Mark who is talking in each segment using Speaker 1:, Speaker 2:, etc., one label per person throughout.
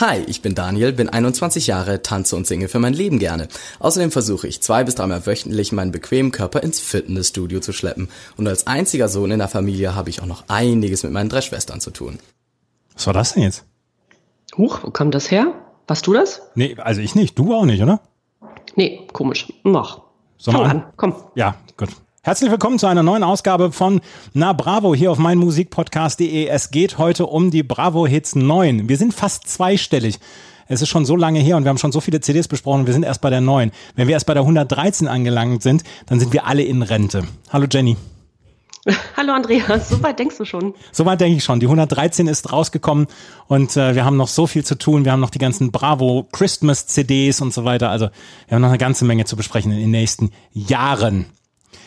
Speaker 1: Hi, ich bin Daniel, bin 21 Jahre, tanze und singe für mein Leben gerne. Außerdem versuche ich zwei bis dreimal wöchentlich meinen bequemen Körper ins Fitnessstudio zu schleppen. Und als einziger Sohn in der Familie habe ich auch noch einiges mit meinen drei Schwestern zu tun.
Speaker 2: Was war das denn jetzt?
Speaker 3: Huch, wo kam das her? Warst du das?
Speaker 2: Nee, also ich nicht. Du auch nicht, oder?
Speaker 3: Nee, komisch. Mach.
Speaker 2: Sollen wir
Speaker 3: Fang
Speaker 2: an?
Speaker 3: an, komm.
Speaker 2: Ja, gut. Herzlich willkommen zu einer neuen Ausgabe von Na Bravo hier auf meinmusikpodcast.de. Es geht heute um die Bravo Hits 9. Wir sind fast zweistellig. Es ist schon so lange her und wir haben schon so viele CDs besprochen und wir sind erst bei der 9. Wenn wir erst bei der 113 angelangt sind, dann sind wir alle in Rente. Hallo Jenny.
Speaker 3: Hallo Andreas, so weit denkst du schon.
Speaker 2: Soweit denke ich schon. Die 113 ist rausgekommen und äh, wir haben noch so viel zu tun. Wir haben noch die ganzen Bravo Christmas CDs und so weiter. Also wir haben noch eine ganze Menge zu besprechen in den nächsten Jahren.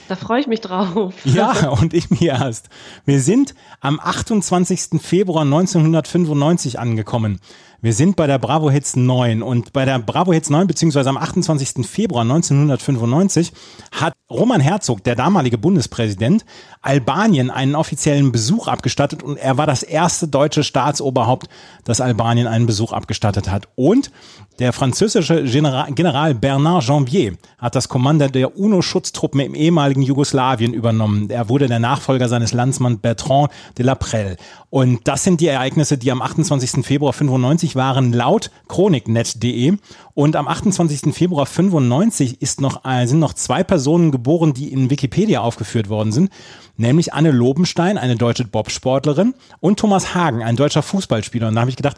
Speaker 3: Da freue ich mich drauf.
Speaker 2: Ja, und ich mir erst. Wir sind am 28. Februar 1995 angekommen. Wir sind bei der Bravo Hits 9 und bei der Bravo Hits 9 beziehungsweise am 28. Februar 1995 hat Roman Herzog, der damalige Bundespräsident, Albanien einen offiziellen Besuch abgestattet und er war das erste deutsche Staatsoberhaupt, das Albanien einen Besuch abgestattet hat. Und der französische General, General Bernard Janvier hat das Kommando der UNO-Schutztruppen im ehemaligen Jugoslawien übernommen. Er wurde der Nachfolger seines Landsmanns Bertrand de la Prelle. Und das sind die Ereignisse, die am 28. Februar 95 waren, laut chroniknet.de. Und am 28. Februar 95 ist noch, äh, sind noch zwei Personen geboren, die in Wikipedia aufgeführt worden sind. Nämlich Anne Lobenstein, eine deutsche Bobsportlerin, und Thomas Hagen, ein deutscher Fußballspieler. Und da habe ich gedacht,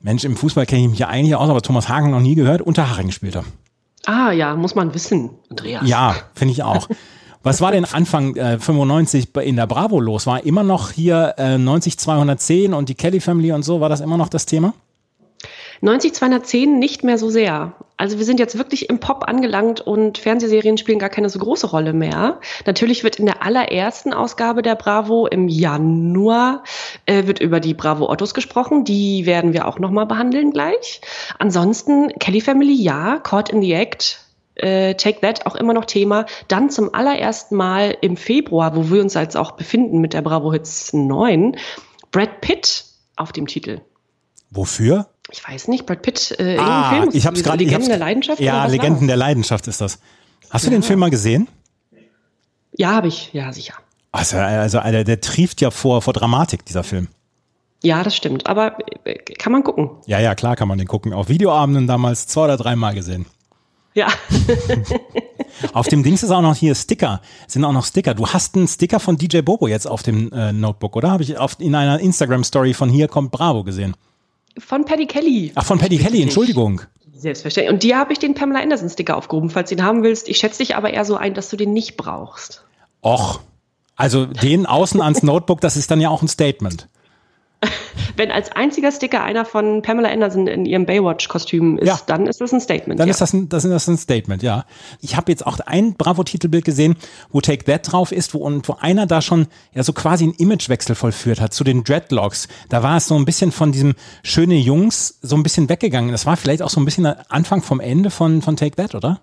Speaker 2: Mensch, im Fußball kenne ich mich ja eigentlich aus, aber Thomas Hagen noch nie gehört. Unterhaching spielt er.
Speaker 3: Ah ja, muss man wissen, Andreas.
Speaker 2: Ja, finde ich auch. Was war denn Anfang äh, 95 bei- in der Bravo los? War immer noch hier äh, 90 210 und die Kelly Family und so? War das immer noch das Thema?
Speaker 3: 90 210 nicht mehr so sehr. Also wir sind jetzt wirklich im Pop angelangt und Fernsehserien spielen gar keine so große Rolle mehr. Natürlich wird in der allerersten Ausgabe der Bravo im Januar äh, wird über die Bravo Ottos gesprochen. Die werden wir auch noch mal behandeln gleich. Ansonsten Kelly Family ja, Caught in the Act. Äh, Take That auch immer noch Thema. Dann zum allerersten Mal im Februar, wo wir uns jetzt auch befinden mit der Bravo Hits 9, Brad Pitt auf dem Titel.
Speaker 2: Wofür?
Speaker 3: Ich weiß nicht, Brad Pitt, äh,
Speaker 2: Ah,
Speaker 3: Film.
Speaker 2: ich habe es
Speaker 3: So
Speaker 2: gerade.
Speaker 3: Legenden
Speaker 2: hab's-
Speaker 3: der Leidenschaft?
Speaker 2: Ja, Legenden der Leidenschaft ist das. Hast du den Film mal gesehen?
Speaker 3: Ja, habe ich, ja, sicher.
Speaker 2: Also, also Alter, der trieft ja vor, vor Dramatik, dieser Film.
Speaker 3: Ja, das stimmt. Aber äh, kann man gucken.
Speaker 2: Ja, ja, klar kann man den gucken. Auf Videoabenden damals zwei oder dreimal gesehen.
Speaker 3: Ja.
Speaker 2: Auf dem Dings ist auch noch hier Sticker. Sind auch noch Sticker. Du hast einen Sticker von DJ Bobo jetzt auf dem äh, Notebook, oder? Habe ich auf, in einer Instagram-Story von hier kommt Bravo gesehen.
Speaker 3: Von Paddy Kelly.
Speaker 2: Ach, von Paddy Kelly, Entschuldigung.
Speaker 3: Selbstverständlich. Und dir habe ich den Pamela Anderson-Sticker aufgehoben, falls du ihn haben willst. Ich schätze dich aber eher so ein, dass du den nicht brauchst.
Speaker 2: Och. Also den außen ans Notebook, das ist dann ja auch ein Statement.
Speaker 3: Wenn als einziger Sticker einer von Pamela Anderson in ihrem Baywatch-Kostüm ist,
Speaker 2: Ja.
Speaker 3: dann ist das ein Statement.
Speaker 2: Dann
Speaker 3: ja.
Speaker 2: ist das ein, das ist ein Statement, ja. Ich habe jetzt auch ein Bravo-Titelbild gesehen, wo Take That drauf ist, wo, und wo einer da schon ja so quasi einen Imagewechsel vollführt hat zu den Dreadlocks. Da war es so ein bisschen von diesem schöne Jungs so ein bisschen weggegangen. Das war vielleicht auch so ein bisschen der Anfang vom Ende von, von Take That, oder?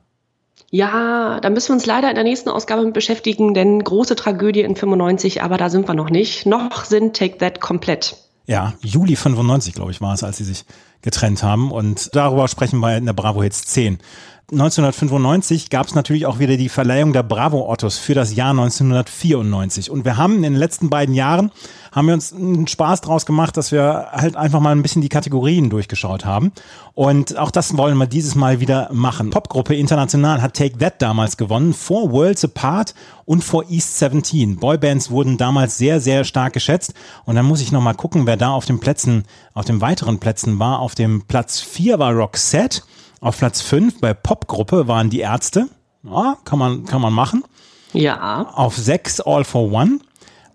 Speaker 3: Ja, da müssen wir uns leider in der nächsten Ausgabe mit beschäftigen, denn große Tragödie in 95, aber da sind wir noch nicht. Noch sind Take That komplett.
Speaker 2: Ja, Juli 95, glaube ich, war es, als sie sich getrennt haben. Und darüber sprechen wir in der Bravo Hits 10. 1995 gab es natürlich auch wieder die Verleihung der Bravo Ottos für das Jahr 1994. Und wir haben in den letzten beiden Jahren, haben wir uns einen Spaß draus gemacht, dass wir halt einfach mal ein bisschen die Kategorien durchgeschaut haben. Und auch das wollen wir dieses Mal wieder machen. Popgruppe International hat Take That damals gewonnen, vor Worlds Apart und vor East 17. Boybands wurden damals sehr, sehr stark geschätzt. Und dann muss ich nochmal gucken, wer da auf den Plätzen, auf den weiteren Plätzen war. Auf dem Platz 4 war Roxette. Auf Platz 5 bei Popgruppe waren die Ärzte. Ja, kann man, kann man machen.
Speaker 3: Ja.
Speaker 2: Auf 6 All for One.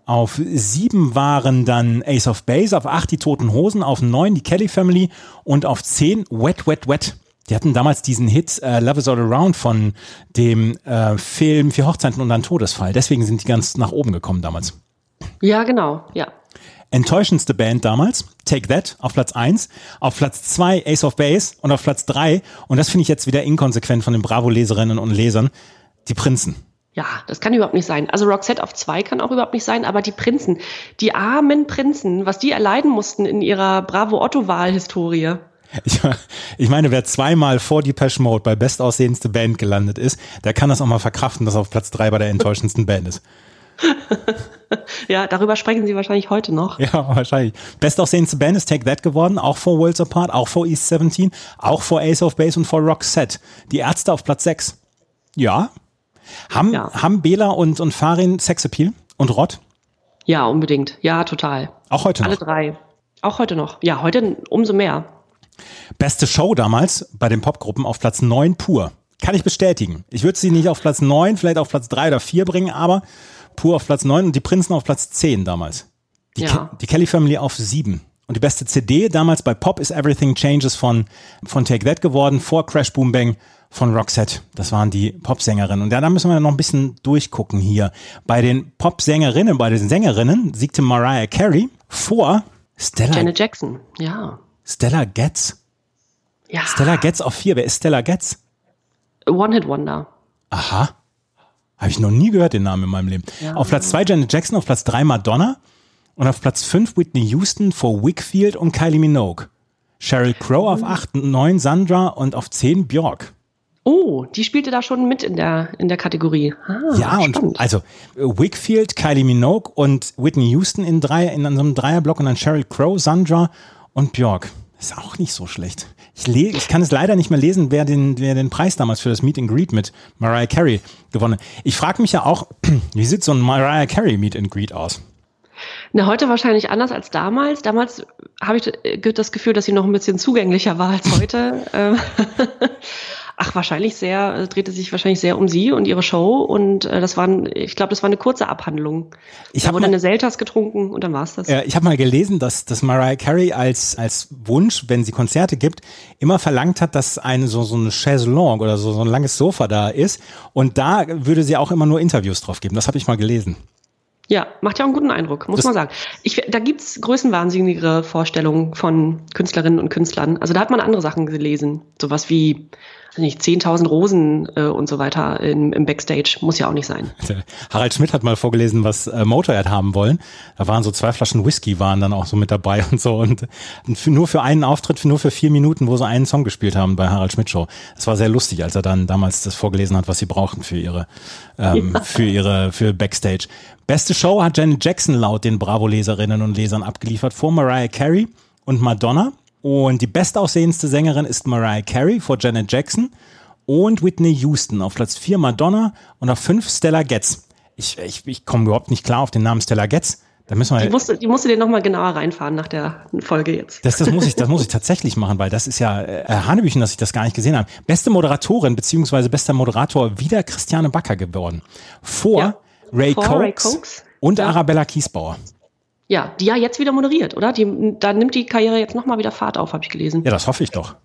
Speaker 2: Auf 7 waren dann Ace of Base. Auf 8 die Toten Hosen. Auf 9 die Kelly Family. Und auf 10 Wet, Wet, Wet. Die hatten damals diesen Hit äh, Love is All Around von dem äh, Film Vier Hochzeiten und ein Todesfall. Deswegen sind die ganz nach oben gekommen damals.
Speaker 3: Ja, genau, ja.
Speaker 2: Enttäuschendste Band damals, Take That auf Platz 1, auf Platz 2 Ace of Base und auf Platz 3, und das finde ich jetzt wieder inkonsequent von den Bravo-Leserinnen und Lesern, die Prinzen.
Speaker 3: Ja, das kann überhaupt nicht sein. Also Roxette auf 2 kann auch überhaupt nicht sein, aber die Prinzen, die armen Prinzen, was die erleiden mussten in ihrer Bravo-Otto-Wahl-Historie.
Speaker 2: Ich, ich, meine, wer zweimal vor Depeche Mode bei bestaussehendste Band gelandet ist, der kann das auch mal verkraften, dass er auf Platz 3 bei der enttäuschendsten Band ist.
Speaker 3: ja, darüber sprechen Sie wahrscheinlich heute noch.
Speaker 2: Ja, wahrscheinlich. Bestaussehendste Band ist Take That geworden, auch vor Worlds Apart, auch vor East 17, auch vor Ace of Base und vor Roxette. Die Ärzte auf Platz 6. Ja. Haben, ja. haben Bela und, und Farin Sexappeal und Rott?
Speaker 3: Ja, unbedingt. Ja, total.
Speaker 2: Auch heute
Speaker 3: noch? Alle drei. Auch heute noch. Ja, heute umso mehr.
Speaker 2: Beste Show damals bei den Popgruppen auf Platz 9 pur. Kann ich bestätigen. Ich würde sie nicht auf Platz 9, vielleicht auf Platz 3 oder 4 bringen, aber pur auf Platz 9 und die Prinzen auf Platz 10 damals. Die, ja. Ke die Kelly Family auf 7. Und die beste CD damals bei Pop is Everything Changes von, von Take That geworden, vor Crash Boom Bang von Roxette. Das waren die Popsängerinnen. Und ja, da müssen wir noch ein bisschen durchgucken hier. Bei den Popsängerinnen, bei den Sängerinnen siegte Mariah Carey vor Stella.
Speaker 3: Janet Jackson, ja.
Speaker 2: Stella Getz. Ja. Stella Getz auf vier. Wer ist Stella Getz?
Speaker 3: One-Hit-Wonder.
Speaker 2: Aha. Habe ich noch nie gehört, den Namen in meinem Leben. Ja. Auf Platz zwei Janet Jackson, auf Platz drei Madonna und auf Platz fünf Whitney Houston vor Wickfield und Kylie Minogue. Sheryl Crow auf acht, neun Sandra und auf zehn Björk.
Speaker 3: Oh, die spielte da schon mit in der, in der Kategorie.
Speaker 2: Ah, ja, spannend. und also Wickfield, Kylie Minogue und Whitney Houston in drei, in so einem Dreierblock und dann Sheryl Crow, Sandra und Björk. Ist auch nicht so schlecht. Ich, ich kann es leider nicht mehr lesen, wer den, wer den Preis damals für das Meet and Greet mit Mariah Carey gewonnen hat. Ich frage mich ja auch, wie sieht so ein Mariah Carey Meet and Greet aus?
Speaker 3: Na, heute wahrscheinlich anders als damals. Damals habe ich das Gefühl, dass sie noch ein bisschen zugänglicher war als heute. Ach, wahrscheinlich sehr, äh, drehte sich wahrscheinlich sehr um sie und ihre Show und äh, das war, ich glaube, das war eine kurze Abhandlung. Ich habe eine Selters getrunken und dann war's das.
Speaker 2: Ja, ich habe mal gelesen, dass, dass Mariah Carey als, als Wunsch, wenn sie Konzerte gibt, immer verlangt hat, dass eine so, so eine Chaiselong oder so, so ein langes Sofa da ist und da würde sie auch immer nur Interviews drauf geben. Das habe ich mal gelesen.
Speaker 3: Ja, macht ja auch einen guten Eindruck, muss das man sagen. Ich, da gibt's größenwahnsinnigere Vorstellungen von Künstlerinnen und Künstlern. Also da hat man andere Sachen gelesen. Sowas wie nicht 10.000 Rosen äh, und so weiter im, im Backstage. Muss ja auch nicht sein.
Speaker 2: Harald Schmidt hat mal vorgelesen, was äh, Motorhead haben wollen. Da waren so zwei Flaschen Whisky waren dann auch so mit dabei und so. Und für, nur für einen Auftritt, für nur für vier Minuten, wo sie einen Song gespielt haben bei Harald Schmidt Show. Das war sehr lustig, als er dann damals das vorgelesen hat, was sie brauchen für ihre, ähm, ja. für ihre, für Backstage. Beste Show hat Janet Jackson laut den Bravo-Leserinnen und Lesern abgeliefert vor Mariah Carey und Madonna. Und die bestaussehendste Sängerin ist Mariah Carey vor Janet Jackson und Whitney Houston. Auf Platz 4 Madonna und auf 5 Stella Getz. Ich, ich, ich komme überhaupt nicht klar auf den Namen Stella Getz. Da müssen wir,
Speaker 3: die, musste, die musste den nochmal genauer reinfahren nach der Folge jetzt.
Speaker 2: Das, das, muss ich, das muss ich tatsächlich machen, weil das ist ja äh, Hanebüchen, dass ich das gar nicht gesehen habe. Beste Moderatorin beziehungsweise bester Moderator wieder Christiane Backer geworden. Vor ja, Ray, vor Cokes Ray Cokes und ja. Arabella Kiesbauer.
Speaker 3: Ja, die ja jetzt wieder moderiert, oder? Die, da nimmt die Karriere jetzt nochmal wieder Fahrt auf, habe ich gelesen.
Speaker 2: Ja, das hoffe ich doch.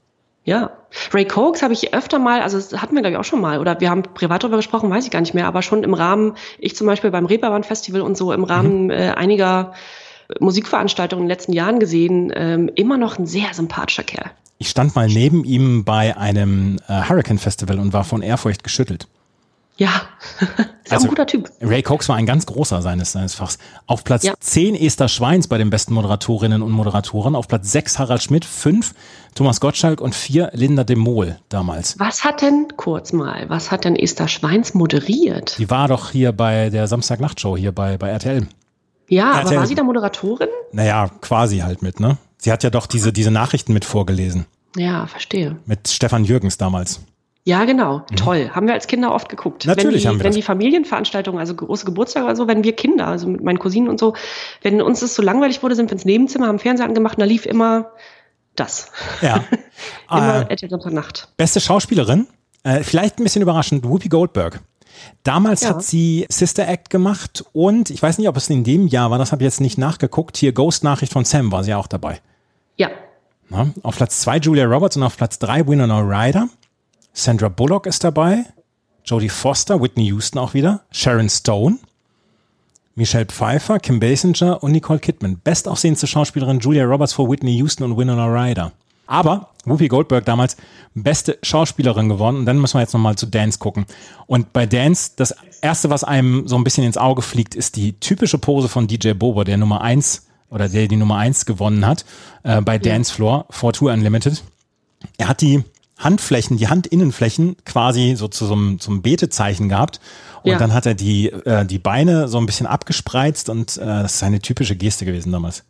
Speaker 3: Ja. Ray Cokes habe ich öfter mal, also das hatten wir glaube ich auch schon mal, oder wir haben privat darüber gesprochen, weiß ich gar nicht mehr, aber schon im Rahmen, ich zum Beispiel beim Reeperbahn Festival und so, im Rahmen mhm. äh, einiger Musikveranstaltungen in den letzten Jahren gesehen, ähm, immer noch ein sehr sympathischer Kerl.
Speaker 2: Ich stand mal neben ihm bei einem äh, Hurricane Festival und war von Ehrfurcht geschüttelt.
Speaker 3: Ja, ist also, ein guter Typ.
Speaker 2: Ray Cox war ein ganz großer seines, seines Fachs. Auf Platz ja. 10 Esther Schweins bei den besten Moderatorinnen und Moderatoren. Auf Platz 6 Harald Schmidt, 5 Thomas Gottschalk und 4 Linda de Mol damals.
Speaker 3: Was hat denn, kurz mal, was hat denn Esther Schweins moderiert?
Speaker 2: Die war doch hier bei der Samstagnachtshow hier bei, bei RTL.
Speaker 3: Ja, RTL. aber war sie da Moderatorin?
Speaker 2: Naja, quasi halt mit, ne? Sie hat ja doch diese, diese Nachrichten mit vorgelesen.
Speaker 3: Ja, verstehe.
Speaker 2: Mit Stefan Jürgens damals.
Speaker 3: Ja, genau. Mhm. Toll. Haben wir als Kinder oft geguckt.
Speaker 2: Natürlich
Speaker 3: wenn die,
Speaker 2: haben wir
Speaker 3: Wenn das. die Familienveranstaltungen, also große Geburtstage oder so, wenn wir Kinder, also mit meinen Cousinen und so, wenn uns das so langweilig wurde, sind wir ins Nebenzimmer, haben Fernseher angemacht und da lief immer das.
Speaker 2: Ja.
Speaker 3: immer äh, Nacht.
Speaker 2: Beste Schauspielerin? Äh, vielleicht ein bisschen überraschend, Whoopi Goldberg. Damals ja. hat sie Sister Act gemacht und ich weiß nicht, ob es in dem Jahr war, das habe ich jetzt nicht nachgeguckt. Hier Ghost Nachricht von Sam war sie auch dabei.
Speaker 3: Ja,
Speaker 2: Na, auf Platz zwei Julia Roberts und auf Platz drei Winona Ryder. Sandra Bullock ist dabei. Jodie Foster, Whitney Houston auch wieder. Sharon Stone. Michelle Pfeiffer, Kim Basinger und Nicole Kidman. Bestaufsehendste Schauspielerin Julia Roberts vor Whitney Houston und Winona Ryder. Aber Whoopi Goldberg damals beste Schauspielerin geworden. Und dann müssen wir jetzt nochmal zu Dance gucken. Und bei Dance, das erste, was einem so ein bisschen ins Auge fliegt, ist die typische Pose von DJ Bobo, der Nummer eins oder der die Nummer eins gewonnen hat äh, bei Dance Floor vor Tour Unlimited. Er hat die Handflächen, die Handinnenflächen quasi so zu so einem, zum Betezeichen gehabt. Und
Speaker 3: Ja.
Speaker 2: dann hat er die, äh, die Beine so ein bisschen abgespreizt und äh, das ist seine typische Geste gewesen damals.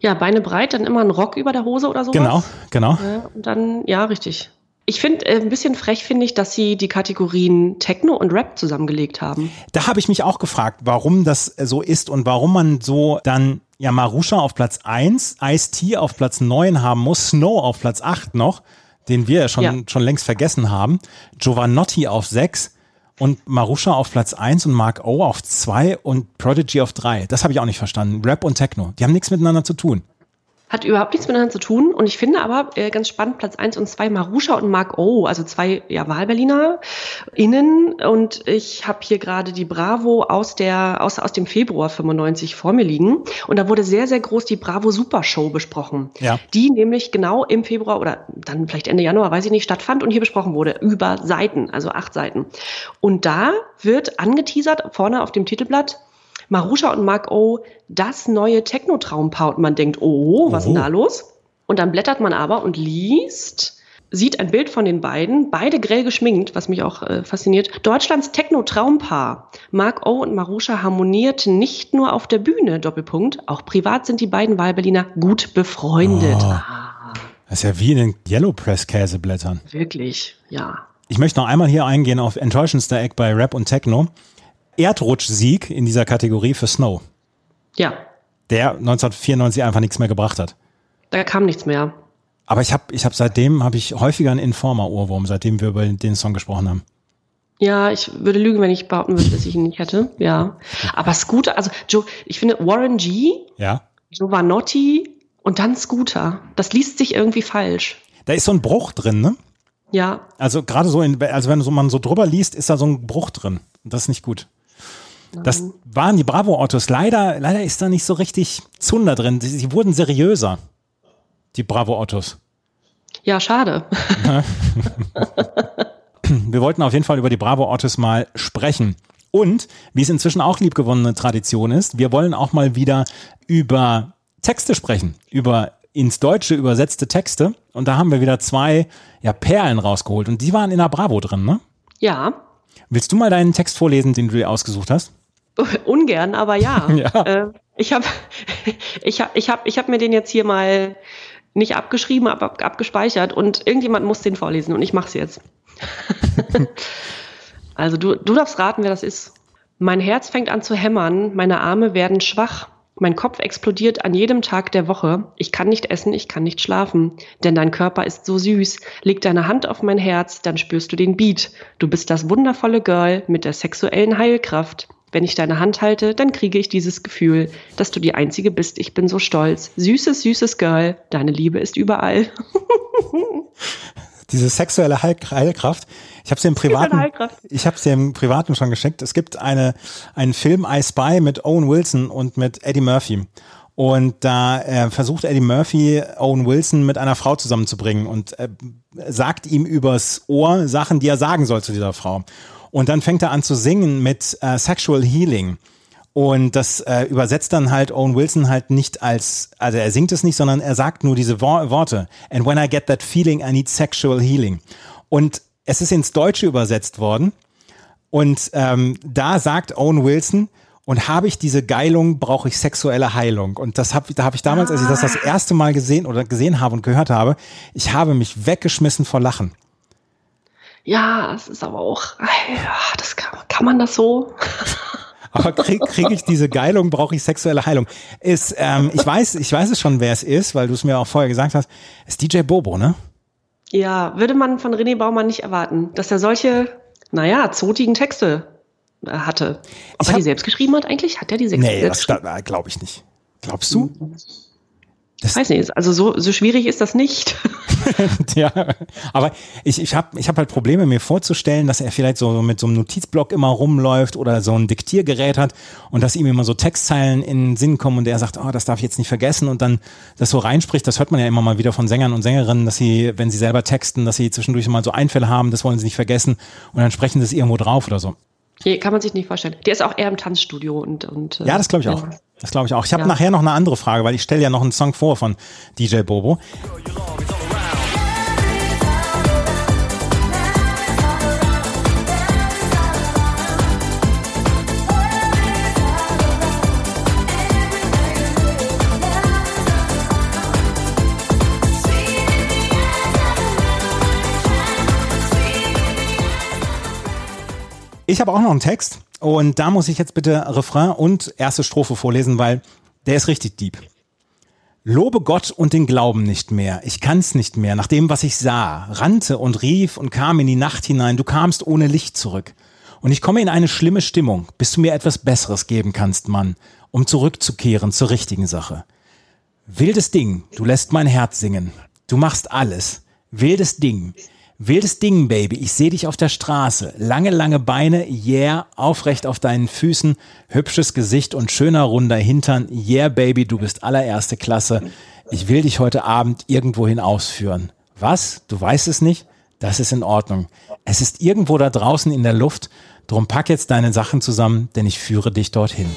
Speaker 3: Ja, Beine breit, dann immer ein Rock über der Hose oder sowas.
Speaker 2: Genau, genau.
Speaker 3: Ja, und dann, ja, richtig. Ich finde, äh, ein bisschen frech finde ich, dass sie die Kategorien Techno und Rap zusammengelegt haben.
Speaker 2: Da habe ich mich auch gefragt, warum das so ist und warum man so dann ja Marusha auf Platz 1, Ice-T auf Platz 9 haben muss, Snow auf Platz 8 noch, den wir schon,
Speaker 3: Ja.
Speaker 2: schon längst vergessen haben, Giovanotti auf 6 und Marusha auf Platz 1 und Mark O auf 2 und Prodigy auf 3. Das habe ich auch nicht verstanden. Rap und Techno, die haben nichts miteinander zu tun.
Speaker 3: Hat überhaupt nichts miteinander zu tun. Und ich finde aber äh, ganz spannend, Platz 1 und 2 Marusha und Mark O, also zwei ja, Wahlberliner innen. Und ich habe hier gerade die Bravo aus, der, aus, aus dem Februar 95 vor mir liegen. Und da wurde sehr, sehr groß die Bravo Super Show besprochen.
Speaker 2: Ja.
Speaker 3: Die nämlich genau im Februar oder dann vielleicht Ende Januar, weiß ich nicht, stattfand und hier besprochen wurde. Über Seiten, also acht Seiten. Und da wird angeteasert, vorne auf dem Titelblatt, Marusha und Mark O, das neue Techno-Traumpaar. Und man denkt, oh, was ist denn da los? Und dann blättert man aber und liest, sieht ein Bild von den beiden, beide grell geschminkt, was mich auch äh, fasziniert. Deutschlands Techno-Traumpaar. Mark O und Marusha harmonierten nicht nur auf der Bühne, Doppelpunkt, auch privat sind die beiden Wahlberliner gut befreundet.
Speaker 2: Oh.
Speaker 3: Ah,
Speaker 2: Das ist ja wie in den Yellow Press Käseblättern.
Speaker 3: wirklich, ja.
Speaker 2: Ich möchte noch einmal hier eingehen auf enttäuschendster Eck bei Rap und Techno. Erdrutschsieg in dieser Kategorie für Snow,
Speaker 3: Ja,
Speaker 2: der 1994 einfach nichts mehr gebracht hat.
Speaker 3: da kam nichts mehr.
Speaker 2: Aber ich habe ich hab seitdem habe ich häufiger einen Informer-Ohrwurm, seitdem wir über den Song gesprochen haben.
Speaker 3: Ja, ich würde lügen, wenn ich behaupten würde, dass ich ihn nicht hätte. Ja. Aber Scooter, also Joe, ich finde Warren G,
Speaker 2: Ja.
Speaker 3: Giovanotti und dann Scooter. Das liest sich irgendwie falsch.
Speaker 2: Da ist so ein Bruch drin, ne?
Speaker 3: Ja,
Speaker 2: Also gerade so, in, also wenn so man so drüber liest, ist da so ein Bruch drin. Das ist nicht gut. Das waren die Bravo-Autos. Leider, leider ist da nicht so richtig Zunder drin. Sie, sie wurden seriöser, die Bravo-Autos.
Speaker 3: ja, schade.
Speaker 2: Wir wollten auf jeden Fall über die Bravo-Autos mal sprechen. Und, wie es inzwischen auch liebgewonnene Tradition ist, wir wollen auch mal wieder über Texte sprechen, über ins Deutsche übersetzte Texte. Und da haben wir wieder zwei ja, Perlen rausgeholt. Und die waren in der Bravo drin, ne?
Speaker 3: Ja,
Speaker 2: Willst du mal deinen Text vorlesen, den du dir ausgesucht hast?
Speaker 3: ungern, aber ja.
Speaker 2: Ja.
Speaker 3: Äh, ich habe ich hab, ich hab, ich hab mir den jetzt hier mal nicht abgeschrieben, aber ab, abgespeichert und irgendjemand muss den vorlesen und ich mach's jetzt. also du, du darfst raten, wer das ist. Mein Herz fängt an zu hämmern, meine Arme werden schwach, mein Kopf explodiert an jedem Tag der Woche. Ich kann nicht essen, ich kann nicht schlafen, denn dein Körper ist so süß. Leg deine Hand auf mein Herz, dann spürst du den Beat. Du bist das wundervolle Girl mit der sexuellen Heilkraft. Wenn ich deine Hand halte, dann kriege ich dieses Gefühl, dass du die Einzige bist. Ich bin so stolz. Süßes, süßes Girl, deine Liebe ist überall.
Speaker 2: Diese sexuelle Heil Heilkraft. Ich habe dir im privaten, ich habe dir im privaten schon geschickt. Es gibt eine einen Film I Spy mit Owen Wilson und mit Eddie Murphy. Und da äh, versucht Eddie Murphy Owen Wilson mit einer Frau zusammenzubringen und äh, sagt ihm übers Ohr Sachen, die er sagen soll zu dieser Frau. Und dann fängt er an zu singen mit äh, Sexual Healing. Und das äh, übersetzt dann halt Owen Wilson halt nicht als, also er singt es nicht, sondern er sagt nur diese Wor Worte. And when I get that feeling, I need sexual healing. Und es ist ins Deutsche übersetzt worden. Und ähm, da sagt Owen Wilson, und habe ich diese Geilung, brauche ich sexuelle Heilung. Und das hab, da habe ich damals, als ich das das erste Mal gesehen oder gesehen habe und gehört habe, ich habe mich weggeschmissen vor Lachen.
Speaker 3: Ja, es ist aber auch, ja, das kann, kann man das so?
Speaker 2: Aber kriege krieg ich diese Geilung, brauche ich sexuelle Heilung. Ist, ähm, ich weiß, ich weiß es schon, wer es ist, weil du es mir auch vorher gesagt hast. Ist DJ Bobo, ne?
Speaker 3: Ja, würde man von René Baumann nicht erwarten, dass er solche, naja, zotigen Texte äh, hatte. Ob
Speaker 2: Ich
Speaker 3: er
Speaker 2: hab-
Speaker 3: die selbst geschrieben hat eigentlich? Hat er die selbst,
Speaker 2: Nee,
Speaker 3: selbst
Speaker 2: das glaube ich nicht. Glaubst du?
Speaker 3: Das weiß nicht, also so, so schwierig ist das nicht.
Speaker 2: ja, aber ich, ich habe ich hab halt Probleme, mir vorzustellen, dass er vielleicht so mit so einem Notizblock immer rumläuft oder so ein Diktiergerät hat und dass ihm immer so Textzeilen in den Sinn kommen und er sagt, oh, das darf ich jetzt nicht vergessen und dann das so reinspricht. Das hört man ja immer mal wieder von Sängern und Sängerinnen, dass sie, wenn sie selber texten, dass sie zwischendurch mal so Einfälle haben, das wollen sie nicht vergessen und dann sprechen sie es irgendwo drauf oder so.
Speaker 3: Nee, kann man sich nicht vorstellen. Der ist auch eher im Tanzstudio und. und
Speaker 2: ja, das glaube ich auch. Das glaube ich auch. Ich habe ja. nachher noch eine andere Frage, weil ich stelle ja noch einen Song vor von DJ Bobo. Ich habe auch noch einen Text und da muss ich jetzt bitte Refrain und erste Strophe vorlesen, weil der ist richtig deep. Lobe Gott und den Glauben nicht mehr. Ich kann's nicht mehr. Nach dem, was ich sah, rannte und rief und kam in die Nacht hinein. Du kamst ohne Licht zurück. Und ich komme in eine schlimme Stimmung, bis du mir etwas Besseres geben kannst, Mann, um zurückzukehren zur richtigen Sache. Wildes Ding, du lässt mein Herz singen. Du machst alles. Wildes Ding. Wildes Ding, Baby, ich sehe dich auf der Straße. Lange, lange Beine, yeah, aufrecht auf deinen Füßen, hübsches Gesicht und schöner runder Hintern. Yeah, Baby, du bist allererste Klasse. Ich will dich heute Abend irgendwohin ausführen. Was? Du weißt es nicht? Das ist in Ordnung. Es ist irgendwo da draußen in der Luft. Drum pack jetzt deine Sachen zusammen, denn ich führe dich dorthin.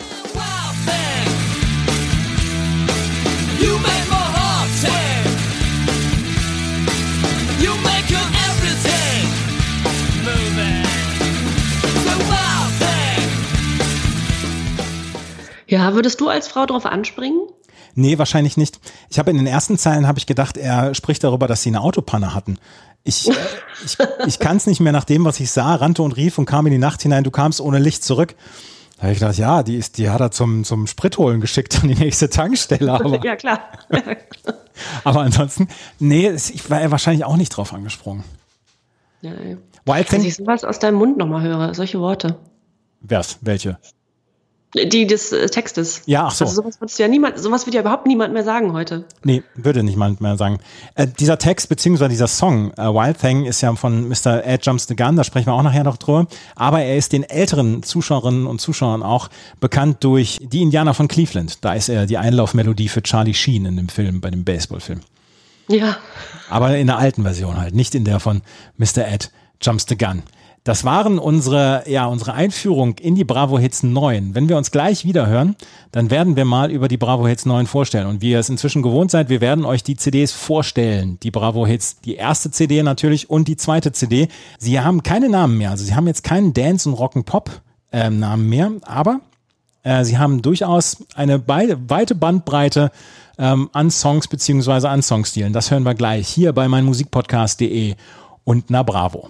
Speaker 3: Ja, würdest du als Frau darauf anspringen?
Speaker 2: Nee, wahrscheinlich nicht. Ich habe in den ersten Zeilen habe ich gedacht, er spricht darüber, dass sie eine Autopanne hatten. Ich, äh, ich, ich kann es nicht mehr nach dem, was ich sah, rannte und rief und kam in die Nacht hinein, du kamst ohne Licht zurück. Da habe ich gedacht, ja, die, ist, die hat er zum, zum Spritholen geschickt an die nächste Tankstelle. Aber,
Speaker 3: ja, klar.
Speaker 2: aber ansonsten, nee, ich war wahrscheinlich auch nicht drauf angesprungen.
Speaker 3: Ja, ey. Wild Dass ich sowas aus deinem Mund nochmal höre, solche Worte.
Speaker 2: Was? Welche?
Speaker 3: Die des äh, Textes.
Speaker 2: Ja, ach so.
Speaker 3: Also sowas würdest du ja niemand, sowas wird ja überhaupt niemand mehr sagen heute.
Speaker 2: Nee, würde niemand mehr sagen. Äh, dieser Text beziehungsweise dieser Song äh, Wild Thing ist ja von Mr. Ed Jumps the Gun, da sprechen wir auch nachher noch drüber. Aber er ist den älteren Zuschauerinnen und Zuschauern auch bekannt durch die Indianer von Cleveland. Da ist er die Einlaufmelodie für Charlie Sheen in dem Film, bei dem Baseballfilm.
Speaker 3: Ja.
Speaker 2: Aber in der alten Version halt, nicht in der von Mr. Ed Jumps the Gun. Das waren unsere, ja, unsere Einführung in die Bravo Hits 9. Wenn wir uns gleich wieder hören, dann werden wir mal über die Bravo Hits 9 vorstellen. Und wie ihr es inzwischen gewohnt seid, wir werden euch die CDs vorstellen. Die Bravo Hits, die erste CD natürlich und die zweite CD. Sie haben keine Namen mehr. Also sie haben jetzt keinen Dance- und Rock'n'Pop äh, Namen mehr, aber äh, sie haben durchaus eine weite Bandbreite ähm, an Songs beziehungsweise an Songstilen. Das hören wir gleich hier bei meinmusikpodcast.de und na Bravo.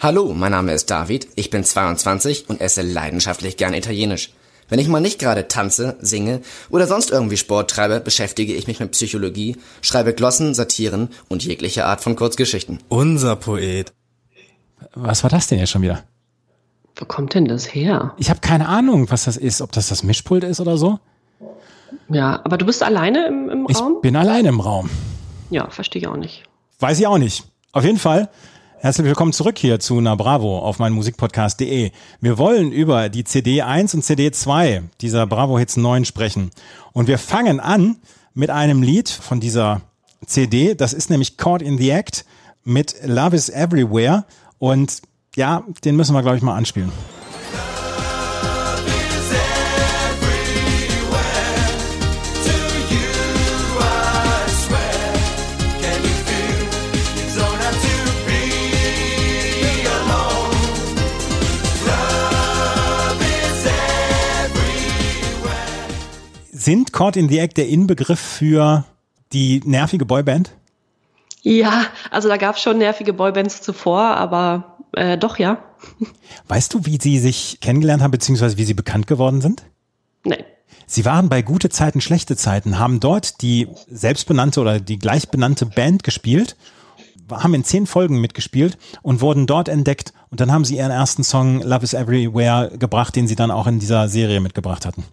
Speaker 4: Hallo, mein Name ist David, ich bin 22 und esse leidenschaftlich gern Italienisch. Wenn ich mal nicht gerade tanze, singe oder sonst irgendwie Sport treibe, beschäftige ich mich mit Psychologie, schreibe Glossen, Satiren und jegliche Art von Kurzgeschichten.
Speaker 5: Unser Poet.
Speaker 2: Was war das denn jetzt schon wieder?
Speaker 3: Wo kommt denn das her?
Speaker 2: Ich habe keine Ahnung, was das ist, ob das das Mischpult ist oder so.
Speaker 3: Ja, aber du bist alleine im, im Raum?
Speaker 2: Ich bin alleine im Raum.
Speaker 3: Ja, verstehe ich auch nicht.
Speaker 2: Weiß ich auch nicht. Auf jeden Fall Herzlich willkommen zurück hier zu Na Bravo auf meinmusikpodcast.de. Wir wollen über die CD 1 und CD 2 dieser Bravo Hits 9 sprechen. Und wir fangen an mit einem Lied von dieser CD. Das ist nämlich Caught in the Act mit Love is Everywhere. Und ja, den müssen wir, glaube ich, mal anspielen. Sind Caught in the Act der Inbegriff für die nervige Boyband?
Speaker 3: Ja, also da gab es schon nervige Boybands zuvor, aber äh, doch, ja.
Speaker 2: Weißt du, wie Sie sich kennengelernt haben, beziehungsweise wie Sie bekannt geworden sind?
Speaker 3: Nee.
Speaker 2: Sie waren bei Gute Zeiten, Schlechte Zeiten, haben dort die selbstbenannte oder die gleichbenannte Band gespielt, haben in zehn Folgen mitgespielt und wurden dort entdeckt. Und dann haben sie ihren ersten Song Love is Everywhere gebracht, den sie dann auch in dieser Serie mitgebracht hatten.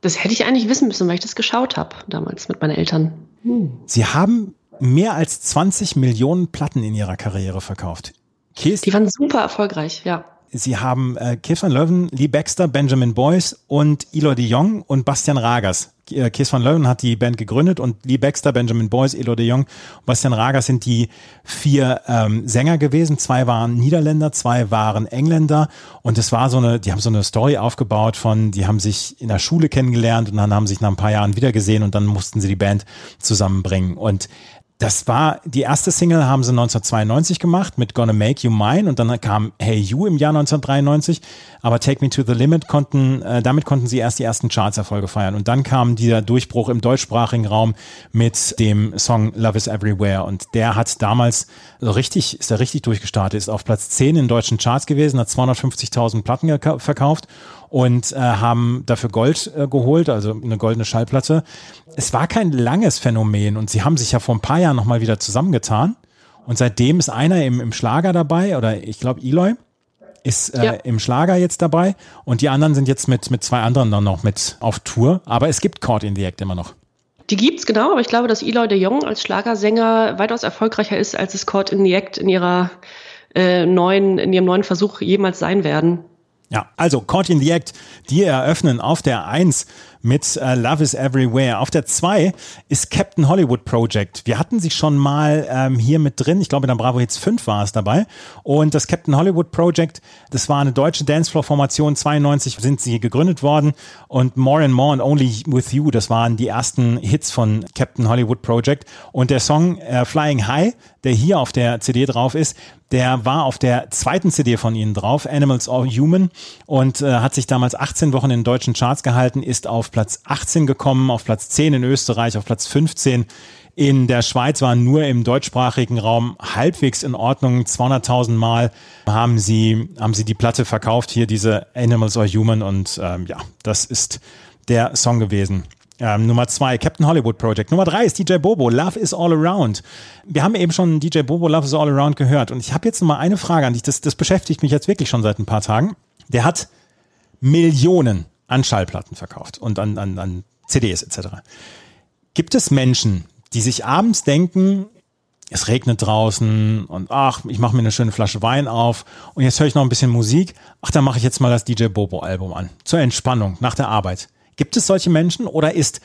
Speaker 3: Das hätte ich eigentlich wissen müssen, weil ich das geschaut habe damals mit meinen Eltern.
Speaker 2: Hm. Sie haben mehr als 20 Millionen Platten in ihrer Karriere verkauft.
Speaker 3: Kees, die waren super erfolgreich, ja.
Speaker 2: Sie haben äh, van Leuven, Lee Baxter, Benjamin Boyce und Ilo de Jong und Bastian Ragers. Äh, Kees van Leuven hat die Band gegründet und Lee Baxter, Benjamin Boyce, Ilo de Jong Bastian Ragers sind die vier ähm, Sänger gewesen. Zwei waren Niederländer, zwei waren Engländer und es war so eine, die haben so eine Story aufgebaut von, die haben sich in der Schule kennengelernt und dann haben sich nach ein paar Jahren wiedergesehen und dann mussten sie die Band zusammenbringen. Und das war die erste Single haben sie 1992 gemacht mit Gonna Make You Mine und dann kam Hey You im Jahr 1993, aber Take Me to the Limit konnten äh, damit konnten sie erst die ersten Charts-Erfolge feiern. Und dann kam dieser Durchbruch im deutschsprachigen Raum mit dem Song Love is Everywhere. Und der hat damals also richtig ist er richtig durchgestartet, ist auf Platz 10 in deutschen Charts gewesen, hat 250.000 Platten verkauft und äh, haben dafür Gold äh, geholt, also eine goldene Schallplatte. Es war kein langes Phänomen und sie haben sich ja vor ein paar Jahren nochmal wieder zusammengetan. Und seitdem ist einer im, im Schlager dabei, oder ich glaube Eloy ist äh, ja. im Schlager jetzt dabei und die anderen sind jetzt mit, mit zwei anderen dann noch mit auf Tour. Aber es gibt Caught in the Act immer noch.
Speaker 3: Die gibt's genau, aber ich glaube, dass Eloy de Jong als Schlagersänger weitaus erfolgreicher ist, als es Caught in the Act in ihrer äh, neuen, in ihrem neuen Versuch jemals sein werden.
Speaker 2: Ja, also Caught in the Act, die eröffnen auf der 1 mit äh, Love is Everywhere. Auf der 2 ist Captain Hollywood Project. Wir hatten sie schon mal ähm, hier mit drin. Ich glaube, in der Bravo Hits 5 war es dabei. Und das Captain Hollywood Project, das war eine deutsche Dancefloor-Formation. 92 sind sie gegründet worden. Und More and More and Only With You, das waren die ersten Hits von Captain Hollywood Project. Und der Song äh, Flying High, der hier auf der CD drauf ist, der war auf der zweiten CD von ihnen drauf, Animals or Human, und äh, hat sich damals 18 Wochen in deutschen Charts gehalten, ist auf Platz 18 gekommen, auf Platz 10 in Österreich, auf Platz 15 in der Schweiz war nur im deutschsprachigen Raum halbwegs in Ordnung. 200.000 Mal haben sie, haben sie die Platte verkauft, hier diese Animals or Human. Und ähm, ja, das ist der Song gewesen. Ähm, Nummer zwei, Captain Hollywood Project. Nummer drei ist DJ Bobo, Love is All Around. Wir haben eben schon DJ Bobo, Love is All Around gehört. Und ich habe jetzt noch mal eine Frage an dich. Das, das beschäftigt mich jetzt wirklich schon seit ein paar Tagen. Der hat Millionen an Schallplatten verkauft und an, an, an CDs etc. Gibt es Menschen, die sich abends denken, es regnet draußen und ach, ich mache mir eine schöne Flasche Wein auf und jetzt höre ich noch ein bisschen Musik. Ach, dann mache ich jetzt mal das DJ Bobo Album an. Zur Entspannung nach der Arbeit. Gibt es solche Menschen oder ist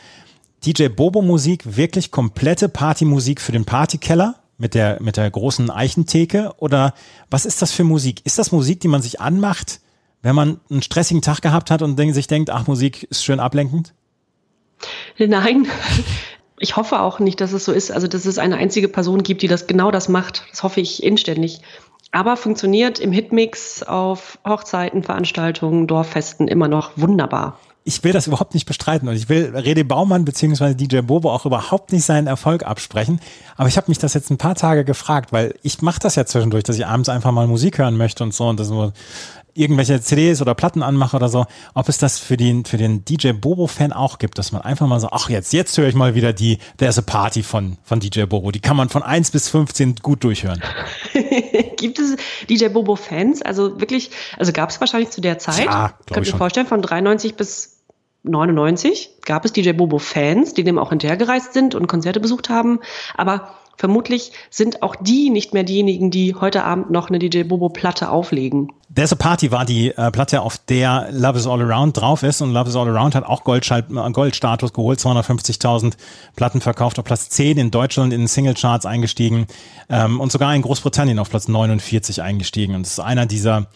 Speaker 2: DJ Bobo Musik wirklich komplette Partymusik für den Partykeller mit der, mit der großen Eichentheke? Oder was ist das für Musik? Ist das Musik, die man sich anmacht, wenn man einen stressigen Tag gehabt hat und sich denkt, ach, Musik ist schön ablenkend?
Speaker 3: Nein. Ich hoffe auch nicht, dass es so ist. Also, dass es eine einzige Person gibt, die das genau das macht. Das hoffe ich inständig. Aber funktioniert im Hitmix auf Hochzeiten, Veranstaltungen, Dorffesten immer noch wunderbar
Speaker 2: ich will das überhaupt nicht bestreiten und ich will Rede Baumann beziehungsweise DJ Bobo auch überhaupt nicht seinen Erfolg absprechen. Aber ich habe mich das jetzt ein paar Tage gefragt, weil ich mache das ja zwischendurch, dass ich abends einfach mal Musik hören möchte und so und das nur irgendwelche CDs oder Platten anmache oder so, ob es das für den, für den DJ Bobo-Fan auch gibt, dass man einfach mal so, ach jetzt, jetzt höre ich mal wieder die There's a Party von, von DJ Bobo. Die kann man von 1 bis 15 gut durchhören.
Speaker 3: gibt es DJ Bobo-Fans? Also wirklich, also gab es wahrscheinlich zu der Zeit,
Speaker 2: ja,
Speaker 3: könnt ihr mir vorstellen, von 93 bis 99 gab es DJ Bobo Fans, die dem auch hinterhergereist sind und Konzerte besucht haben. Aber vermutlich sind auch die nicht mehr diejenigen, die heute Abend noch eine DJ Bobo Platte auflegen.
Speaker 2: There's a Party war die äh, Platte, auf der Love is All Around drauf ist und Love is All Around hat auch Goldschall, äh, Goldstatus geholt, 250.000 Platten verkauft, auf Platz 10 in Deutschland in Singlecharts eingestiegen ähm, und sogar in Großbritannien auf Platz 49 eingestiegen und es ist einer dieser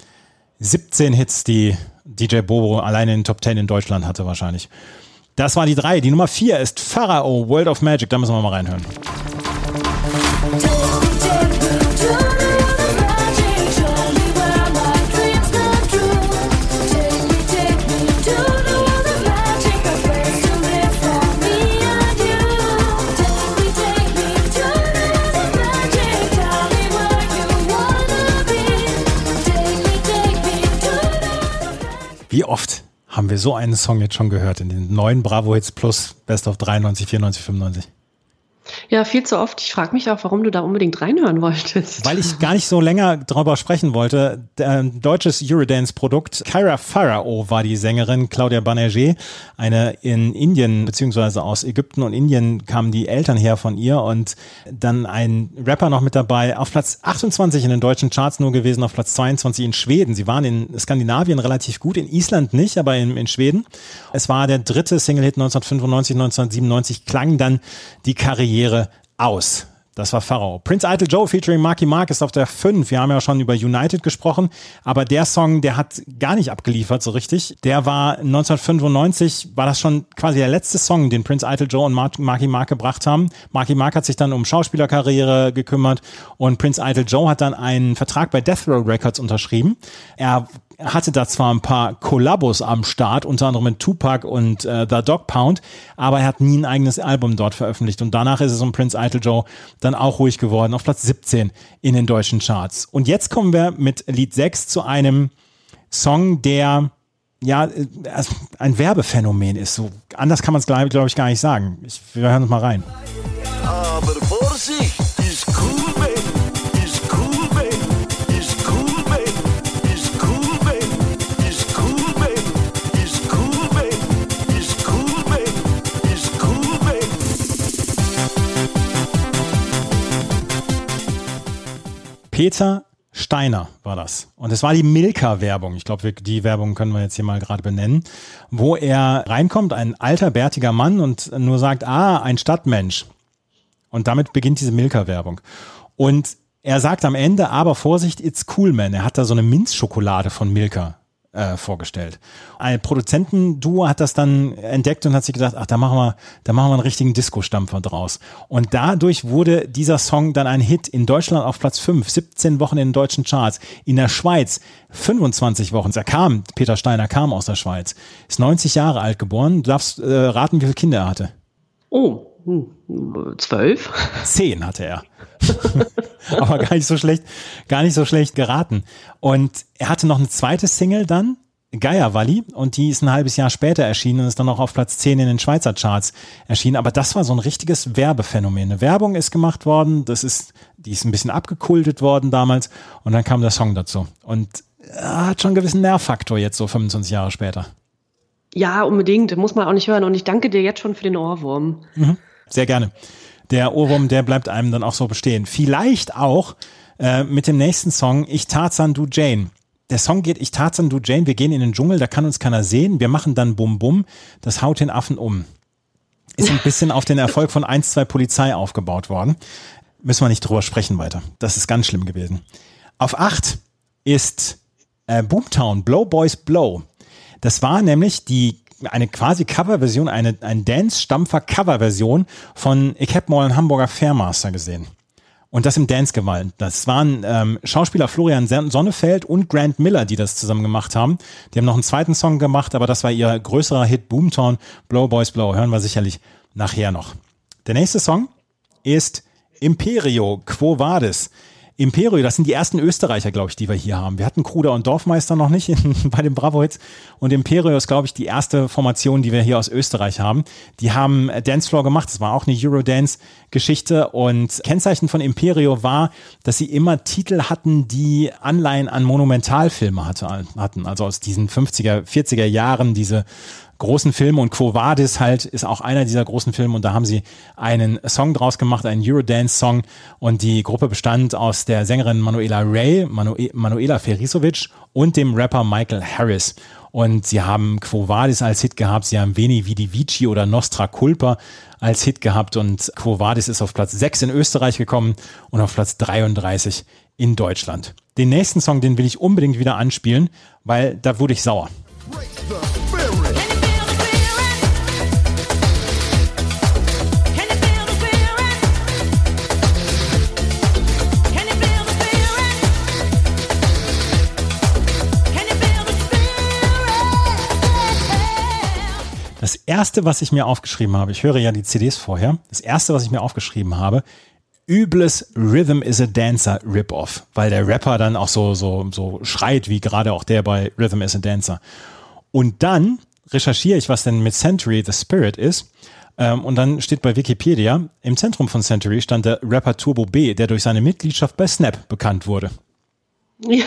Speaker 2: 17 Hits, die DJ Bobo alleine in den Top 10 in Deutschland hatte wahrscheinlich. Das war die drei. Die Nummer vier ist Pharao, World of Magic. Da müssen wir mal reinhören so einen Song jetzt schon gehört in den neuen Bravo Hits Plus Best of 93, 94, 95?
Speaker 3: Ja, viel zu oft. Ich frage mich auch, warum du da unbedingt reinhören wolltest.
Speaker 2: Weil ich gar nicht so länger darüber sprechen wollte. Ein deutsches Eurodance-Produkt. Kyra Pharao war die Sängerin, Claudia Banerjee, eine in Indien, beziehungsweise aus Ägypten und Indien kamen die Eltern her von ihr und dann ein Rapper noch mit dabei. Auf Platz 28 in den deutschen Charts nur gewesen, auf Platz 22 in Schweden. Sie waren in Skandinavien relativ gut, in Island nicht, aber in, in Schweden. Es war der dritte Single-Hit 1995, 1997, klang dann die Karriere aus. Das war Pharao. Prince Idol Joe featuring Marky Mark ist auf der 5. Wir haben ja schon über United gesprochen, aber der Song, der hat gar nicht abgeliefert so richtig. Der war 1995, war das schon quasi der letzte Song, den Prince Idol Joe und Marky Mark gebracht haben. Marky Mark hat sich dann um Schauspielerkarriere gekümmert und Prince Idol Joe hat dann einen Vertrag bei Death Row Records unterschrieben. Er hatte da zwar ein paar Kollabos am Start, unter anderem mit Tupac und äh, The Dog Pound, aber er hat nie ein eigenes Album dort veröffentlicht. Und danach ist es um Prince Idol Joe dann auch ruhig geworden, auf Platz 17 in den deutschen Charts. Und jetzt kommen wir mit Lied 6 zu einem Song, der ja äh, ein Werbephänomen ist. So anders kann man es, glaube glaub ich, gar nicht sagen. Ich, wir hören uns mal rein. Aber Vorsicht! Peter Steiner war das. Und es war die Milka-Werbung. Ich glaube, die Werbung können wir jetzt hier mal gerade benennen, wo er reinkommt, ein alter, bärtiger Mann und nur sagt, ah, ein Stadtmensch. Und damit beginnt diese Milka-Werbung. Und er sagt am Ende, aber Vorsicht, it's cool, man. Er hat da so eine Minzschokolade von Milka äh, vorgestellt. Ein Produzentenduo hat das dann entdeckt und hat sich gedacht, ach, da machen wir, da machen wir einen richtigen Disco-Stampfer draus. Und dadurch wurde dieser Song dann ein Hit in Deutschland auf Platz 5, 17 Wochen in den deutschen Charts. In der Schweiz 25 Wochen. Er kam, Peter Steiner kam aus der Schweiz, ist 90 Jahre alt geboren. Du darfst äh, raten, wie viele Kinder er hatte.
Speaker 3: Oh, hm, zwölf?
Speaker 2: Zehn hatte er. Aber gar nicht so schlecht, gar nicht so schlecht geraten. Und er hatte noch eine zweite Single dann, Geierwalli, und die ist ein halbes Jahr später erschienen und ist dann auch auf Platz 10 in den Schweizer Charts erschienen. Aber das war so ein richtiges Werbephänomen. Eine Werbung ist gemacht worden, das ist, die ist ein bisschen abgekultet worden damals und dann kam der Song dazu. Und er hat schon einen gewissen Nervfaktor jetzt so 25 Jahre später.
Speaker 3: Ja, unbedingt. Muss man auch nicht hören. Und ich danke dir jetzt schon für den Ohrwurm.
Speaker 2: Mhm. Sehr gerne. Der Ohrwurm, der bleibt einem dann auch so bestehen. Vielleicht auch äh, mit dem nächsten Song, Ich Tarzan, du Jane. Der Song geht, Ich Tarzan, du Jane, wir gehen in den Dschungel, da kann uns keiner sehen, wir machen dann Bum Bum, das haut den Affen um. Ist ein bisschen auf den Erfolg von 1, 2 Polizei aufgebaut worden. Müssen wir nicht drüber sprechen weiter. Das ist ganz schlimm gewesen. Auf 8 ist äh, Boomtown, Blow Boys Blow. Das war nämlich die eine quasi Coverversion, eine ein Dance-Stampfer-Coverversion von Ich hab mal einen Hamburger Fairmaster gesehen. Und das im Dance-Gewalt. Das waren ähm, Schauspieler Florian Sonnefeld und Grant Miller, die das zusammen gemacht haben. Die haben noch einen zweiten Song gemacht, aber das war ihr größerer Hit Boomtown, Blow Boys Blow. Hören wir sicherlich nachher noch. Der nächste Song ist Imperio Quo Vadis. Imperio, das sind die ersten Österreicher, glaube ich, die wir hier haben. Wir hatten Kruder und Dorfmeister noch nicht in, bei den Bravo Hits. Und Imperio ist, glaube ich, die erste Formation, die wir hier aus Österreich haben. Die haben Dancefloor gemacht. Das war auch eine Eurodance-Geschichte. Und Kennzeichen von Imperio war, dass sie immer Titel hatten, die Anleihen an Monumentalfilme hatte, hatten. Also aus diesen 50er, 40er Jahren, diese großen Filme und Quo Vadis halt ist auch einer dieser großen Filme und da haben sie einen Song draus gemacht, einen Eurodance-Song und die Gruppe bestand aus der Sängerin Manuela Ray, Manu Manuela Ferisovic und dem Rapper Michael Harris. Und sie haben Quo Vadis als Hit gehabt, sie haben Veni Vidi Vici oder Nostra Culpa als Hit gehabt und Quo Vadis ist auf Platz 6 in Österreich gekommen und auf Platz 33 in Deutschland. Den nächsten Song, den will ich unbedingt wieder anspielen, weil da wurde ich sauer. Das erste, was ich mir aufgeschrieben habe, ich höre ja die CDs vorher, das erste, was ich mir aufgeschrieben habe, übles Rhythm is a Dancer Rip-Off, weil der Rapper dann auch so, so, so schreit, wie gerade auch der bei Rhythm is a Dancer. Und dann recherchiere ich, was denn mit Century the Spirit ist. Ähm, und dann steht bei Wikipedia, im Zentrum von Century stand der Rapper Turbo B, der durch seine Mitgliedschaft bei Snap bekannt wurde.
Speaker 3: Ja,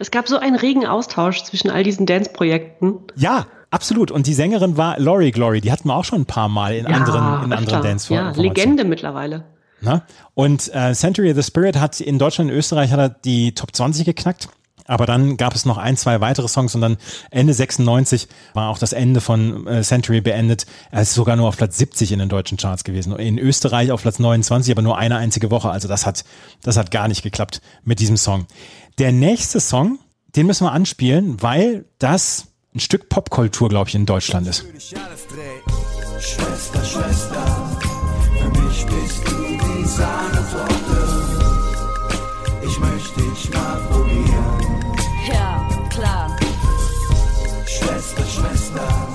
Speaker 3: es gab so einen regen Austausch zwischen all diesen Dance-Projekten.
Speaker 2: Ja, absolut. Und die Sängerin war Laurie Glory. Die hatten wir auch schon ein paar Mal in
Speaker 3: Ja,
Speaker 2: anderen, in anderen dance
Speaker 3: Ja, Legende mittlerweile.
Speaker 2: Ne? Und äh, Century of the Spirit hat in Deutschland und Österreich hat er die Top 20 geknackt. Aber dann gab es noch ein, zwei weitere Songs und dann Ende 96 war auch das Ende von äh, Century beendet. Er ist sogar nur auf Platz 70 in den deutschen Charts gewesen. In Österreich auf Platz 29, aber nur eine einzige Woche. Also das hat, das hat gar nicht geklappt mit diesem Song. Der nächste Song, den müssen wir anspielen, weil das ein Stück Popkultur, glaube ich, in Deutschland ist.
Speaker 5: Schwester, Schwester, für mich bist du die Sahnetorte. Ich möchte dich mal probieren.
Speaker 6: Ja, klar.
Speaker 5: Schwester, Schwester,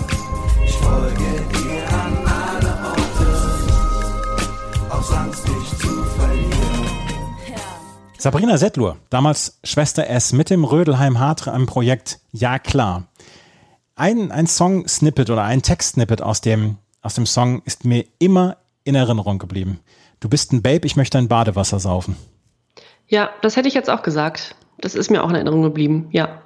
Speaker 5: ich folge dir an alle Orte. Aus Angst, dich zu verlieren.
Speaker 2: Sabrina Settlur, damals Schwester S mit dem Rödelheim Hartreim Projekt Ja klar. Ein, ein Song-Snippet oder ein Text-Snippet aus dem, aus dem Song ist mir immer in Erinnerung geblieben. Du bist ein Babe, ich möchte ein Badewasser saufen.
Speaker 3: Ja, das hätte ich jetzt auch gesagt. Das ist mir auch in Erinnerung geblieben, ja.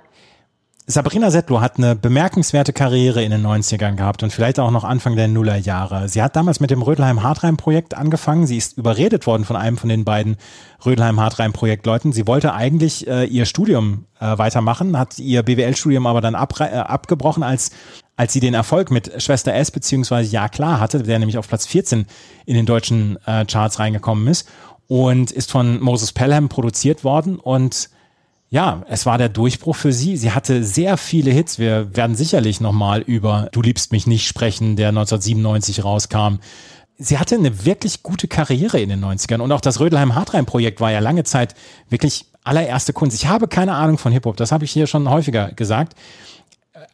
Speaker 2: Sabrina Settler hat eine bemerkenswerte Karriere in den 90ern gehabt und vielleicht auch noch Anfang der Nullerjahre. Sie hat damals mit dem Rödelheim-Hartreim-Projekt angefangen. Sie ist überredet worden von einem von den beiden Rödelheim-Hartreim-Projektleuten. Sie wollte eigentlich äh, ihr Studium äh, weitermachen, hat ihr BWL-Studium aber dann abre- äh, abgebrochen, als, als sie den Erfolg mit Schwester S beziehungsweise Ja klar hatte, der nämlich auf Platz 14 in den deutschen äh, Charts reingekommen ist und ist von Moses Pelham produziert worden und ja, es war der Durchbruch für sie. Sie hatte sehr viele Hits. Wir werden sicherlich nochmal über Du liebst mich nicht sprechen, der 1997 rauskam. Sie hatte eine wirklich gute Karriere in den 90ern und auch das Rödelheim-Hartreim-Projekt war ja lange Zeit wirklich allererste Kunst. Ich habe keine Ahnung von Hip-Hop, das habe ich hier schon häufiger gesagt.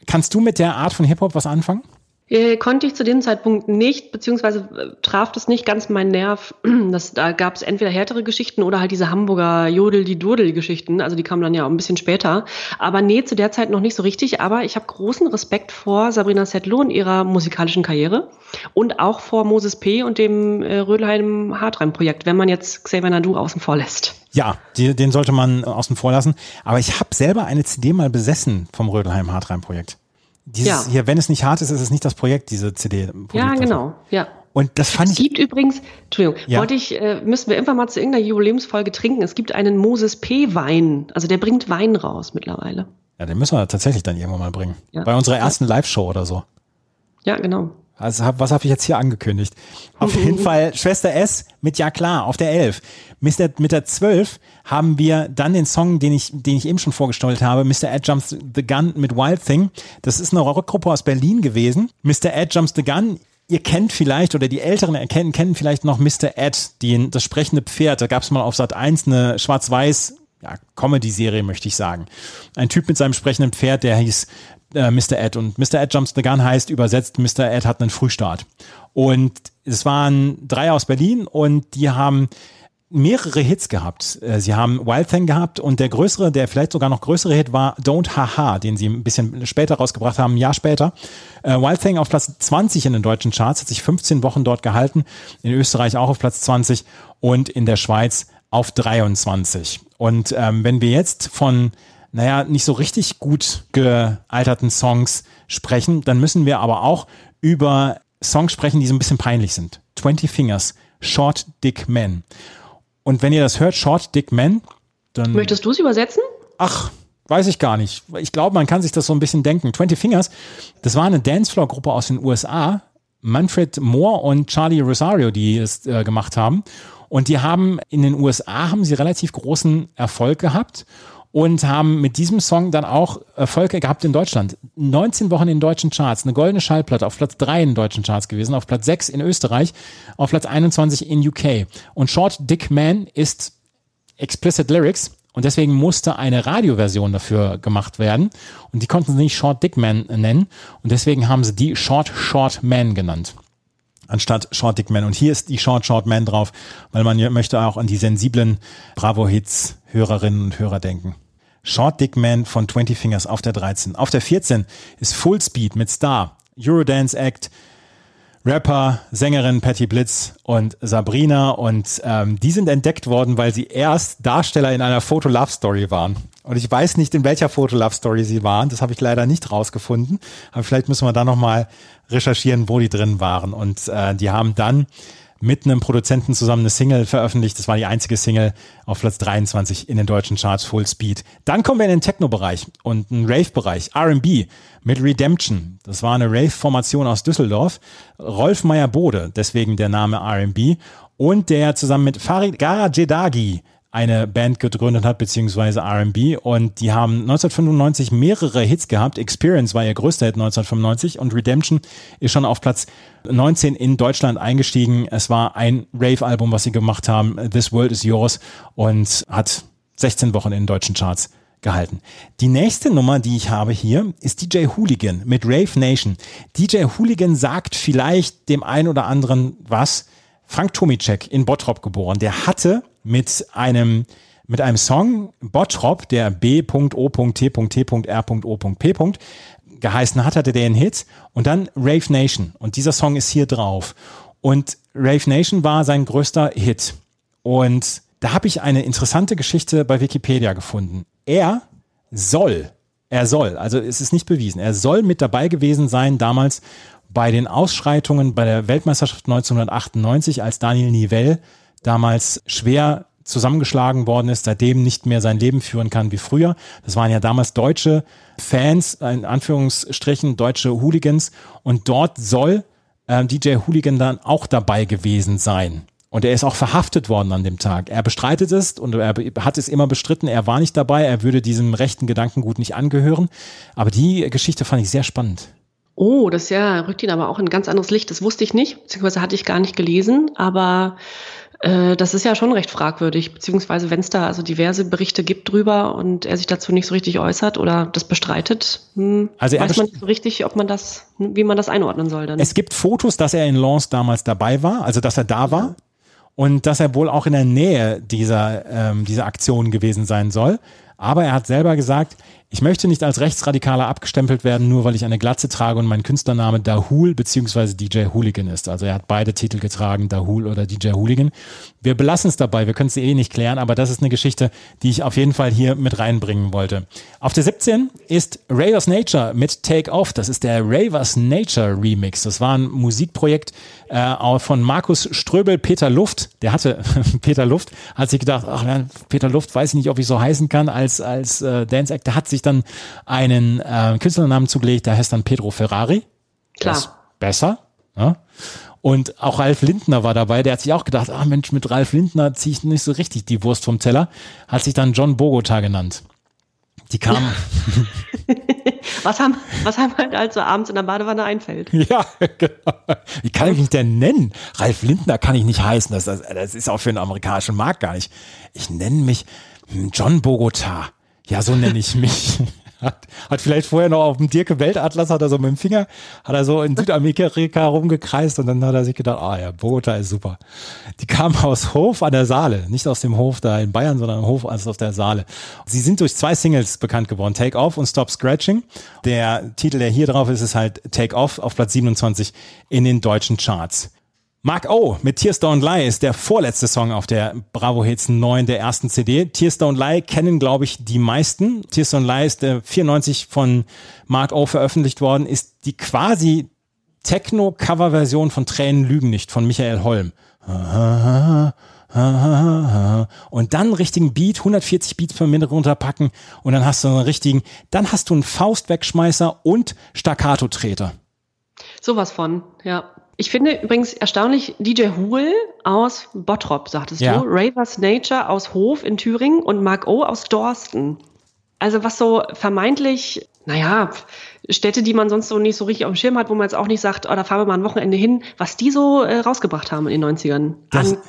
Speaker 2: Kannst du mit der Art von Hip-Hop was anfangen?
Speaker 3: Äh, konnte ich zu dem Zeitpunkt nicht, beziehungsweise äh, traf das nicht ganz meinen Nerv. Das, da gab es entweder härtere Geschichten oder halt diese Hamburger Jodel-die-Dodel-Geschichten. Also die kamen dann ja auch ein bisschen später. Aber nee, zu der Zeit noch nicht so richtig. Aber ich habe großen Respekt vor Sabrina Settler und ihrer musikalischen Karriere und auch vor Moses P. und dem äh, Rödelheim-Hartreim-Projekt, wenn man jetzt Xavier Nadu außen vor lässt.
Speaker 2: Ja, die, den sollte man außen vor lassen. Aber ich habe selber eine CD mal besessen vom Rödelheim-Hartreim-Projekt. Dieses
Speaker 3: Ja.
Speaker 2: hier, wenn es nicht hart ist, ist es nicht das Projekt, diese CD.
Speaker 3: Ja, genau. Ja.
Speaker 2: Und das fand
Speaker 3: Es
Speaker 2: ich,
Speaker 3: gibt übrigens, Entschuldigung,
Speaker 2: Ja.
Speaker 3: wollte ich, äh, müssen wir irgendwann mal zu irgendeiner Jubiläumsfolge trinken. Es gibt einen Moses P. Wein. Also der bringt Wein raus mittlerweile.
Speaker 2: ja, den müssen wir tatsächlich dann irgendwann mal bringen.
Speaker 3: Ja.
Speaker 2: Bei unserer ersten Live-Show oder so.
Speaker 3: Ja, genau.
Speaker 2: Also was habe ich jetzt hier angekündigt? Auf jeden Fall Schwester S mit Ja klar auf der 11. Mit der, mit der 12 haben wir dann den Song, den ich, den ich eben schon vorgestellt habe, Mr. Ed Jumps the Gun mit Wild Thing. Das ist eine Rockgruppe aus Berlin gewesen. Mr. Ed Jumps the Gun. Ihr kennt vielleicht oder die Älteren erkennen, kennen vielleicht noch Mr. Ed, die, das sprechende Pferd. Da gab es mal auf Sat 1 eine schwarz-weiß ja, Comedy-Serie, möchte ich sagen. Ein Typ mit seinem sprechenden Pferd, der hieß äh, Mr. Ed. Und Mr. Ed Jumps the Gun heißt übersetzt, Mr. Ed hat einen Frühstart. Und es waren drei aus Berlin und die haben mehrere Hits gehabt. Äh, Sie haben Wild Thing gehabt und der größere, der vielleicht sogar noch größere Hit war Don't Haha, den sie ein bisschen später rausgebracht haben, ein Jahr später. Äh, Wild Thing auf Platz 20 in den deutschen Charts, hat sich 15 Wochen dort gehalten, in Österreich auch auf Platz 20 und in der Schweiz auf 23. Und ähm, wenn wir jetzt von naja, nicht so richtig gut gealterten Songs sprechen, dann müssen wir aber auch über Songs sprechen, die so ein bisschen peinlich sind. 20 Fingers, Short Dick Man. Und wenn ihr das hört, Short Dick Man, dann.
Speaker 3: Möchtest du es übersetzen?
Speaker 2: Ach, weiß ich gar nicht. Ich glaube, man kann sich das so ein bisschen denken. 20 Fingers, das war eine Dancefloor-Gruppe aus den USA. Manfred Moore und Charlie Rosario, die es äh, gemacht haben. Und die haben in den USA haben sie relativ großen Erfolg gehabt und haben mit diesem Song dann auch Erfolge gehabt in Deutschland. 19 Wochen in deutschen Charts, eine goldene Schallplatte, auf Platz 3 in deutschen Charts gewesen, auf Platz 6 in Österreich, auf Platz 21 in UK. Und Short Dick Man ist explicit Lyrics und deswegen musste eine Radioversion dafür gemacht werden und die konnten sie nicht Short Dick Man nennen und deswegen haben sie die Short Short Man genannt anstatt Short Dick Man und hier ist die Short Short Man drauf, weil man möchte auch an die sensiblen Bravo Hits Hörerinnen und Hörer denken. Short Dick Man von 20 Fingers auf der 13. Auf der 14 ist Full Speed mit Star, Eurodance Act, Rapper, Sängerin Patty Blitz und Sabrina und ähm, die sind entdeckt worden, weil sie erst Darsteller in einer Foto-Love-Story waren. Und ich weiß nicht, in welcher Foto-Love-Story sie waren. Das habe ich leider nicht rausgefunden. Aber vielleicht müssen wir da nochmal recherchieren, wo die drin waren. Und äh, die haben dann mit einem Produzenten zusammen eine Single veröffentlicht. Das war die einzige Single auf Platz 23 in den deutschen Charts Full Speed. Dann kommen wir in den Techno-Bereich und einen Rave-Bereich. R&B mit Redemption. Das war eine Rave-Formation aus Düsseldorf. Rolf Meyer-Bode, deswegen der Name R&B. Und der zusammen mit Farid Garajedagi eine Band gegründet hat, beziehungsweise R&B. Und die haben 1995 mehrere Hits gehabt. Experience war ihr größter Hit 1995 und Redemption ist schon auf Platz 19 in Deutschland eingestiegen. Es war ein Rave-Album, was sie gemacht haben. This World is Yours und hat 16 Wochen in deutschen Charts gehalten. Die nächste Nummer, die ich habe hier, ist DJ Hooligan mit Rave Nation. DJ Hooligan sagt vielleicht dem einen oder anderen was. Frank Tomicek in Bottrop geboren. Der hatte mit einem mit einem Song Bottrop, der B.O.T.T.R.O.P. geheißen hat, hatte der einen Hit und dann Rave Nation und dieser Song ist hier drauf und Rave Nation war sein größter Hit und da habe ich eine interessante Geschichte bei Wikipedia gefunden. Er soll, er soll, also es ist nicht bewiesen, er soll mit dabei gewesen sein damals bei den Ausschreitungen bei der Weltmeisterschaft 1998, als Daniel Nivell damals schwer zusammengeschlagen worden ist, seitdem nicht mehr sein Leben führen kann wie früher. Das waren ja damals deutsche Fans, in Anführungsstrichen deutsche Hooligans. Und dort soll äh, DJ Hooligan dann auch dabei gewesen sein. Und er ist auch verhaftet worden an dem Tag. Er bestreitet es und er hat es immer bestritten. Er war nicht dabei. Er würde diesem rechten Gedankengut nicht angehören. Aber die Geschichte fand ich sehr spannend.
Speaker 3: Oh, das ja rückt ihn aber auch in ein ganz anderes Licht. Das wusste ich nicht, beziehungsweise hatte ich gar nicht gelesen. Aber äh, das ist ja schon recht fragwürdig, beziehungsweise wenn es da also diverse Berichte gibt drüber und er sich dazu nicht so richtig äußert oder das bestreitet, hm, also weiß man nicht so richtig, ob man das, wie man das einordnen soll. Dann.
Speaker 2: Es gibt Fotos, dass er in Lens damals dabei war, also dass er da war. Und dass er wohl auch in der Nähe dieser, ähm, dieser Aktion gewesen sein soll. Aber er hat selber gesagt, ich möchte nicht als Rechtsradikaler abgestempelt werden, nur weil ich eine Glatze trage und mein Künstlername Dahul bzw. DJ Hooligan ist. Also er hat beide Titel getragen, Dahul oder DJ Hooligan. Wir belassen es dabei, wir können es eh nicht klären, aber das ist eine Geschichte, die ich auf jeden Fall hier mit reinbringen wollte. Auf der 17 ist Ravers Nature mit Take Off. Das ist der Ravers Nature Remix. Das war ein Musikprojekt äh, von Markus Ströbel, Peter Luft. Der hatte Peter Luft, hat sich gedacht, ach Peter Luft, weiß ich nicht, ob ich so heißen kann als, als äh, Dance Act. Der hat sich dann einen äh, Künstlernamen zugelegt, der heißt dann Pedro Ferrari.
Speaker 3: Klar.
Speaker 2: besser. Ja? Und auch Ralf Lindner war dabei, der hat sich auch gedacht, ah Mensch, mit Ralf Lindner ziehe ich nicht so richtig die Wurst vom Teller. Hat sich dann John Bogota genannt. Die kamen.
Speaker 3: was haben, was haben halt also abends in der Badewanne einfällt?
Speaker 2: Ja, genau. Wie kann ich mich denn nennen? Ralf Lindner kann ich nicht heißen. Das, das, das ist auch für den amerikanischen Markt gar nicht. Ich nenne mich John Bogota. Ja, so nenne ich mich. Hat, hat vielleicht vorher noch auf dem Dirke Weltatlas, hat er so mit dem Finger, hat er so in Südamerika rumgekreist und dann hat er sich gedacht, ah ja, Bogota ist super. Die kamen aus Hof an der Saale, nicht aus dem Hof da in Bayern, sondern Hof also aus der Saale. Sie sind durch zwei Singles bekannt geworden, Take Off und Stop Scratching. Der Titel, der hier drauf ist, ist halt Take Off auf Platz 27 in den deutschen Charts. Mark O mit Tears Don't Lie ist der vorletzte Song auf der Bravo Hits 9 der ersten CD. Tears Don't Lie kennen, glaube ich, die meisten. Tears Don't Lie ist der 94 von Mark O veröffentlicht worden, ist die quasi Techno-Cover-Version von Tränen lügen nicht von Michael Holm. Und dann richtigen Beat, 140 Beats per Minute runterpacken und dann hast du einen richtigen, dann hast du einen Faustwegschmeißer und Staccato-Treter.
Speaker 3: Sowas von, ja. Ich finde übrigens erstaunlich, DJ Huhl aus Bottrop, sagtest ja. du, Ravers Nature aus Hof in Thüringen und Mark O aus Dorsten. Also was so vermeintlich, naja, Städte, die man sonst so nicht so richtig auf dem Schirm hat, wo man jetzt auch nicht sagt, oh, da fahren wir mal ein Wochenende hin, was die so äh, rausgebracht haben in den 90ern. Das an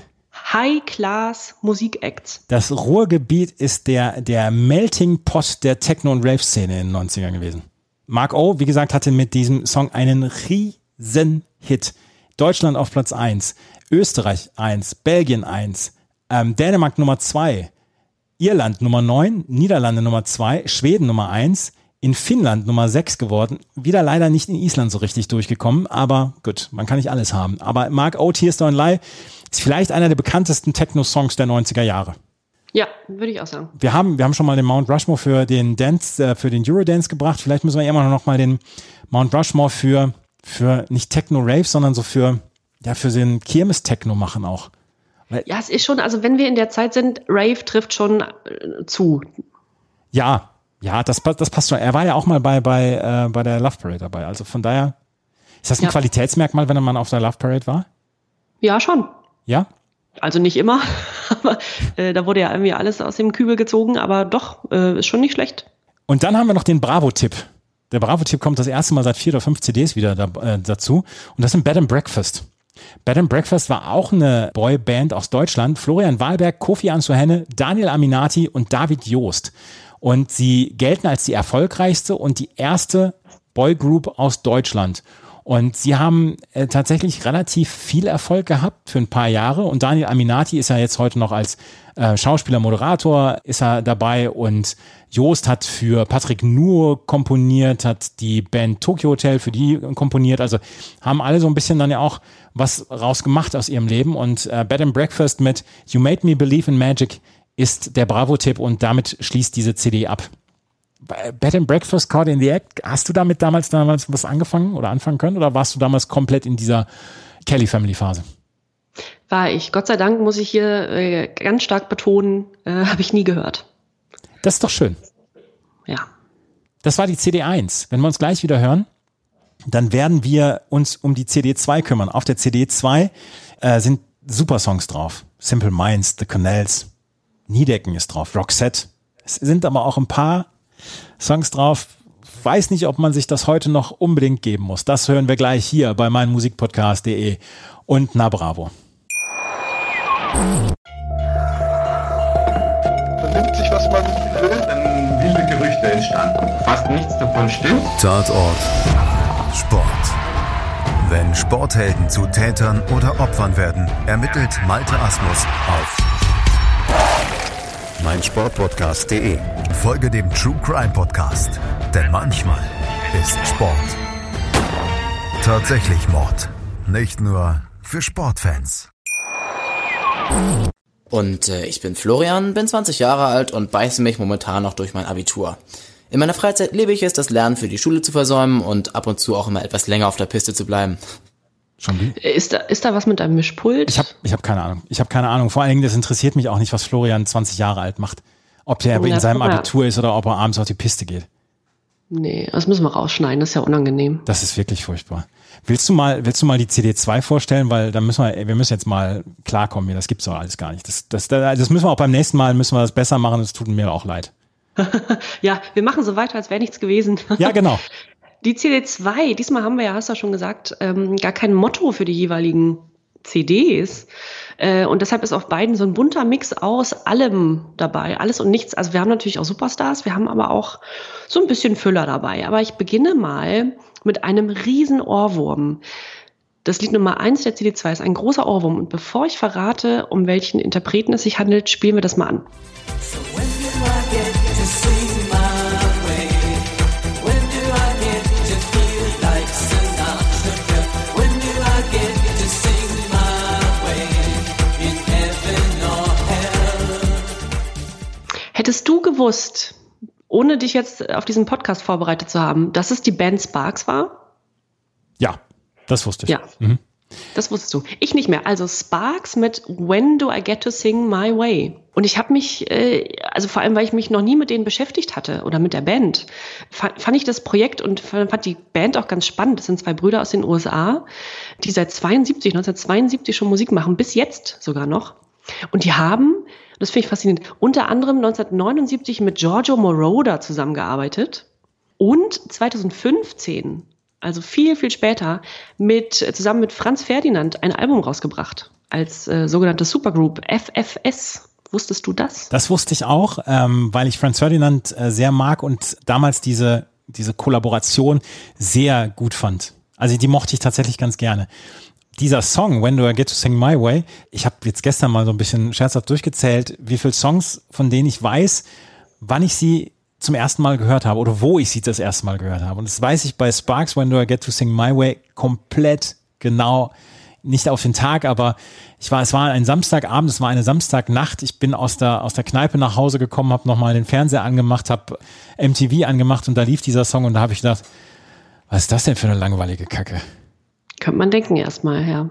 Speaker 3: High-Class Musikacts.
Speaker 2: Das Ruhrgebiet ist der, der Melting Pot der Techno- und Rave-Szene in den 90ern gewesen. Mark O, wie gesagt, hatte mit diesem Song einen riesen Hit. Deutschland auf Platz 1, Österreich 1, Belgien 1, ähm, Dänemark Nummer 2, Irland Nummer 9, Niederlande Nummer 2, Schweden Nummer 1, in Finnland Nummer 6 geworden. Wieder leider nicht in Island so richtig durchgekommen, aber gut, man kann nicht alles haben. Aber Mark O. Tears Don't Lie ist vielleicht einer der bekanntesten Techno-Songs der 90er Jahre.
Speaker 3: Ja, würde ich auch sagen.
Speaker 2: Wir haben, wir haben schon mal den Mount Rushmore für den Dance, äh, für den Eurodance gebracht. Vielleicht müssen wir immer noch mal den Mount Rushmore für, für nicht Techno-Rave, sondern so für, ja, für den Kirmes-Techno machen auch.
Speaker 3: Ja, es ist schon, also wenn wir in der Zeit sind, Rave trifft schon äh, zu.
Speaker 2: Ja, ja, das, das passt schon. Er war ja auch mal bei, bei, äh, bei der Love Parade dabei. Also von daher, ist das ein
Speaker 3: Ja.
Speaker 2: Qualitätsmerkmal, wenn man auf der Love Parade war?
Speaker 3: Ja, schon.
Speaker 2: Ja?
Speaker 3: Also nicht immer, aber äh, da wurde ja irgendwie alles aus dem Kübel gezogen, aber doch, äh, ist schon nicht schlecht.
Speaker 2: Und dann haben wir noch den Bravo-Tipp. Der Bravo-Tipp kommt das erste Mal seit vier oder fünf CDs wieder da, äh, dazu. Und das sind Bed and Breakfast. Bed and Breakfast war auch eine Boyband aus Deutschland. Florian Wahlberg, Kofi Anzuhenne, Daniel Aminati und David Joost. Und sie gelten als die erfolgreichste und die erste Boygroup aus Deutschland. Und sie haben äh, tatsächlich relativ viel Erfolg gehabt für ein paar Jahre. Und Daniel Aminati ist ja jetzt heute noch als äh, Schauspieler, Moderator ist er dabei. Und Joost hat für Patrick Nuhr komponiert, hat die Band Tokyo Hotel für die komponiert. Also haben alle so ein bisschen dann ja auch was rausgemacht aus ihrem Leben. Und äh, Bed and Breakfast mit You Made Me Believe in Magic ist der Bravo-Tipp und damit schließt diese CD ab. Bed and Breakfast Caught in the Act, hast du damit damals damals was angefangen oder anfangen können oder warst du damals komplett in dieser Kelly Family Phase?
Speaker 3: War ich. Gott sei Dank muss ich hier äh, ganz stark betonen, äh, habe ich nie gehört.
Speaker 2: Das ist doch schön.
Speaker 3: Ja.
Speaker 2: Das war die CD 1. Wenn wir uns gleich wieder hören, dann werden wir uns um die CD 2 kümmern. Auf der CD 2 äh, sind super Songs drauf. Simple Minds, The Canals, Niedecken ist drauf, Roxette. Es sind aber auch ein paar Songs drauf. Weiß nicht, ob man sich das heute noch unbedingt geben muss. Das hören wir gleich hier bei meinmusikpodcast.de und Na Bravo.
Speaker 7: Man nimmt sich, was man will. Dann wilde Gerüchte entstanden. Fast nichts davon stimmt.
Speaker 8: Tatort Sport. Wenn Sporthelden zu Tätern oder Opfern werden, ermittelt Malte Asmus auf meinsportpodcast.de. Folge dem True Crime Podcast, denn manchmal ist Sport tatsächlich Mord. Nicht nur für Sportfans.
Speaker 1: Und äh, ich bin Florian, bin 20 Jahre alt und beiße mich momentan noch durch mein Abitur. In meiner Freizeit lebe ich es, das Lernen für die Schule zu versäumen und ab und zu auch immer etwas länger auf der Piste zu bleiben.
Speaker 2: Schon wie?
Speaker 3: Äh, Ist da, ist da was mit deinem Mischpult?
Speaker 2: Ich habe ich hab keine Ahnung. Ich habe keine Ahnung. Vor allen Dingen, das interessiert mich auch nicht, was Florian 20 Jahre alt macht. Ob der in
Speaker 3: Ja,
Speaker 2: seinem. Abitur ist oder ob er abends auf die Piste geht.
Speaker 3: nee, das müssen wir rausschneiden, das ist ja unangenehm.
Speaker 2: Das ist wirklich furchtbar. Willst du mal, willst du mal die CD2 vorstellen? Weil da müssen wir, wir müssen jetzt mal klarkommen hier. Das gibt's doch alles gar nicht. Das, das, das müssen wir auch beim nächsten Mal, müssen wir das besser machen. Das tut mir auch leid.
Speaker 3: Ja, wir machen so weiter, als wäre nichts gewesen.
Speaker 2: Ja, genau.
Speaker 3: Die CD2, diesmal haben wir ja, hast du ja schon gesagt, ähm, gar kein Motto für die jeweiligen CDs. Äh, und deshalb ist auf beiden so ein bunter Mix aus allem dabei, alles und nichts. Also wir haben natürlich auch Superstars, wir haben aber auch so ein bisschen Füller dabei. Aber ich beginne mal mit einem riesen Ohrwurm. Das Lied Nummer eins der CD2 ist ein großer Ohrwurm. Und bevor ich verrate, um welchen Interpreten es sich handelt, spielen wir das mal an. Hättest du gewusst, ohne dich jetzt auf diesen Podcast vorbereitet zu haben, dass es die Band Sparks war?
Speaker 2: Ja, das wusste ich.
Speaker 3: Ja. Das wusstest du. Ich nicht mehr. Also Sparks mit When Do I Get to Sing My Way? Und ich habe mich, äh, also vor allem, weil ich mich noch nie mit denen beschäftigt hatte oder mit der Band, fand, fand ich das Projekt und fand fand die Band auch ganz spannend. Das sind zwei Brüder aus den USA, die seit 72, 1972 schon Musik machen, bis jetzt sogar noch. Und die haben, das finde ich faszinierend, unter anderem 1979 mit Giorgio Moroder zusammengearbeitet und 2015, also viel, viel später, mit, zusammen mit Franz Ferdinand ein Album rausgebracht als äh, sogenannte Supergroup FFS. Wusstest du das?
Speaker 2: Das wusste ich auch, ähm, weil ich Franz Ferdinand äh, sehr mag und damals diese, diese Kollaboration sehr gut fand. Also die mochte ich tatsächlich ganz gerne. Dieser Song, When Do I Get to Sing My Way, ich habe jetzt gestern mal so ein bisschen scherzhaft durchgezählt, wie viele Songs, von denen ich weiß, wann ich sie zum ersten Mal gehört habe oder wo ich sie das erste Mal gehört habe. Und das weiß ich bei Sparks, When Do I Get to Sing My Way, komplett genau, nicht auf den Tag, aber ich war, es war ein Samstagabend, es war eine Samstagnacht. Ich bin aus der, aus der Kneipe nach Hause gekommen, habe nochmal den Fernseher angemacht, habe MTV angemacht und da lief dieser Song und da habe ich gedacht, was ist das denn für eine langweilige Kacke?
Speaker 3: Könnte man denken erstmal, ja.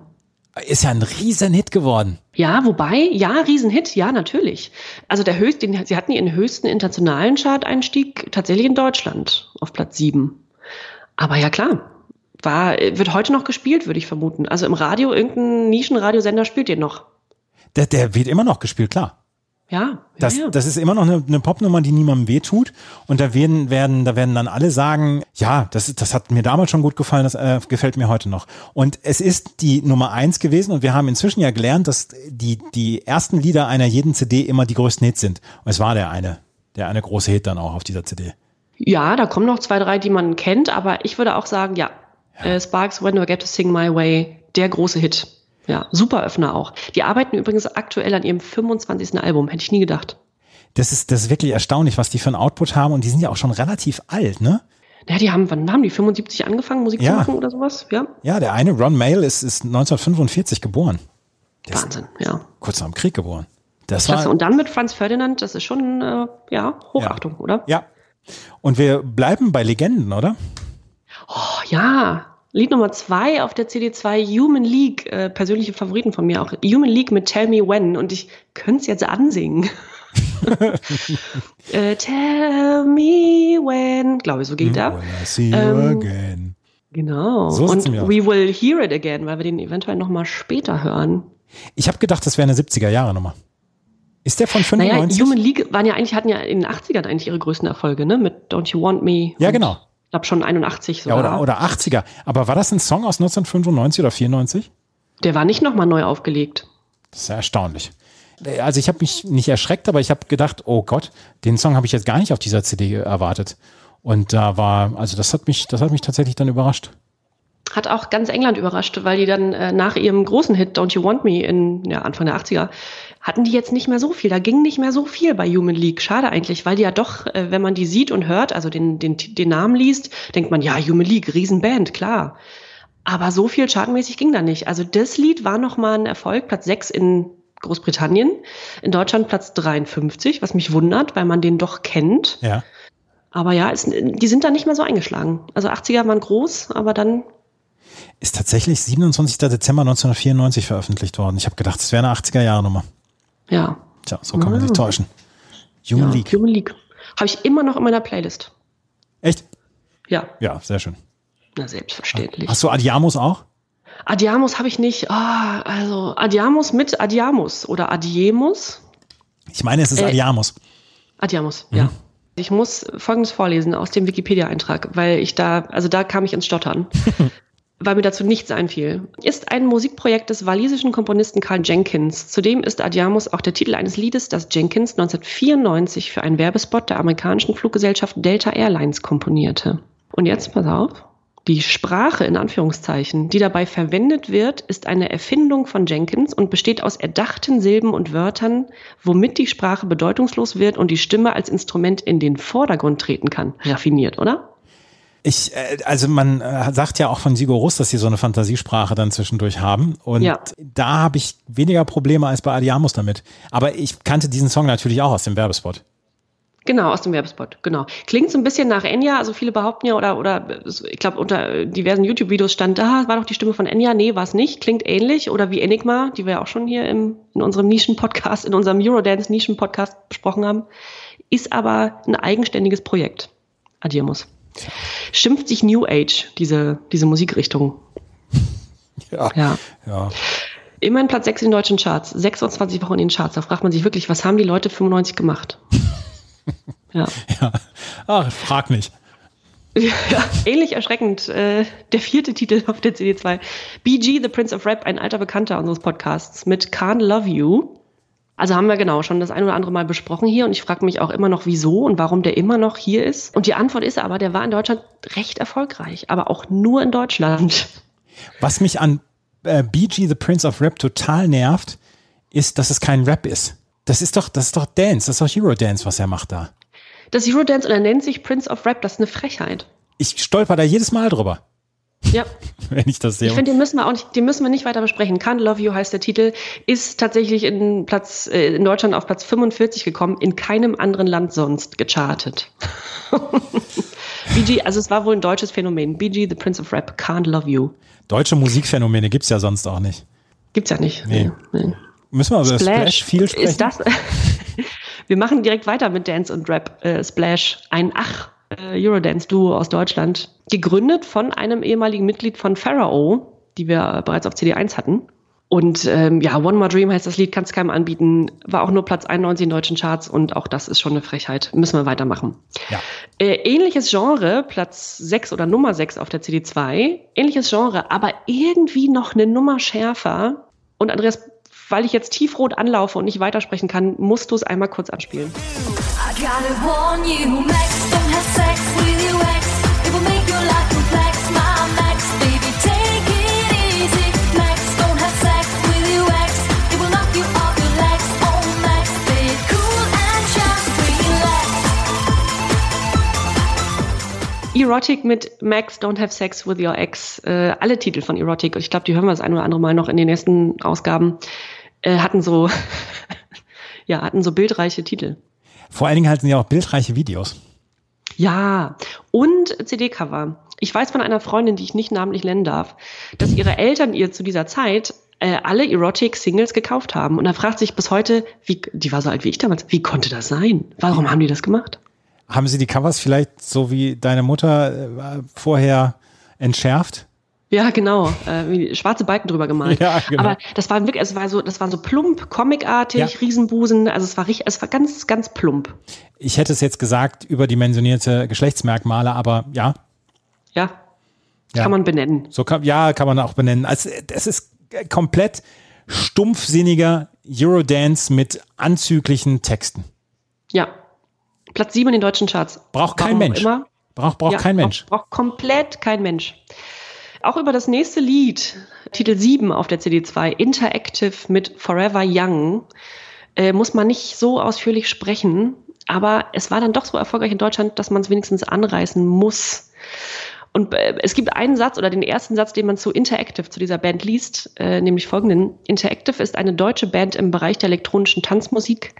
Speaker 2: Ist ja ein riesen Hit geworden.
Speaker 3: Ja, wobei, ja, Riesenhit, ja, natürlich. Also der höchste, den, sie hatten ihren höchsten internationalen Chart-Einstieg tatsächlich in Deutschland auf Platz sieben. Aber ja, klar, war, wird heute noch gespielt, würde ich vermuten. Also im Radio, irgendein Nischenradiosender spielt den noch.
Speaker 2: Der, der wird immer noch gespielt, klar.
Speaker 3: Ja,
Speaker 2: Das,
Speaker 3: ja, ja.
Speaker 2: das ist immer noch eine, eine Popnummer, die niemandem wehtut. Und da werden, werden, da werden dann alle sagen, ja, das, das hat mir damals schon gut gefallen, das äh, gefällt mir heute noch. Und es ist die Nummer eins gewesen und wir haben inzwischen ja gelernt, dass die, die ersten Lieder einer jeden CD immer die größten Hits sind. Und es war der eine, der eine große Hit dann auch auf dieser CD.
Speaker 3: ja, da kommen noch zwei, drei, die man kennt, aber ich würde auch sagen, ja, Äh, Sparks, When Do I Get to Sing My Way, der große Hit. Ja, super Öffner auch. Die arbeiten übrigens aktuell an ihrem 25. Album, hätte ich nie gedacht.
Speaker 2: Das ist, das ist wirklich erstaunlich, was die für ein Output haben. Und die sind ja auch schon relativ alt, ne?
Speaker 3: Ja, die haben, wann haben die 75 angefangen, Musik
Speaker 2: Ja.
Speaker 3: zu machen oder sowas? Ja,
Speaker 2: Ja, der eine, Ron Mail, ist, ist 1945 geboren. Der
Speaker 3: Wahnsinn, ja.
Speaker 2: kurz nach dem Krieg geboren. Das
Speaker 3: Klasse.
Speaker 2: war,
Speaker 3: Und dann mit Franz Ferdinand, das ist schon, äh, ja, Hochachtung, oder?
Speaker 2: ja. Und wir bleiben bei Legenden, oder?
Speaker 3: Oh, ja. Lied Nummer zwei auf der CD2, Human League, äh, persönliche Favoriten von mir auch. Human League mit Tell Me When und ich könnte es jetzt ansingen. äh, tell me when, glaube ich, so geht er.
Speaker 2: See you
Speaker 3: Ähm,
Speaker 2: again.
Speaker 3: Genau.
Speaker 2: So
Speaker 3: und we will hear it again, weil wir den eventuell noch mal später hören.
Speaker 2: Ich habe gedacht, das wäre eine 70er-Jahre-Nummer. Ist der von
Speaker 3: Naja,
Speaker 2: 95?
Speaker 3: Human League waren ja eigentlich, hatten ja in den 80ern eigentlich ihre größten Erfolge, ne? Mit Don't You Want Me.
Speaker 2: Ja, genau.
Speaker 3: Ich glaube schon 81
Speaker 2: ja,
Speaker 3: sogar.
Speaker 2: oder, oder 80er. Aber war das ein Song aus 1995 oder 94?
Speaker 3: Der war nicht noch mal neu aufgelegt.
Speaker 2: Das ist ja erstaunlich. Also ich habe mich nicht erschreckt, aber ich habe gedacht, oh Gott, den Song habe ich jetzt gar nicht auf dieser CD erwartet. Und da war, also das hat mich, das hat mich tatsächlich dann überrascht.
Speaker 3: Hat auch ganz England überrascht, weil die dann äh, nach ihrem großen Hit Don't You Want Me in ja, Anfang der 80er hatten die jetzt nicht mehr so viel. Da ging nicht mehr so viel bei Human League. Schade eigentlich, weil die ja doch, äh, wenn man die sieht und hört, also den, den, den Namen liest, denkt man, ja, Human League, Riesenband, klar. Aber so viel chartmäßig ging da nicht. Also das Lied war nochmal ein Erfolg, Platz 6 in Großbritannien, in Deutschland Platz 53, was mich wundert, weil man den doch kennt.
Speaker 2: Ja.
Speaker 3: Aber ja, es, die sind da nicht mehr so eingeschlagen. Also 80er waren groß, aber dann
Speaker 2: Ist tatsächlich 27. Dezember 1994 veröffentlicht worden. Ich habe gedacht, es wäre eine 80er-Jahre-Nummer.
Speaker 3: Ja.
Speaker 2: Tja, so kann man sich täuschen. Human
Speaker 3: ja,
Speaker 2: League.
Speaker 3: Human League. Habe ich immer noch in meiner Playlist.
Speaker 2: Echt?
Speaker 3: Ja,
Speaker 2: Ja, sehr schön.
Speaker 3: na selbstverständlich.
Speaker 2: Hast du Adiamos auch?
Speaker 3: Adiamos habe ich nicht. Ah, also Adiamos mit Adiamos oder Adiemus.
Speaker 2: Ich meine, es ist
Speaker 3: Äh,
Speaker 2: Adiamos.
Speaker 3: Adiamos,
Speaker 2: Mhm.
Speaker 3: ja. Ich muss Folgendes vorlesen aus dem Wikipedia-Eintrag, weil ich da, also da kam ich ins Stottern. weil mir dazu nichts einfiel. Ist ein Musikprojekt des walisischen Komponisten Carl Jenkins. Zudem ist Adiamos auch der Titel eines Liedes, das Jenkins 1994 für einen Werbespot der amerikanischen Fluggesellschaft Delta Airlines komponierte. Und jetzt, pass auf. Die Sprache in Anführungszeichen, die dabei verwendet wird, ist eine Erfindung von Jenkins und besteht aus erdachten Silben und Wörtern, womit die Sprache bedeutungslos wird und die Stimme als Instrument in den Vordergrund treten kann. Raffiniert, oder?
Speaker 2: Ich, äh, also man äh, sagt ja auch von Sigur Rus, dass sie so eine Fantasiesprache dann zwischendurch haben. Und
Speaker 3: Ja.
Speaker 2: da habe ich weniger Probleme als bei Adiamos damit. Aber ich kannte diesen Song natürlich auch aus dem Werbespot.
Speaker 3: Genau, aus dem Werbespot, genau. Klingt so ein bisschen nach Enya, also viele behaupten ja, oder, oder ich glaube, unter diversen YouTube-Videos stand, da war doch die Stimme von Enya. Nee, war es nicht. Klingt ähnlich. Oder wie Enigma, die wir ja auch schon hier im, in unserem Nischen-Podcast, in unserem Eurodance-Nischen-Podcast besprochen haben. Ist aber ein eigenständiges Projekt. Adiamos. Schimpft sich New Age, diese, diese Musikrichtung.
Speaker 2: Ja.
Speaker 3: Ja.
Speaker 2: ja.
Speaker 3: Immerhin Platz 6 in den deutschen Charts, 26 Wochen in den Charts. Da fragt man sich wirklich, was haben die Leute 95 gemacht? ja.
Speaker 2: ja. Ach, frag nicht.
Speaker 3: Ja, ähnlich erschreckend. Äh, der vierte Titel auf der CD2. BG, The Prince of Rap, ein alter Bekannter unseres Podcasts mit Can't Love You. Also haben wir genau schon das ein oder andere Mal besprochen hier und ich frage mich auch immer noch, wieso und warum der immer noch hier ist. Und die Antwort ist aber, der war in Deutschland recht erfolgreich, aber auch nur in Deutschland.
Speaker 2: Was mich an äh, BG the Prince of Rap total nervt, ist, dass es kein Rap ist. Das ist doch, das ist doch Dance, das ist doch Eurodance, was er macht da.
Speaker 3: Das Eurodance und er nennt sich Prince of Rap, das ist eine Frechheit.
Speaker 2: Ich stolper da jedes Mal drüber,
Speaker 3: Ja.
Speaker 2: wenn ich das sehe.
Speaker 3: Ich finde, den müssen wir auch nicht, den müssen wir nicht weiter besprechen. Can't Love You heißt der Titel, ist tatsächlich in Platz, äh, in Deutschland auf Platz 45 gekommen, in keinem anderen Land sonst gechartet. BG, also es war wohl ein deutsches Phänomen. BG, the Prince of Rap, Can't Love You.
Speaker 2: Deutsche Musikphänomene gibt's ja sonst auch nicht.
Speaker 3: Gibt's ja nicht.
Speaker 2: Nee.
Speaker 3: Nee.
Speaker 2: Müssen wir über Splash, viel sprechen?
Speaker 3: Ist das? wir machen direkt weiter mit Dance und Rap. Äh, Splash, ein Ach äh, Eurodance-Duo aus Deutschland, gegründet von einem ehemaligen Mitglied von Pharaoh, die wir bereits auf CD1 hatten. Und ähm, ja, One More Dream heißt das Lied, kannst keinem anbieten, war auch nur Platz 91 in deutschen Charts und auch das ist schon eine Frechheit. Müssen wir weitermachen.
Speaker 2: Ja.
Speaker 3: Äh, ähnliches Genre, Platz 6 oder Nummer 6 auf der CD2, ähnliches Genre, aber irgendwie noch eine Nummer schärfer. Und Andreas, weil ich jetzt tiefrot anlaufe und nicht weitersprechen kann, musst du es einmal kurz anspielen.
Speaker 6: I gotta warn you, make
Speaker 3: Erotic mit Max Don't Have Sex with Your Ex. Äh, alle Titel von Erotic, und ich glaube, die hören wir das ein oder andere Mal noch in den nächsten Ausgaben, äh, hatten so, ja, hatten so bildreiche Titel.
Speaker 2: Vor allen Dingen halten ja auch bildreiche Videos.
Speaker 3: Ja, und CD-Cover. Ich weiß von einer Freundin, die ich nicht namentlich nennen darf, dass ihre Eltern ihr zu dieser Zeit äh, alle Erotic-Singles gekauft haben. Und da fragt sich bis heute, wie, die war so alt wie ich damals, wie konnte das sein? Warum haben die das gemacht?
Speaker 2: Haben sie die Covers vielleicht so wie deine Mutter äh, vorher entschärft?
Speaker 3: Ja, genau. Äh, schwarze Balken drüber gemalt.
Speaker 2: Ja, genau.
Speaker 3: Aber das war wirklich, es war so, das war so plump, comicartig,
Speaker 2: Ja.
Speaker 3: Riesenbusen. Also es war richtig, es war ganz, ganz plump.
Speaker 2: Ich hätte es jetzt gesagt, überdimensionierte Geschlechtsmerkmale, aber ja,
Speaker 3: Ja.
Speaker 2: Ja.
Speaker 3: Kann man benennen.
Speaker 2: so kann, ja, kann man auch benennen. Also, es ist komplett stumpfsinniger Eurodance mit anzüglichen Texten.
Speaker 3: Ja. Platz sieben in den deutschen Charts.
Speaker 2: Braucht kein
Speaker 3: Warum
Speaker 2: Mensch.
Speaker 3: Immer.
Speaker 2: Braucht, braucht
Speaker 3: Ja,
Speaker 2: kein Mensch.
Speaker 3: Braucht, braucht komplett kein Mensch. Auch über das nächste Lied, Titel 7 auf der CD2, Interactive mit Forever Young, äh, muss man nicht so ausführlich sprechen. Aber es war dann doch so erfolgreich in Deutschland, dass man es wenigstens anreißen muss. Und äh, es gibt einen Satz oder den ersten Satz, den man zu Interactive, zu dieser Band liest, äh, nämlich folgenden. Interactive ist eine deutsche Band im Bereich der elektronischen Tanzmusik.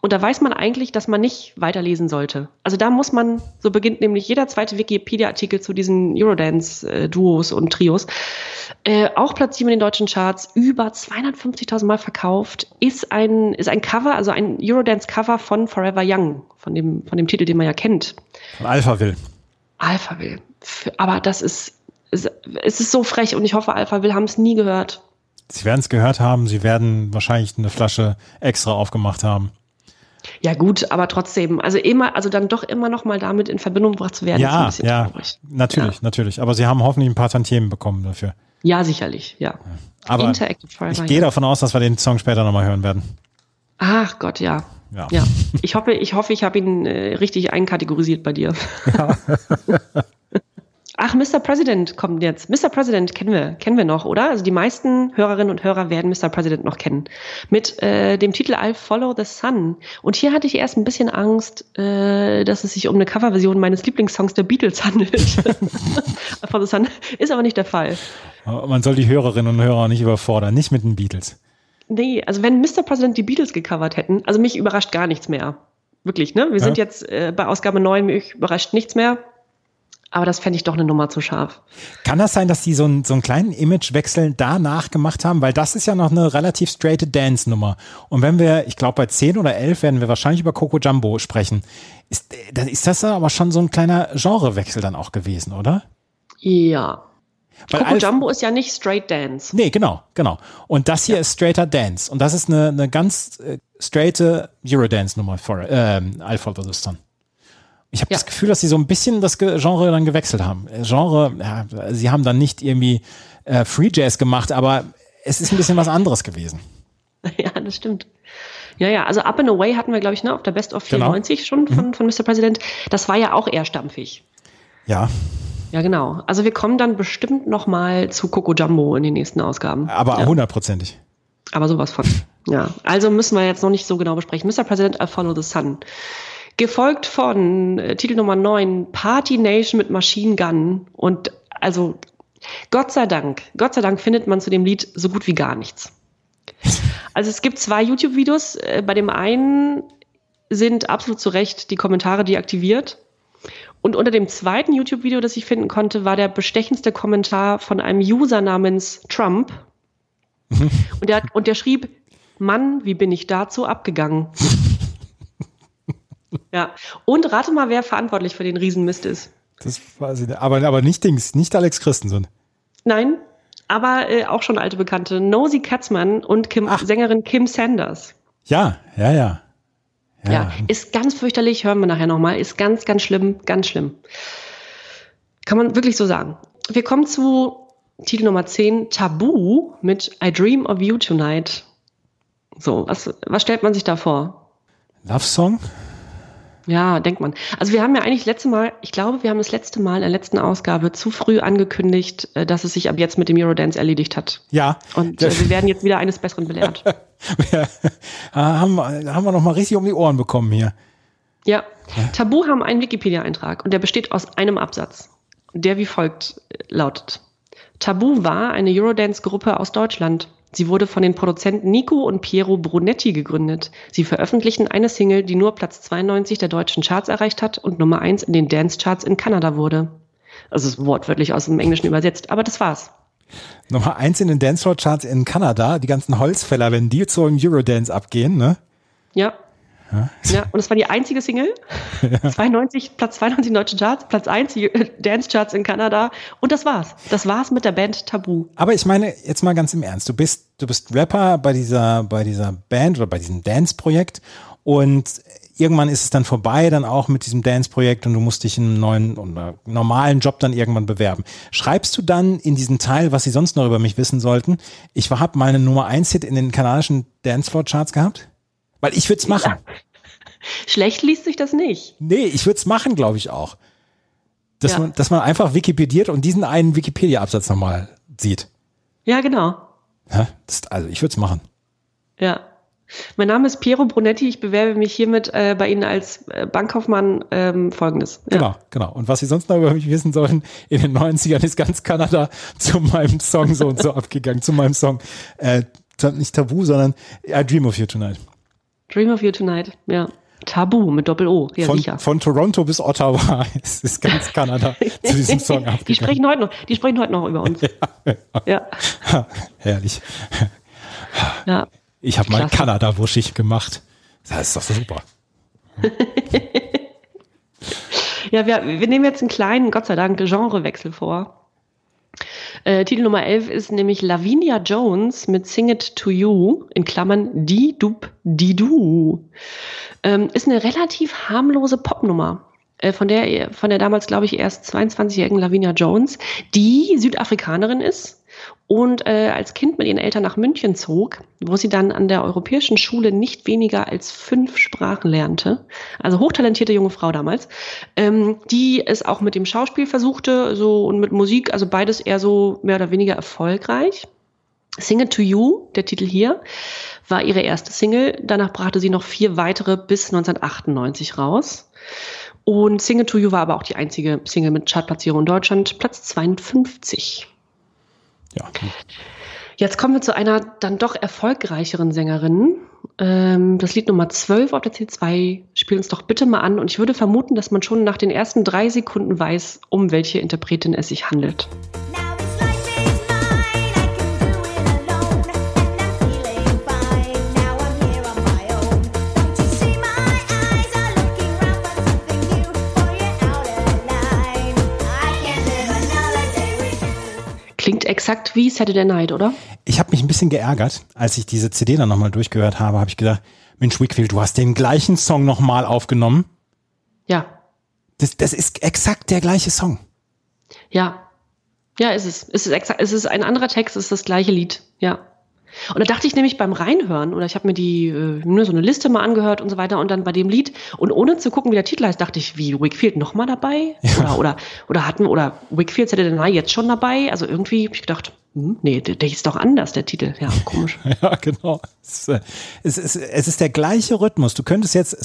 Speaker 3: Und da weiß man eigentlich, dass man nicht weiterlesen sollte. Also da muss man, so beginnt nämlich jeder zweite Wikipedia-Artikel zu diesen Eurodance-Duos und Trios, äh, auch Platz 7 in den deutschen Charts, über 250.000 Mal verkauft, ist ein, ist ein Cover, also ein Eurodance-Cover von Forever Young, von dem, von dem Titel, den man ja kennt.
Speaker 2: Von Alpha will.
Speaker 3: Alpha Will. Aber das ist, es ist so frech und ich hoffe, Alpha Will haben es nie gehört.
Speaker 2: Sie werden es gehört haben, sie werden wahrscheinlich eine Flasche extra aufgemacht haben.
Speaker 3: Ja gut, aber trotzdem, also immer, also dann doch immer noch mal damit in Verbindung gebracht zu werden, ist ein
Speaker 2: Ja,
Speaker 3: bisschen
Speaker 2: ja,
Speaker 3: traurig.
Speaker 2: natürlich, natürlich. Aber sie haben hoffentlich ein paar Tantiemen bekommen dafür.
Speaker 3: Ja, sicherlich, ja.
Speaker 2: Aber
Speaker 3: Interactive Forever
Speaker 2: ich gehe davon aus, dass wir den Song später nochmal hören werden.
Speaker 3: Ach Gott, ja.
Speaker 2: Ja.
Speaker 3: Ja. Ich hoffe, ich hoffe, ich habe ihn äh, richtig einkategorisiert bei dir. Ach, Mr. President kommt jetzt. Mr. President kennen wir, kennen wir noch, oder? Also die meisten Hörerinnen und Hörer werden Mr. President noch kennen. Mit äh, dem Titel I'll Follow the Sun. Und hier hatte ich erst ein bisschen Angst, äh, dass es sich um eine Coverversion meines Lieblingssongs der Beatles handelt. For the Sun. Ist aber nicht der Fall.
Speaker 2: Man soll die Hörerinnen und Hörer nicht überfordern, nicht mit den Beatles.
Speaker 3: Nee, also wenn Mr. President die Beatles gecovert hätten, also mich überrascht gar nichts mehr. Wirklich, ne? Wir sind
Speaker 2: Ja.
Speaker 3: jetzt äh, bei Ausgabe 9, mich überrascht nichts mehr. Aber das fände ich doch eine Nummer zu scharf.
Speaker 2: Kann das sein, dass die so, einen- so einen kleinen Imagewechsel danach gemacht haben? Weil das ist ja noch eine relativ straighte Dance-Nummer. Und wenn wir, ich glaube bei 10 oder 11 werden wir wahrscheinlich über Coco Jumbo sprechen. Ist, dann ist das aber schon so ein kleiner Genrewechsel dann auch gewesen, oder?
Speaker 3: Ja.
Speaker 2: Weil
Speaker 3: Coco
Speaker 2: Alf-
Speaker 3: Jumbo ist ja nicht straight dance.
Speaker 2: Nee, genau, genau. Und das hier ist straighter Dance. Und das ist eine, eine ganz äh, straighte Eurodance-Nummer für ähm, Follow the Sun. Ich habe
Speaker 3: Ja.
Speaker 2: das Gefühl, dass sie so ein bisschen das Ge- Genre dann gewechselt haben. Äh, Genre, ja, sie haben dann nicht irgendwie äh, Free Jazz gemacht, aber es ist ein bisschen was anderes gewesen.
Speaker 3: Ja, das stimmt. Ja, ja, also Up and Away hatten wir, glaube ich, ne, auf der Best of
Speaker 2: Genau.
Speaker 3: 94 schon von, von Mr. President. Das war ja auch eher stampfig.
Speaker 2: Ja,
Speaker 3: Ja, genau. Also wir kommen dann bestimmt noch mal zu Coco Jumbo in den nächsten Ausgaben.
Speaker 2: Aber
Speaker 3: ja.
Speaker 2: hundertprozentig.
Speaker 3: Aber sowas von. Ja. Also müssen wir jetzt noch nicht so genau besprechen. Mr. President, I Follow the Sun. Gefolgt von äh, Titel Nummer 9, Party Nation mit Machine Gun. Und also Gott sei Dank, Gott sei Dank findet man zu dem Lied so gut wie gar nichts. Also es gibt zwei YouTube-Videos. Äh, Bei dem einen sind absolut zu Recht die Kommentare deaktiviert. Und unter dem zweiten YouTube-Video, das ich finden konnte, war der bestechendste Kommentar von einem User namens Trump. Und der, und der schrieb, Mann, wie bin ich dazu abgegangen? ja. Und rate mal, wer verantwortlich für den Riesenmist ist.
Speaker 2: Das weiß ich nicht. Aber, aber nicht Dings, nicht Alex Christensen.
Speaker 3: Nein, aber äh, auch schon alte Bekannte. Nosy Katzmann und Kim, Sängerin Kim Sanders.
Speaker 2: Ja, ja, ja.
Speaker 3: Ja. ist ganz fürchterlich, hören wir nachher nochmal. Ist ganz, ganz schlimm, ganz schlimm. Kann man wirklich so sagen. Wir kommen zu Titel Nummer 10, Tabu mit I Dream of You Tonight. So, was, was stellt man sich da vor?
Speaker 2: Love Song?
Speaker 3: Ja, denkt man. Also wir haben ja eigentlich letzte Mal, ich glaube, wir haben das letzte Mal in der letzten Ausgabe zu früh angekündigt, äh, dass es sich ab jetzt mit dem Eurodance erledigt hat.
Speaker 2: Ja.
Speaker 3: Und äh, wir werden jetzt wieder eines Besseren belehrt.
Speaker 2: Ja, haben, wir- haben wir noch mal richtig um die Ohren bekommen hier.
Speaker 3: Ja, Tabu haben einen Wikipedia-Eintrag und der besteht aus einem Absatz, der wie folgt äh, lautet. Tabu war eine Eurodance-Gruppe aus Deutschland. Sie wurde von den Produzenten Nico und Piero Brunetti gegründet. Sie veröffentlichten eine Single, die nur Platz 92 der deutschen Charts erreicht hat und Nummer 1 in den Dance-Charts in Kanada wurde. Also es ist wortwörtlich aus dem Englischen übersetzt, aber das war's.
Speaker 2: Nummer eins in den Dancefloor-Charts in Kanada. Die ganzen Holzfäller, wenn die zu einem Eurodance abgehen, ne?
Speaker 3: Ja. Ja, und es war die einzige Single. 92, Platz 92 in deutschen Charts, Platz 1 die Dance-Charts in Kanada. Und das war's. Das war's mit der Band Tabu.
Speaker 2: Aber ich meine, jetzt mal ganz im Ernst. Du bist, du bist Rapper bei dieser, bei dieser Band oder bei diesem Dance-Projekt und irgendwann ist es dann vorbei, dann auch mit diesem Dance-Projekt und du musst dich in einen neuen oder normalen Job dann irgendwann bewerben. Schreibst du dann in diesen Teil, was sie sonst noch über mich wissen sollten, ich habe mal eine Nummer 1 Hit in den kanadischen Dancefloor-Charts gehabt? Weil ich würde es machen.
Speaker 3: Schlecht liest sich das nicht.
Speaker 2: Nee, ich würde es machen, glaube ich auch. Dass,
Speaker 3: Ja.
Speaker 2: man, dass man einfach Wikipediert und diesen einen Wikipedia-Absatz nochmal sieht.
Speaker 3: Ja, genau.
Speaker 2: Ja, das, also ich würde es machen.
Speaker 3: Ja. Mein Name ist Piero Brunetti. Ich bewerbe mich hiermit äh, bei Ihnen als äh, Bankkaufmann ähm, folgendes. Ja.
Speaker 2: Genau, genau. Und was Sie sonst noch über mich wissen sollten, in den 90ern ist ganz Kanada zu meinem Song so und so abgegangen, zu meinem Song. Äh, nicht Tabu, sondern I Dream of You Tonight.
Speaker 3: Dream of You Tonight. Ja. Tabu mit Doppel-O. Ja,
Speaker 2: von,
Speaker 3: sicher.
Speaker 2: von Toronto bis Ottawa ist, ist ganz Kanada zu diesem Song
Speaker 3: Die
Speaker 2: abgegangen.
Speaker 3: sprechen heute noch, die sprechen heute noch über uns. Ja.
Speaker 2: Herrlich.
Speaker 3: ja.
Speaker 2: Ich habe mal
Speaker 3: Klasse.
Speaker 2: Kanada-wuschig gemacht. Das ist doch super.
Speaker 3: Ja, wir, wir nehmen jetzt einen kleinen, Gott sei Dank, Genrewechsel vor. Äh, Titel Nummer 11 ist nämlich Lavinia Jones mit Sing It To You, in Klammern Die Dub Die Du. Ähm, ist eine relativ harmlose Popnummer. äh, Von der, von der damals, glaube ich, erst 22-jährigen Lavinia Jones, die Südafrikanerin ist und äh, als Kind mit ihren Eltern nach München zog, wo sie dann an der europäischen Schule nicht weniger als fünf Sprachen lernte. Also hochtalentierte junge Frau damals, ähm, die es auch mit dem Schauspiel versuchte, so und mit Musik, also beides eher so mehr oder weniger erfolgreich. Sing It To You, der Titel hier, war ihre erste Single. Danach brachte sie noch vier weitere bis 1998 raus. Und Sing It To You war aber auch die einzige Single mit Chartplatzierung in Deutschland, Platz 52.
Speaker 2: Ja.
Speaker 3: Jetzt kommen wir zu einer dann doch erfolgreicheren Sängerin. Ähm, das Lied Nummer 12 auf der C2. Spiel uns doch bitte mal an. Und ich würde vermuten, dass man schon nach den ersten drei Sekunden weiß, um welche Interpretin es sich handelt. Klingt exakt wie Saturday Night, oder?
Speaker 2: Ich habe mich ein bisschen geärgert, als ich diese CD dann nochmal durchgehört habe, habe ich gedacht, Mensch, Wickfield, du hast den gleichen Song nochmal aufgenommen.
Speaker 3: Ja,
Speaker 2: Das, das ist exakt der gleiche Song.
Speaker 3: ja. Ja, ist es. Es ist exakt, es ist ein anderer Text, es ist das gleiche Lied. Ja. Und da dachte ich nämlich beim Reinhören, oder ich habe mir die, äh, nur so eine Liste mal angehört und so weiter, und dann bei dem Lied Und ohne zu gucken, wie der Titel heißt, dachte ich, wie Wickfield nochmal dabei? Oder, oder, oder hatten, oder Wickfield Saturday Night jetzt schon dabei? Also irgendwie habe ich gedacht, hm, nee, der, der hieß doch anders, der Titel. Ja, komisch.
Speaker 2: Ja, genau. Es, äh, es, es, es ist der gleiche Rhythmus. Du könntest jetzt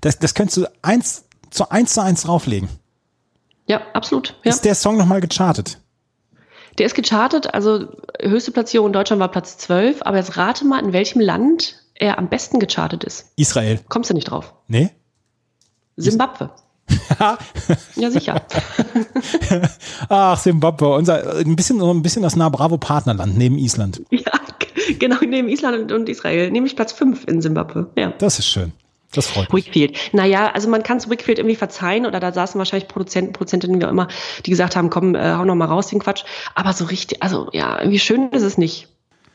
Speaker 2: das, das könntest du eins zu eins zu eins drauflegen.
Speaker 3: Ja, absolut. Ja.
Speaker 2: Ist der Song nochmal gechartet?
Speaker 3: Der ist gechartet, also höchste Platzierung in Deutschland war Platz 12, aber jetzt rate mal, in welchem Land er am besten gechartet ist.
Speaker 2: Israel.
Speaker 3: Kommst du nicht drauf?
Speaker 2: Nee?
Speaker 3: Zimbabwe. ja, sicher.
Speaker 2: Ach, Simbabwe, unser, ein bisschen, ein bisschen das nah Bravo Partnerland neben Island.
Speaker 3: ja, genau, neben Island und Israel. Nämlich Platz 5 in Zimbabwe. Ja.
Speaker 2: Das ist schön. Das freut mich.
Speaker 3: Wickfield. Naja, also man kann es Wickfield irgendwie verzeihen oder da saßen wahrscheinlich Produzenten, Produzentinnen, wie auch immer, die gesagt haben, komm, äh, hau noch mal raus den Quatsch. Aber so richtig, also ja, irgendwie schön ist es nicht.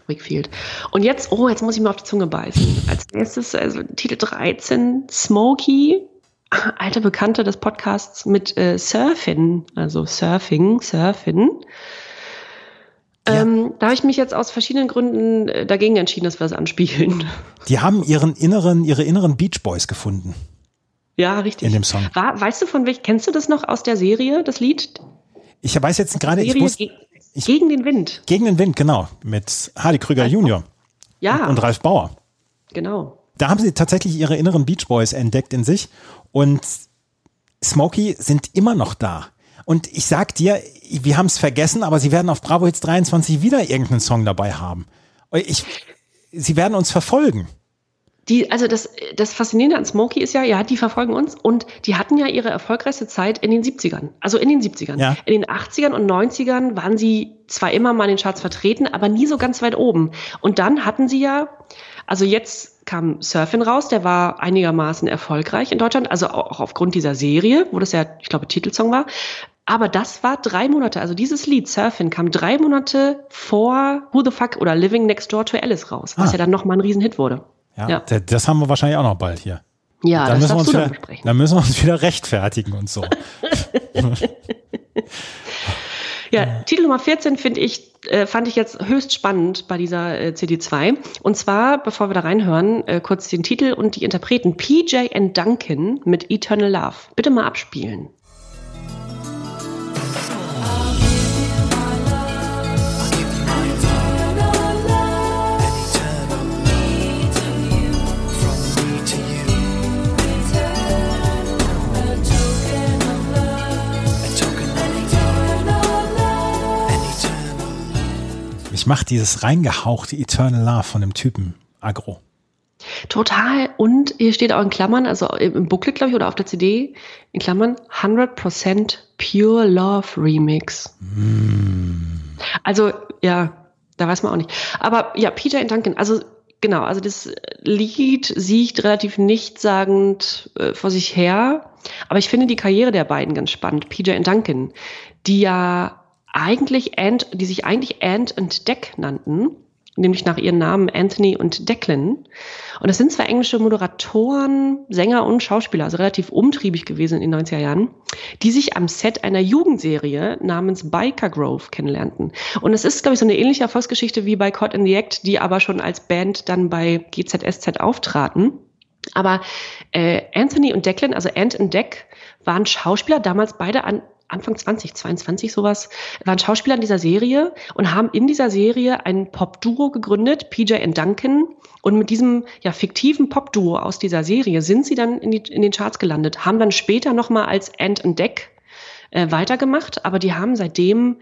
Speaker 3: Wickfield. Und jetzt, oh, jetzt muss ich mir auf die Zunge beißen. Als nächstes, also Titel 13, Smokey, alte Bekannte des Podcasts mit äh, Surfing, also Surfing, Ähm, da habe ich mich jetzt aus verschiedenen Gründen äh, dagegen entschieden, dass wir das anspielen.
Speaker 2: Die haben ihren inneren, ihre inneren Beach Boys gefunden
Speaker 3: Ja, richtig.
Speaker 2: in dem Song.
Speaker 3: War, weißt du von welch, kennst du das noch aus der Serie, das Lied?
Speaker 2: Ich weiß jetzt gerade, ich muss
Speaker 3: Ge gegen den Wind.
Speaker 2: gegen den Wind, genau, mit Hardy Krüger Junior
Speaker 3: Ja,
Speaker 2: und Ralf Bauer.
Speaker 3: genau.
Speaker 2: Da haben sie tatsächlich ihre inneren Beach Boys entdeckt in sich und Smokey sind immer noch da. Und ich sag dir, wir haben es vergessen, aber sie werden auf Bravo Hits 23 wieder irgendeinen Song dabei haben. Ich, sie werden uns verfolgen.
Speaker 3: Die, also das, das Faszinierende an Smokey ist ja, ja, die verfolgen uns und die hatten ja ihre erfolgreichste Zeit in den 70ern. Also in den 70ern.
Speaker 2: Ja.
Speaker 3: In den 80ern und 90ern waren sie zwar immer mal in den Charts vertreten, aber nie so ganz weit oben. Und dann hatten sie ja, also jetzt kam Surfing raus, der war einigermaßen erfolgreich in Deutschland, also auch aufgrund dieser Serie, wo das ja, ich glaube, Titelsong war. Aber das war drei Monate, also dieses Lied Surfing kam drei Monate vor Who the Fuck oder Living Next Door to Alice raus, was
Speaker 2: Ah.
Speaker 3: ja dann nochmal ein Riesenhit wurde.
Speaker 2: Ja,
Speaker 3: Ja.
Speaker 2: Das haben wir wahrscheinlich auch noch bald hier.
Speaker 3: Ja,
Speaker 2: dann,
Speaker 3: das
Speaker 2: müssen wir uns wieder,
Speaker 3: besprechen.
Speaker 2: dann müssen wir uns wieder rechtfertigen und so.
Speaker 3: Ja, Titel Nummer 14 finde ich, äh, fand ich jetzt höchst spannend bei dieser äh, CD2. Und zwar, bevor wir da reinhören, äh, kurz den Titel und die Interpreten PJ and Duncan mit Eternal Love. Bitte mal abspielen.
Speaker 2: Ich mache dieses reingehauchte Eternal Love von dem Typen Agro.
Speaker 3: Total. Und hier steht auch in Klammern, also im Booklet, glaube ich, oder auf der CD, in Klammern, 100% Pure Love Remix. Also, ja, da weiß man auch nicht. Aber ja, Peter and Duncan, also genau, also das Lied sieht relativ nichtssagend äh, vor sich her. Aber ich finde die Karriere der beiden ganz spannend. PJ und Duncan, die ja eigentlich Ant, die sich eigentlich Ant und Deck nannten, nämlich nach ihren Namen Anthony und Declan. Und das sind zwei englische Moderatoren, Sänger und Schauspieler, also relativ umtriebig gewesen in den 90er Jahren, die sich am Set einer Jugendserie namens Biker Grove kennenlernten. Und es ist, glaube ich, so eine ähnliche Erfolgsgeschichte wie bei Caught in the Act, die aber schon als Band dann bei GZSZ auftraten. Aber äh, Anthony und Declan, also Ant und Deck, waren Schauspieler, damals beide an Anfang 2022 sowas, waren Schauspieler in dieser Serie und haben in dieser Serie ein Pop-Duo gegründet, PJ und Duncan. Und mit diesem ja, fiktiven Pop-Duo aus dieser Serie sind sie dann in, die, in den Charts gelandet, haben dann später nochmal als Ant und Deck äh, weitergemacht, aber die haben seitdem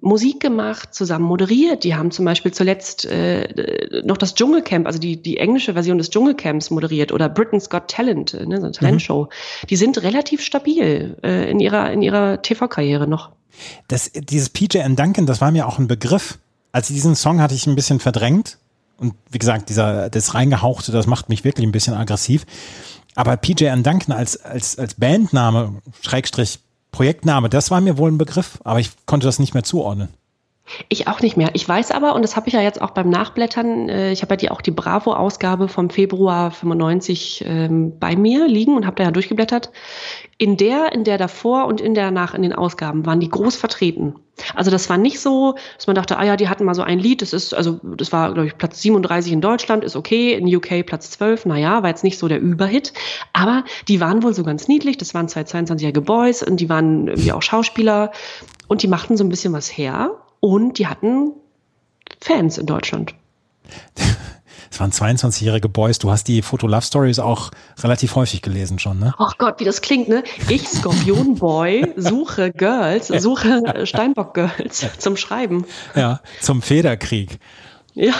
Speaker 3: Musik gemacht, zusammen moderiert. Die haben zum Beispiel zuletzt äh, noch das Dschungelcamp, also die, die englische Version des Dschungelcamps moderiert oder Britain's Got Talent, äh, ne, so eine Talentshow. Die sind relativ stabil äh, in ihrer, in ihrer TV-Karriere noch.
Speaker 2: Das, dieses PJ and Duncan, das war mir auch ein Begriff. Also diesen Song hatte ich ein bisschen verdrängt. Und wie gesagt, dieser, das reingehauchte, das macht mich wirklich ein bisschen aggressiv. Aber PJ and Duncan als, als, als Bandname, Schrägstrich, Projektname, das war mir wohl ein Begriff, aber ich konnte das nicht mehr zuordnen.
Speaker 3: Ich auch nicht mehr. Ich weiß aber, und das habe ich ja jetzt auch beim Nachblättern, äh, ich habe ja die, auch die Bravo-Ausgabe vom Februar 95 ähm, bei mir liegen und habe da ja durchgeblättert. In der, in der davor und in der danach in den Ausgaben waren die groß vertreten. Also das war nicht so, dass man dachte, ah ja, die hatten mal so ein Lied, das ist, also das war, glaube ich, Platz 37 in Deutschland, ist okay, in UK Platz 12, naja, war jetzt nicht so der Überhit, aber die waren wohl so ganz niedlich, das waren zwei 22-jährige Boys und die waren irgendwie auch Schauspieler und die machten so ein bisschen was her und die hatten Fans in Deutschland.
Speaker 2: Es waren 22-jährige Boys. Du hast die Foto-Love-Stories auch relativ häufig gelesen schon, ne?
Speaker 3: Ach Gott, wie das klingt, ne? Ich, Skorpion Boy, suche Girls, suche äh, Steinbock Girls zum Schreiben.
Speaker 2: Ja, zum Federkrieg.
Speaker 3: Ja.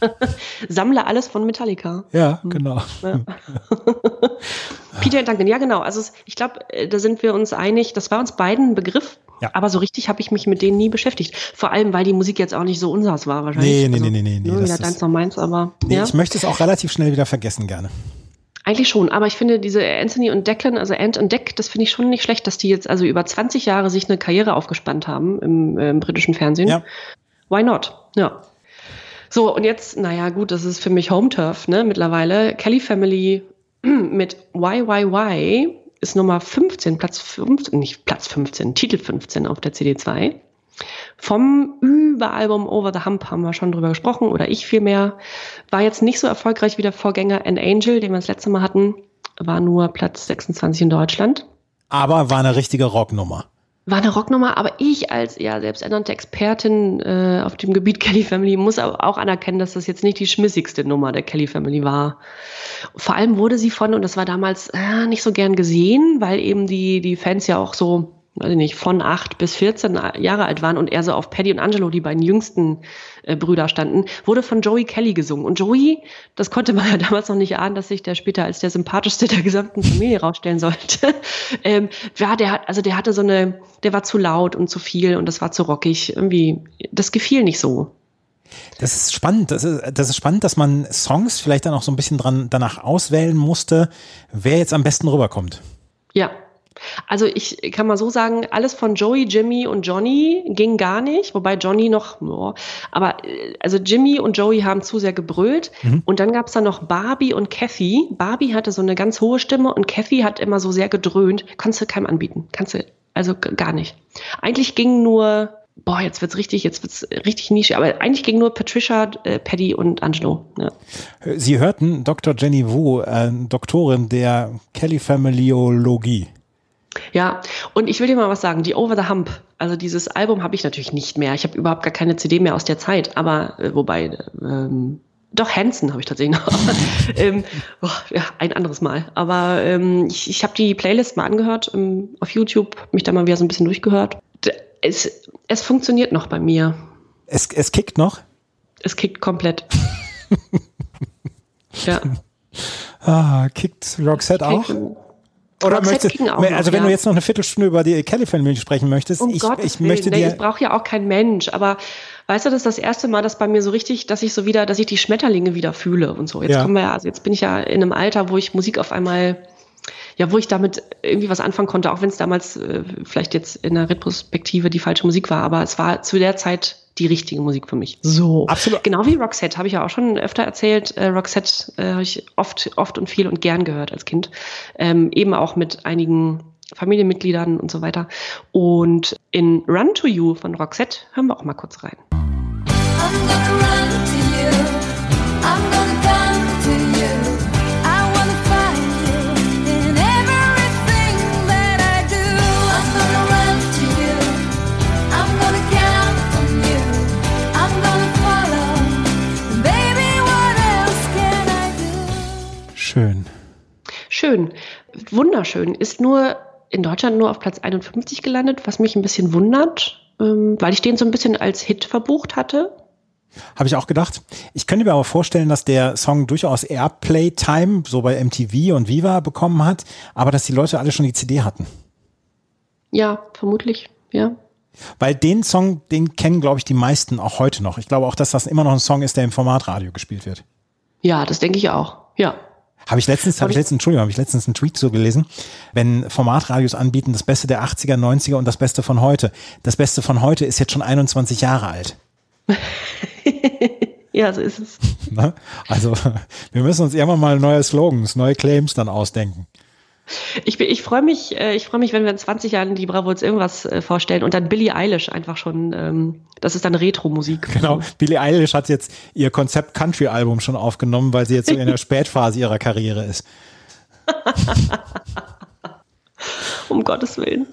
Speaker 3: Sammle alles von Metallica.
Speaker 2: Ja, genau.
Speaker 3: Ja. Peter und Duncan, ja genau. Also ich glaube, äh, da sind wir uns einig. Das war uns beiden ein Begriff.
Speaker 2: Ja.
Speaker 3: Aber so richtig habe ich mich mit denen nie beschäftigt. Vor allem, weil die Musik jetzt auch nicht so unsers war wahrscheinlich.
Speaker 2: Nee, nee,
Speaker 3: also,
Speaker 2: nee, nee, nee,
Speaker 3: Nur
Speaker 2: das
Speaker 3: wieder
Speaker 2: ist-
Speaker 3: deins noch meins, aber
Speaker 2: Nee,
Speaker 3: ja.
Speaker 2: Ich möchte es auch relativ schnell wieder vergessen gerne.
Speaker 3: Eigentlich schon, aber ich finde diese Anthony und Declan, also Ant und Deck, das finde ich schon nicht schlecht, dass die jetzt also über 20 Jahre sich eine Karriere aufgespannt haben im, äh, im britischen Fernsehen.
Speaker 2: Ja.
Speaker 3: Why not? Ja. So, und jetzt, naja, gut, das ist für mich Home Turf, ne, mittlerweile. Kelly Family mit Why, Why, Why ist Nummer 15, Platz 15, nicht Platz 15, Titel 15 auf der CD2. Vom Überalbum Over the Hump haben wir schon drüber gesprochen, oder ich vielmehr. War jetzt nicht so erfolgreich wie der Vorgänger An Angel, den wir das letzte Mal hatten. War nur Platz 26 in Deutschland.
Speaker 2: Aber war eine richtige Rocknummer.
Speaker 3: War eine Rocknummer, aber ich als ja selbsternannte Expertin äh, auf dem Gebiet Kelly Family muss aber auch anerkennen, dass das jetzt nicht die schmissigste Nummer der Kelly Family war. Vor allem wurde sie von, und das war damals äh, nicht so gern gesehen, weil eben die, die Fans ja auch so, weiß ich nicht, von 8 bis 14 Jahre alt waren und eher so auf Paddy und Angelo, die beiden jüngsten äh, Brüder standen, wurde von Joey Kelly gesungen. Und Joey, das konnte man ja damals noch nicht ahnen, dass sich der später als der sympathischste der gesamten Familie rausstellen sollte. ähm, ja, der hat, also der hatte so eine, der war zu laut und zu viel und das war zu rockig. Irgendwie, das gefiel nicht so.
Speaker 2: Das ist spannend. Das ist, das ist spannend, dass man Songs vielleicht dann auch so ein bisschen dran danach auswählen musste, wer jetzt am besten rüberkommt.
Speaker 3: Ja. Also ich kann mal so sagen, alles von Joey, Jimmy und Johnny ging gar nicht, wobei Johnny noch, ja, aber äh, also Jimmy und Joey haben zu sehr gebrüllt und dann gab's da noch Barbie und Kathy. Barbie hatte so eine ganz hohe Stimme und Kathy hat immer so sehr gedröhnt. Kannst du keinem anbieten, kannst du also gar nicht. Eigentlich ging nur, boah, jetzt wird's richtig, jetzt wird's richtig Nische, aber eigentlich ging nur Patricia, äh, Paddy und Angelo. Ja.
Speaker 2: Sie hörten Dr. Jenny Wu, äh, Doktorin der Kelly Familiologie.
Speaker 3: Ja, und ich will dir mal was sagen, die Over the Hump, also dieses Album habe ich natürlich nicht mehr. Ich habe überhaupt gar keine CD mehr aus der Zeit, aber äh, wobei, ähm, doch Hansen habe ich tatsächlich noch. ähm, boah, ja, ein anderes Mal. Aber ähm, ich, ich habe die Playlist mal angehört ähm, auf YouTube, mich da mal wieder so ein bisschen durchgehört. Es, es funktioniert noch bei mir.
Speaker 2: Es, es kickt noch.
Speaker 3: Es kickt komplett. ja.
Speaker 2: Ah, kickt Roxette auch? Oder
Speaker 3: Roxette
Speaker 2: möchtest,
Speaker 3: ging auch
Speaker 2: also
Speaker 3: noch,
Speaker 2: wenn du
Speaker 3: ja.
Speaker 2: jetzt noch eine Viertelstunde über die Kelly Family sprechen möchtest,
Speaker 3: Um
Speaker 2: ich,
Speaker 3: Gottes
Speaker 2: ich möchte
Speaker 3: Willen, nee,
Speaker 2: dir,
Speaker 3: das braucht ja auch kein Mensch. Aber weißt du, das ist das erste Mal, dass bei mir so richtig, dass ich so wieder, dass ich die Schmetterlinge wieder fühle und so. Jetzt
Speaker 2: Ja.
Speaker 3: kommen wir ja, also jetzt bin ich ja in einem Alter, wo ich Musik auf einmal, ja, wo ich damit irgendwie was anfangen konnte, auch wenn es damals äh, vielleicht jetzt in der Retrospektive die falsche Musik war, aber es war zu der Zeit die richtige Musik für mich. So.
Speaker 2: Absolut.
Speaker 3: Genau wie Roxette, habe ich ja auch schon öfter erzählt. Äh, Roxette äh, habe ich oft, oft und viel und gern gehört als Kind. Ähm, eben auch mit einigen Familienmitgliedern und so weiter. Und in Run to You von Roxette hören wir auch mal kurz rein.
Speaker 6: I'm gonna run to you. I'm
Speaker 2: Schön,
Speaker 3: wunderschön. Ist nur in Deutschland nur auf Platz 51 gelandet, was mich ein bisschen wundert, ähm, weil ich den so ein bisschen als Hit verbucht hatte.
Speaker 2: Habe ich auch gedacht. Ich könnte mir aber vorstellen, dass der Song durchaus Airplay-Time so bei MTV und Viva bekommen hat, aber dass die Leute alle schon die CD hatten.
Speaker 3: Ja, vermutlich, ja.
Speaker 2: Weil den Song, den kennen, glaube ich, die meisten auch heute noch. Ich glaube auch, dass das immer noch ein Song ist, der im Formatradio gespielt wird.
Speaker 3: Ja, das denke ich auch. Ja.
Speaker 2: Habe ich letztens, habe ich letztens, Entschuldigung, habe ich letztens einen Tweet so gelesen, wenn Formatradios anbieten, das Beste der 80er, 90er und das Beste von heute. Das Beste von heute ist jetzt schon 21 Jahre alt.
Speaker 3: Ja, so ist es.
Speaker 2: Ne? Also wir müssen uns irgendwann mal neue Slogans, neue Claims dann ausdenken.
Speaker 3: Ich, ich freue mich, äh, ich freue mich, wenn wir in 20 Jahren die Bravo jetzt irgendwas äh, vorstellen und dann Billie Eilish einfach schon, ähm, das ist dann Retro-Musik.
Speaker 2: Genau. Billie Eilish hat jetzt ihr Konzept Country-Album schon aufgenommen, weil sie jetzt so in der Spätphase ihrer Karriere ist.
Speaker 3: Um Gottes Willen.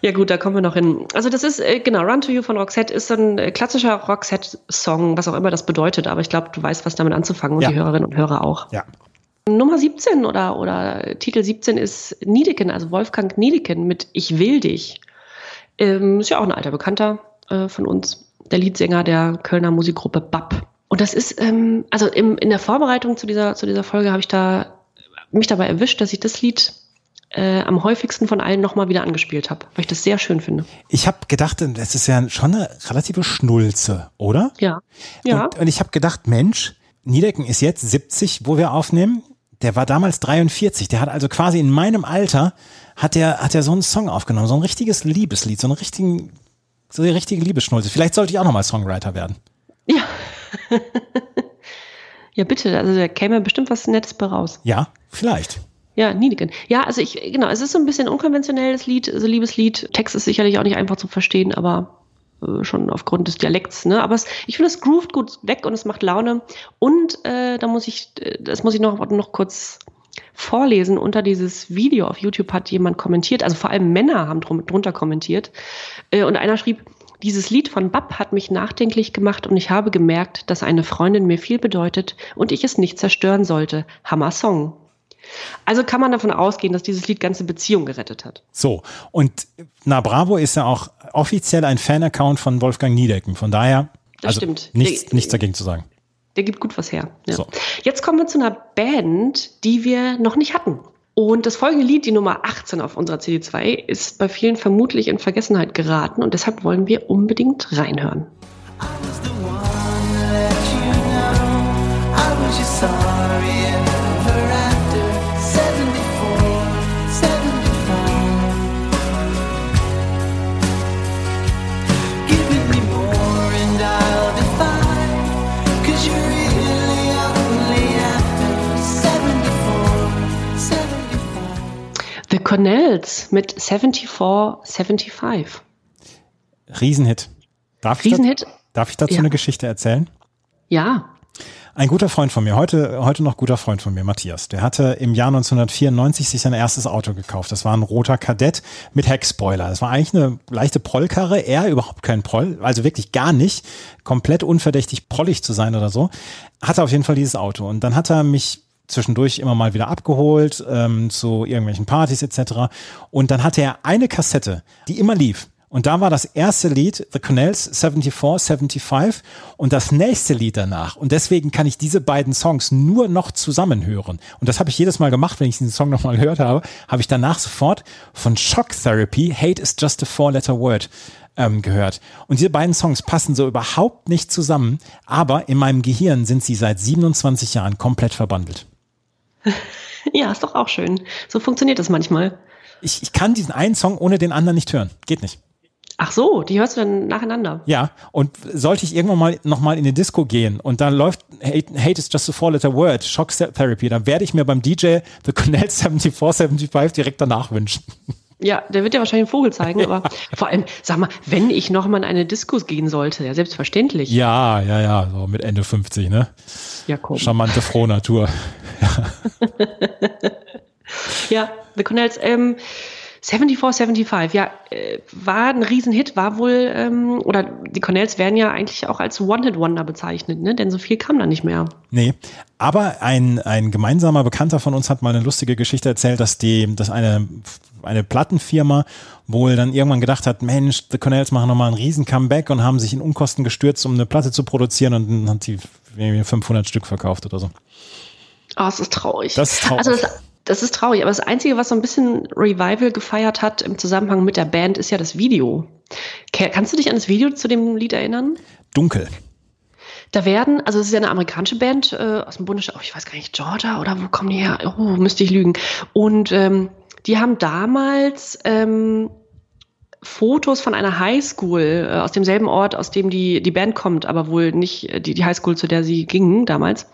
Speaker 3: Ja gut, da kommen wir noch hin. Also das ist, äh, genau, Run to You von Roxette ist so ein klassischer Roxette-Song, was auch immer das bedeutet, aber ich glaube, du weißt, was damit anzufangen und
Speaker 2: Ja.
Speaker 3: die Hörerinnen und Hörer auch.
Speaker 2: Ja.
Speaker 3: Nummer 17 oder, oder Titel 17 ist Niedeken, also Wolfgang Niedeken mit Ich will dich. Ähm, ist ja auch ein alter Bekannter äh, von uns, der Leadsänger der Kölner Musikgruppe BAP. Und das ist, ähm, also im, in der Vorbereitung zu dieser, zu dieser Folge habe ich da mich dabei erwischt, dass ich das Lied äh, am häufigsten von allen nochmal wieder angespielt habe, weil ich das sehr schön finde.
Speaker 2: Ich habe gedacht, das ist ja schon eine relative Schnulze, oder?
Speaker 3: Ja. Ja.
Speaker 2: Und, und ich habe gedacht, Mensch, Niedecken ist jetzt 70, wo wir aufnehmen. Der war damals 43. Der hat also quasi in meinem Alter hat er hat er so einen Song aufgenommen, so ein richtiges Liebeslied, so einen richtigen so eine richtige Liebesschnulze. Vielleicht sollte ich auch noch mal Songwriter werden.
Speaker 3: ja. ja, bitte, also da käme bestimmt was Nettes bei raus.
Speaker 2: Ja, vielleicht.
Speaker 3: Ja, Niedeken. Ja, also ich, genau, es ist so ein bisschen unkonventionelles Lied, also Liebeslied. Text ist sicherlich auch nicht einfach zu verstehen, aber schon aufgrund des Dialekts, ne? Aber es, ich finde, es groovt gut weg und es macht Laune. Und äh, da muss ich, äh, das muss ich noch, noch kurz vorlesen. Unter dieses Video auf YouTube hat jemand kommentiert, also vor allem Männer haben drum, drunter kommentiert. Äh, und einer schrieb, dieses Lied von Bab hat mich nachdenklich gemacht und ich habe gemerkt, dass eine Freundin mir viel bedeutet und ich es nicht zerstören sollte. Hammer Song. Also kann man davon ausgehen, dass dieses Lied ganze Beziehungen gerettet hat.
Speaker 2: So, und Na Bravo ist ja auch offiziell ein Fan-Account von Wolfgang Niedecken. Von daher,
Speaker 3: Das
Speaker 2: also
Speaker 3: stimmt.
Speaker 2: Nichts,
Speaker 3: Der-
Speaker 2: nichts dagegen zu sagen.
Speaker 3: Der gibt gut was her. Ja.
Speaker 2: So.
Speaker 3: Jetzt kommen wir zu einer Band, die wir noch nicht hatten. Und das folgende Lied, die Nummer 18 auf unserer CD2, ist bei vielen vermutlich in Vergessenheit geraten und deshalb wollen wir unbedingt reinhören. The Cornells mit 74, 75.
Speaker 2: Riesenhit. Darf ich,
Speaker 3: Riesenhit?
Speaker 2: da, darf ich dazu
Speaker 3: Ja.
Speaker 2: eine Geschichte erzählen?
Speaker 3: Ja.
Speaker 2: Ein guter Freund von mir, heute, heute noch guter Freund von mir, Matthias, der hatte im Jahr 1994 sich sein erstes Auto gekauft. Das war ein roter Kadett mit Heckspoiler. Das war eigentlich eine leichte Prollkarre. Er überhaupt kein Proll, also wirklich gar nicht. Komplett unverdächtig prollig zu sein oder so. Hatte auf jeden Fall dieses Auto. Und dann hat er mich zwischendurch immer mal wieder abgeholt ähm, zu irgendwelchen Partys etc. Und dann hatte er eine Kassette, die immer lief. Und da war das erste Lied The Cornells 74, 75 und das nächste Lied danach. Und deswegen kann ich diese beiden Songs nur noch zusammen hören. Und das habe ich jedes Mal gemacht, wenn ich diesen Song nochmal gehört habe, habe ich danach sofort von Shock Therapy, Hate is just a four-letter word, ähm, gehört. Und diese beiden Songs passen so überhaupt nicht zusammen, aber in meinem Gehirn sind sie seit 27 Jahren komplett verbandelt.
Speaker 3: Ja, ist doch auch schön. So funktioniert das manchmal.
Speaker 2: Ich, ich kann diesen einen Song ohne den anderen nicht hören. Geht nicht.
Speaker 3: Ach so, die hörst du dann nacheinander.
Speaker 2: Ja, und sollte ich irgendwann mal nochmal in die Disco gehen und da läuft Hate, Hate is just a four-letter word, Shock Therapy, dann werde ich mir beim DJ The Cornell 74, 75 direkt danach wünschen.
Speaker 3: Ja, der wird ja wahrscheinlich einen Vogel zeigen, aber vor allem, sag mal, wenn ich noch mal in eine Disco gehen sollte, ja, selbstverständlich.
Speaker 2: Ja, ja, ja, so mit Ende 50, ne?
Speaker 3: Ja, komm.
Speaker 2: Charmante Frohnatur.
Speaker 3: Ja, The Cornells, ähm, 74, 75, ja, äh, war ein Riesenhit, war wohl, ähm, oder die Cornells werden ja eigentlich auch als One-Hit-Wonder bezeichnet, ne? denn so viel kam da nicht mehr.
Speaker 2: Nee, aber ein, ein gemeinsamer Bekannter von uns hat mal eine lustige Geschichte erzählt, dass die, dass eine, eine Plattenfirma wohl dann irgendwann gedacht hat, Mensch, The Cornells machen nochmal einen riesen Comeback und haben sich in Unkosten gestürzt, um eine Platte zu produzieren und dann hat irgendwie 500 Stück verkauft oder so.
Speaker 3: Oh, es ist traurig.
Speaker 2: Das ist traurig.
Speaker 3: Also das, das ist traurig, aber das Einzige, was so ein bisschen Revival gefeiert hat im Zusammenhang mit der Band, ist ja das Video. Kannst du dich an das Video zu dem Lied erinnern?
Speaker 2: Dunkel.
Speaker 3: Da werden, also es ist ja eine amerikanische Band äh, aus dem Bundesstaat, oh, ich weiß gar nicht, Georgia oder wo kommen die her? Oh, müsste ich lügen. Und ähm, die haben damals ähm, Fotos von einer Highschool äh, aus demselben Ort, aus dem die, die Band kommt, aber wohl nicht äh, die, die Highschool, zu der sie gingen damals.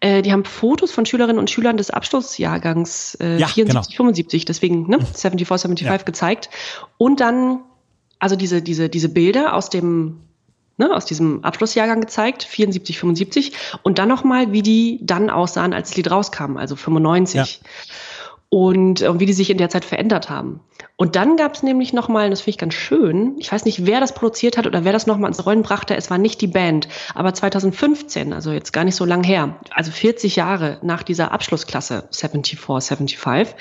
Speaker 3: Äh, die haben Fotos von Schülerinnen und Schülern des Abschlussjahrgangs äh,
Speaker 2: Ja,
Speaker 3: 74,
Speaker 2: genau.
Speaker 3: 75, deswegen ne, 74, 75
Speaker 2: Ja.
Speaker 3: gezeigt. Und dann, also diese, diese, diese Bilder aus dem ne, aus diesem Abschlussjahrgang gezeigt, 74, 75, und dann nochmal, wie die dann aussahen, als das Lied rauskam, also 95. Und äh, wie die sich in der Zeit verändert haben. Und dann gab es nämlich nochmal, das finde ich ganz schön, ich weiß nicht, wer das produziert hat oder wer das nochmal ins Rollen brachte, es war nicht die Band, aber 2015, also jetzt gar nicht so lang her, also 40 Jahre nach dieser Abschlussklasse 74, 75,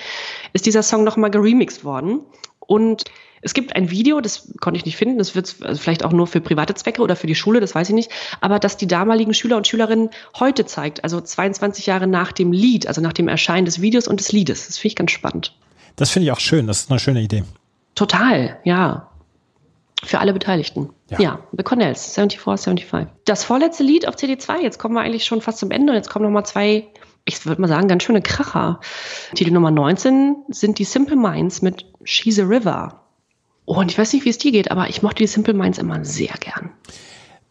Speaker 3: ist dieser Song nochmal geremixed worden. Und es gibt ein Video, das konnte ich nicht finden, das wird also vielleicht auch nur für private Zwecke oder für die Schule, das weiß ich nicht, aber das die damaligen Schüler und Schülerinnen heute zeigt, also 22 Jahre nach dem Lied, also nach dem Erscheinen des Videos und des Liedes. Das finde ich ganz spannend.
Speaker 2: Das finde ich auch schön. Das ist eine schöne Idee.
Speaker 3: Total, ja. Für alle Beteiligten.
Speaker 2: Ja.
Speaker 3: Ja, The Cornells, 74, 75. Das vorletzte Lied auf CD2, jetzt kommen wir eigentlich schon fast zum Ende und jetzt kommen nochmal zwei, ich würde mal sagen, ganz schöne Kracher. Titel Nummer 19 sind die Simple Minds mit She's a River. Und ich weiß nicht, wie es dir geht, aber ich mochte die Simple Minds immer sehr gern.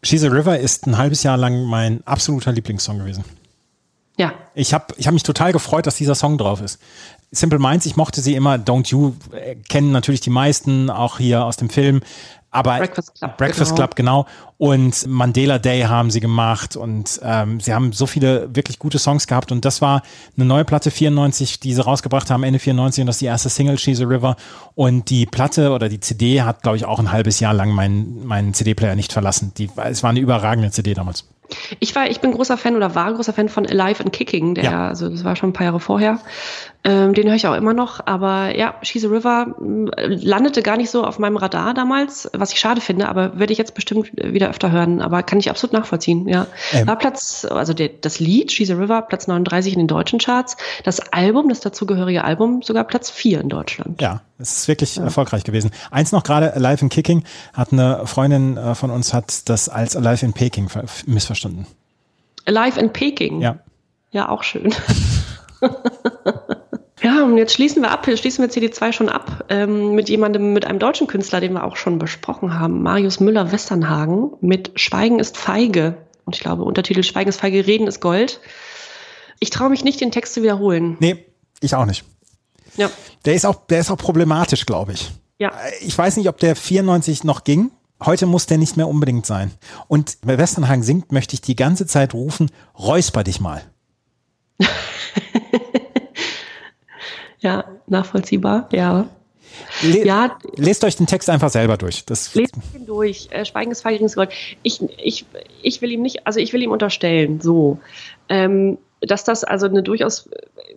Speaker 2: She's a River ist ein halbes Jahr lang mein absoluter Lieblingssong gewesen.
Speaker 3: Ja,
Speaker 2: Ich habe ich hab mich total gefreut, dass dieser Song drauf ist. Simple Minds, ich mochte sie immer. Don't You äh, kennen natürlich die meisten, auch hier aus dem Film. Aber
Speaker 3: Breakfast Club,
Speaker 2: Breakfast
Speaker 3: genau.
Speaker 2: Club, genau. Und Mandela Day haben sie gemacht und ähm, sie haben so viele wirklich gute Songs gehabt und das war eine neue Platte 94, die sie rausgebracht haben Ende 94 und das ist die erste Single She's a River und die Platte oder die CD hat glaube ich auch ein halbes Jahr lang meinen meinen CD-Player nicht verlassen. Die, es war eine überragende CD damals.
Speaker 3: Ich war, ich bin großer Fan oder war großer Fan von Alive and Kicking, der,
Speaker 2: Ja.
Speaker 3: also das war schon ein paar Jahre vorher. Ähm, den höre ich auch immer noch, aber ja, She's a River m, landete gar nicht so auf meinem Radar damals, was ich schade finde, aber werde ich jetzt bestimmt wieder öfter hören, aber kann ich absolut nachvollziehen, ja.
Speaker 2: Ähm.
Speaker 3: War Platz, also der, das Lied She's a River, Platz 39 in den deutschen Charts, das Album, das dazugehörige Album, sogar Platz 4 in Deutschland.
Speaker 2: Ja, es ist wirklich erfolgreich gewesen. Eins noch gerade, Alive in Kicking, hat eine Freundin äh, von uns hat das als Alive in Peking ver- missverstanden.
Speaker 3: Alive and Peking.
Speaker 2: Ja.
Speaker 3: Ja, auch schön. ja, und jetzt schließen wir ab, jetzt schließen wir CD2 schon ab ähm, mit jemandem, mit einem deutschen Künstler, den wir auch schon besprochen haben, Marius Müller-Westernhagen mit Schweigen ist feige. Und ich glaube, Untertitel Schweigen ist feige, Reden ist Gold. Ich traue mich nicht, den Text zu wiederholen.
Speaker 2: Nee, ich auch nicht.
Speaker 3: Ja,
Speaker 2: Der ist auch, der ist auch problematisch, glaube ich.
Speaker 3: ja.
Speaker 2: Ich weiß nicht, ob der 94 noch ging. Heute muss der nicht mehr unbedingt sein. Und wer Westernhagen singt, möchte ich die ganze Zeit rufen, räusper dich mal.
Speaker 3: Ja, nachvollziehbar, ja.
Speaker 2: Le
Speaker 3: Ja,
Speaker 2: Lest euch den Text einfach selber durch. Das,
Speaker 3: Lest ihn durch. Äh, Schweigen ist feige, Reden ist Gold. Ich, ich, ich will ihm nicht, also ich will ihm unterstellen, so, ähm, dass das also eine durchaus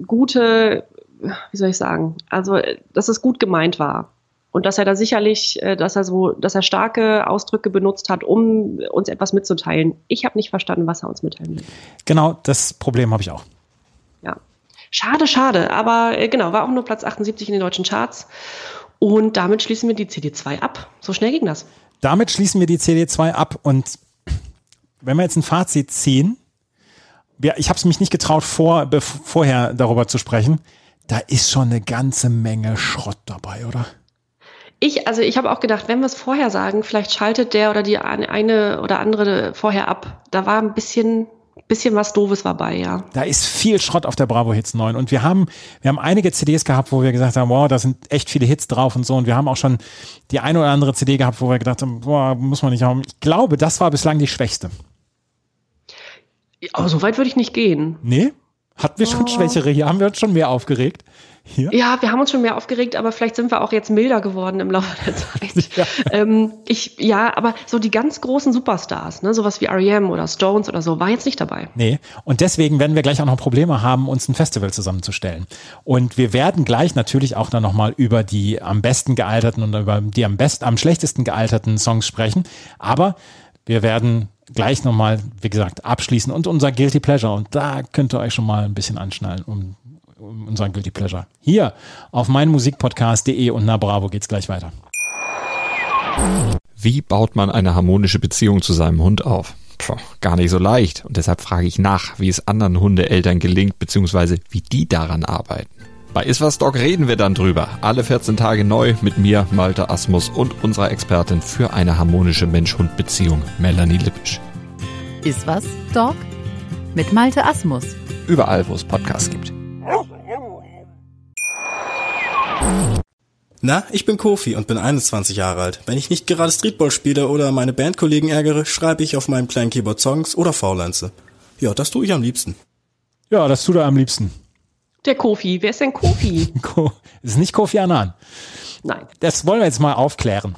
Speaker 3: gute, wie soll ich sagen, also, äh, dass es gut gemeint war. Und dass er da sicherlich, äh, dass er so, dass er starke Ausdrücke benutzt hat, um uns etwas mitzuteilen. Ich habe nicht verstanden, was er uns mitteilen will.
Speaker 2: genau, das Problem habe ich auch.
Speaker 3: Ja. Schade, schade. Aber äh, genau, war auch nur Platz 78 in den deutschen Charts. Und damit schließen wir die CD2 ab. So schnell ging das.
Speaker 2: Damit schließen wir die CD2 ab und wenn wir jetzt ein Fazit ziehen, ich habe es mich nicht getraut, vor, vorher darüber zu sprechen, da ist schon eine ganze Menge Schrott dabei, oder?
Speaker 3: Ich, also ich habe auch gedacht, wenn wir es vorher sagen, vielleicht schaltet der oder die eine- oder andere vorher ab. Da war ein bisschen, bisschen was Doofes dabei, ja.
Speaker 2: Da ist viel Schrott auf der Bravo Hits 9 und wir haben, wir haben einige CDs gehabt, wo wir gesagt haben, wow, da sind echt viele Hits drauf und so und wir haben auch schon die eine oder andere CD gehabt, wo wir gedacht haben, boah, muss man nicht haben. Ich glaube, das war bislang die schwächste.
Speaker 3: Aber so weit würde ich nicht gehen.
Speaker 2: Nee? Hatten wir schon
Speaker 3: Oh.
Speaker 2: schwächere? Hier haben wir uns schon mehr aufgeregt. Hier?
Speaker 3: Ja, wir haben uns schon mehr aufgeregt, aber vielleicht sind wir auch jetzt milder geworden im Laufe der Zeit. ähm, ich, ja, aber so die ganz großen Superstars, ne, sowas wie R.E.M. oder Stones oder so, war jetzt nicht dabei.
Speaker 2: Nee, und deswegen werden wir gleich auch noch Probleme haben, uns ein Festival zusammenzustellen. Und wir werden gleich natürlich auch dann nochmal über die am besten gealterten und über die am best, am schlechtesten gealterten Songs sprechen. Aber wir werden gleich nochmal, wie gesagt, abschließen und unser Guilty Pleasure. Und da könnt ihr euch schon mal ein bisschen anschnallen, um, um unseren Guilty Pleasure. Hier auf meinmusikpodcast.de und na Bravo geht's gleich weiter.
Speaker 9: Wie baut man eine harmonische Beziehung zu seinem Hund auf? Puh, gar nicht so leicht. Und deshalb frage ich nach, wie es anderen Hundeeltern gelingt, beziehungsweise wie die daran arbeiten. Bei Iswas Dog reden wir dann drüber. Alle 14 Tage neu mit mir, Malte Asmus und unserer Expertin für eine harmonische Mensch-Hund-Beziehung, Melanie Lippisch.
Speaker 10: Ist was, Dog? Mit Malte Asmus.
Speaker 9: Überall, wo es Podcasts gibt.
Speaker 11: Na, ich bin Kofi und bin 21 Jahre alt. Wenn ich nicht gerade Streetball spiele oder meine Bandkollegen ärgere, schreibe ich auf meinem kleinen Keyboard Songs oder faulenze. Ja, das tue ich am liebsten.
Speaker 2: Ja, das tut er am liebsten.
Speaker 3: Der Kofi. Wer ist denn Kofi?
Speaker 2: Ko- ist nicht Kofi Annan.
Speaker 3: Nein.
Speaker 2: Das wollen wir jetzt mal aufklären.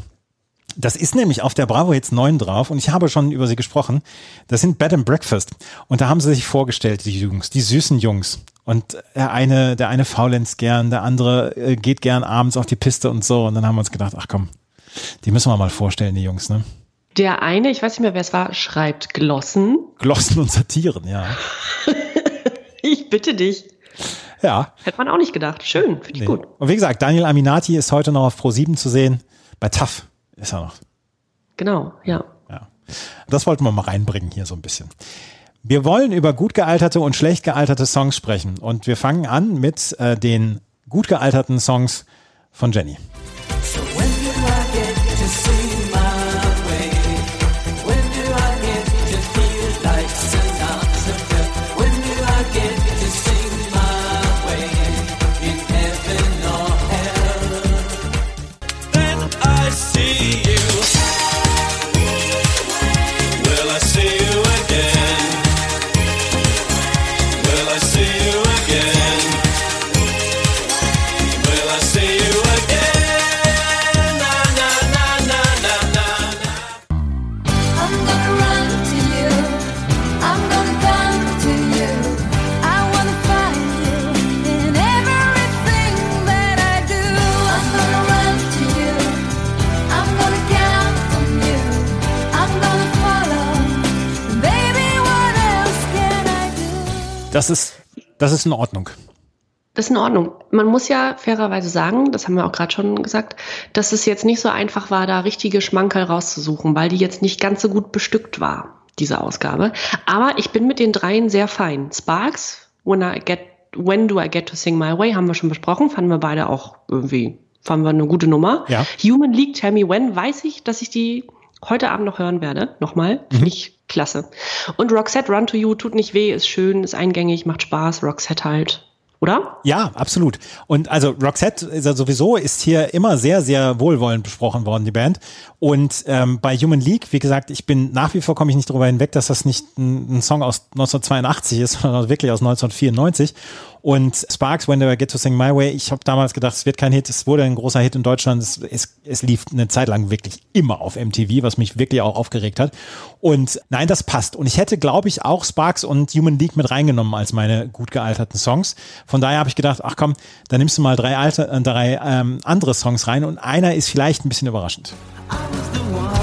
Speaker 2: Das ist nämlich auf der Bravo Hits 9 drauf und ich habe schon über sie gesprochen. Das sind Bed and Breakfast. Und da haben sie sich vorgestellt, die Jungs, die süßen Jungs. Und der eine, der eine faulenzt gern, der andere äh, geht gern abends auf die Piste und so. Und dann haben wir uns gedacht, ach komm, die müssen wir mal vorstellen, die Jungs, ne?
Speaker 3: Der eine, ich weiß nicht mehr, wer es war, schreibt Glossen.
Speaker 2: Glossen und Satiren, ja.
Speaker 3: Ich bitte dich.
Speaker 2: Ja.
Speaker 3: Hätte man auch nicht gedacht. Schön, finde ich
Speaker 2: Nee.
Speaker 3: gut.
Speaker 2: Und wie gesagt, Daniel Aminati ist heute noch auf Pro7 zu sehen. Bei TAF ist er noch.
Speaker 3: Genau, ja.
Speaker 2: Das wollten wir mal reinbringen hier so ein bisschen. Wir wollen über gut gealterte und schlecht gealterte Songs sprechen. Und wir fangen an mit äh, den gut gealterten Songs von Jenny.
Speaker 5: So when do I get
Speaker 2: Das ist, das ist in Ordnung.
Speaker 3: Das ist in Ordnung. Man muss ja fairerweise sagen, das haben wir auch gerade schon gesagt, dass es jetzt nicht so einfach war, da richtige Schmankerl rauszusuchen, weil die jetzt nicht ganz so gut bestückt war, diese Ausgabe. Aber ich bin mit den dreien sehr fein. Sparks, When, I get, When Do I Get to Sing My Way, haben wir schon besprochen, fanden wir beide auch irgendwie, fanden wir eine gute Nummer.
Speaker 2: Ja.
Speaker 3: Human League, Tell Me When, weiß ich, dass ich die heute Abend noch hören werde. Nochmal. Finde ich klasse. Und Roxette Run to You tut nicht weh, ist schön, ist eingängig, macht Spaß. Roxette halt. Oder?
Speaker 2: Ja, absolut. Und also Roxette ist ja sowieso ist hier immer sehr, sehr wohlwollend besprochen worden, die Band. Und ähm, bei Human League, wie gesagt, ich bin nach wie vor komme ich nicht darüber hinweg, dass das nicht ein, ein Song aus 1982 ist, sondern wirklich aus 1994. Und Sparks, When Do I Get to Sing My Way, ich habe damals gedacht, es wird kein Hit, es wurde ein großer Hit in Deutschland, es, es, es lief eine Zeit lang wirklich immer auf MTV, was mich wirklich auch aufgeregt hat. Und nein, das passt. Und ich hätte, glaube ich, auch Sparks und Human League mit reingenommen als meine gut gealterten Songs. Von daher habe ich gedacht, ach komm, dann nimmst du mal drei, alte, äh, drei ähm, andere Songs rein und einer ist vielleicht ein bisschen überraschend.
Speaker 5: I was the one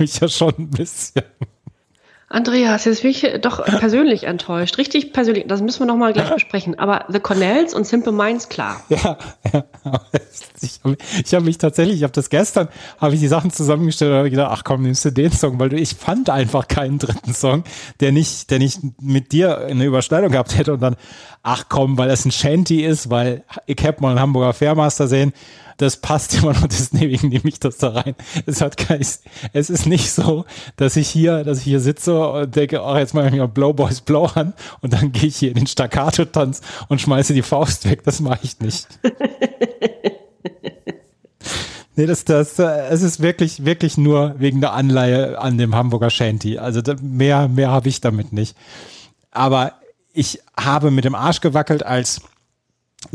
Speaker 2: mich ja schon ein bisschen.
Speaker 3: Andreas, jetzt bin ich doch persönlich enttäuscht. Richtig persönlich. Das müssen wir nochmal gleich besprechen. Aber The Cornells und Simple Minds, klar.
Speaker 2: Ja, ja. Ich habe hab mich tatsächlich, ich habe das gestern, habe ich die Sachen zusammengestellt und habe gedacht, ach komm, nimmst du den Song, weil du, ich fand einfach keinen dritten Song, der nicht, der nicht mit dir eine Überschneidung gehabt hätte und dann, ach komm, weil es ein Shanty ist, weil ich hab mal einen Hamburger Fairmaster sehen, das passt immer noch, deswegen nehme ich das da rein. Es hat kein, es ist nicht so, dass ich hier, dass ich hier sitze und denke, oh, jetzt mache ich mir Blow Boys Blow an und dann gehe ich hier in den Staccato-Tanz und schmeiße die Faust weg. Das mache ich nicht. Nee, das, das, es ist wirklich, wirklich nur wegen der Anleihe an dem Hamburger Shanty. Also mehr, mehr habe ich damit nicht. Aber ich habe mit dem Arsch gewackelt, als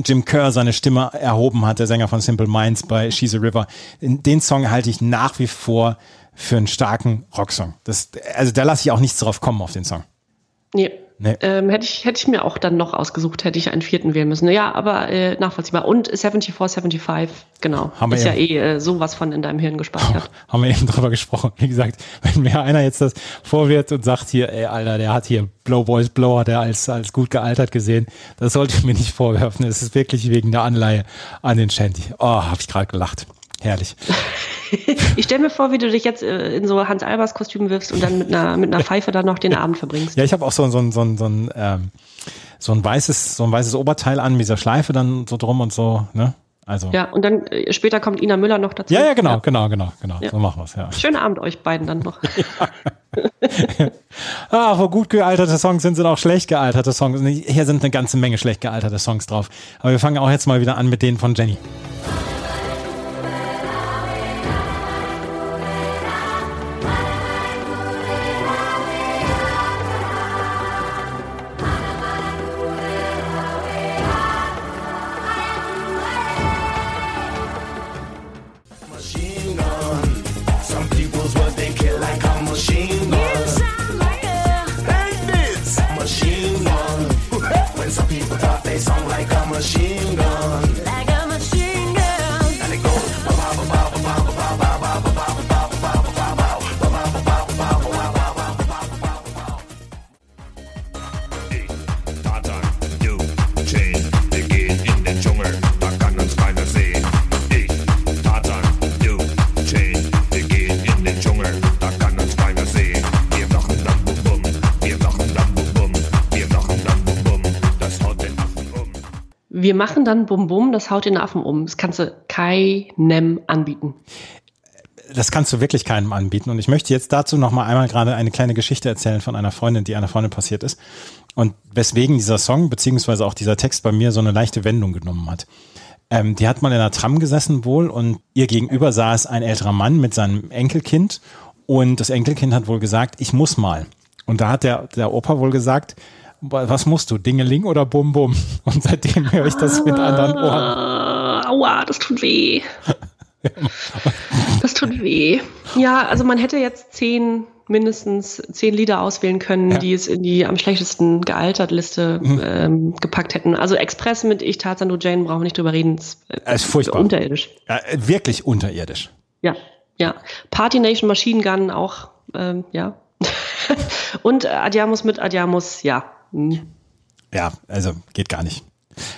Speaker 2: Jim Kerr seine Stimme erhoben hat, der Sänger von Simple Minds bei She's a River. Den Song halte ich nach wie vor für einen starken Rocksong. Das, also da lasse ich auch nichts drauf kommen auf den Song.
Speaker 3: Nee.
Speaker 2: Nee.
Speaker 3: Ähm, hätte, ich, hätte ich mir auch dann noch ausgesucht, hätte ich einen vierten wählen müssen. Ja, aber äh, nachvollziehbar. Und 74, 75, genau.
Speaker 2: Haben wir
Speaker 3: ist ja eh äh, sowas von in deinem Hirn gespeichert.
Speaker 2: Haben wir eben drüber gesprochen. Wie gesagt, wenn mir einer jetzt das vorwirft und sagt hier, ey, Alter, der hat hier Blow Boys Blow, hat er als, als gut gealtert gesehen, das sollte ich mir nicht vorwerfen. Es ist wirklich wegen der Anleihe an den Shanty. Oh, habe ich gerade gelacht. Herrlich.
Speaker 3: Ich stelle mir vor, wie du dich jetzt äh, in so Hans-Albers-Kostüm wirfst und dann mit einer, mit einer Pfeife dann noch den Abend verbringst.
Speaker 2: Ja, ich habe auch so, so, ein- so, so, ein, ähm, so ein weißes, so ein weißes Oberteil an, mit dieser Schleife dann so drum und so, ne? Also.
Speaker 3: Ja, und dann äh, später kommt Ina Müller noch dazu.
Speaker 2: Ja, ja, genau, genau, genau, genau.
Speaker 3: Ja.
Speaker 2: So machen wir's, ja.
Speaker 3: Schönen Abend euch beiden dann noch.
Speaker 2: Ah, wo gut gealterte Songs sind, sind auch schlecht gealterte Songs. Hier sind eine ganze Menge schlecht gealterte Songs drauf. Aber wir fangen auch jetzt mal wieder an mit denen von Jenny.
Speaker 12: Wir machen dann Bum Bum, das haut den Affen um.
Speaker 3: Das kannst du keinem anbieten.
Speaker 2: Das kannst du wirklich keinem anbieten. Und ich möchte jetzt dazu noch mal einmal gerade eine kleine Geschichte erzählen von einer Freundin, die einer Freundin passiert ist. Und weswegen dieser Song, beziehungsweise auch dieser Text bei mir so eine leichte Wendung genommen hat. Ähm, die hat mal in einer Tram gesessen wohl und ihr gegenüber saß ein älterer Mann mit seinem Enkelkind und das Enkelkind hat wohl gesagt, ich muss mal. Und da hat der, der Opa wohl gesagt, was musst du, Dingeling oder Bum Bum? Und seitdem höre ich das mit anderen Ohren.
Speaker 3: Ah, aua, das tut weh. Das tut weh. Ja, also man hätte jetzt zehn, mindestens zehn Lieder auswählen können,
Speaker 2: Ja.
Speaker 3: die es in die am schlechtesten gealtert Liste
Speaker 2: Mhm.
Speaker 3: ähm, gepackt hätten. Also Express mit Ich, Tarzan, du Jane brauchen wir nicht drüber reden. Das
Speaker 2: Es ist furchtbar.
Speaker 3: Unterirdisch.
Speaker 2: Ja, äh, wirklich unterirdisch.
Speaker 3: Ja, ja. Party Nation Machine Gun auch, ähm, ja. Und äh, Adiamus mit Adiamus, ja. Hm.
Speaker 2: Ja, also geht gar nicht.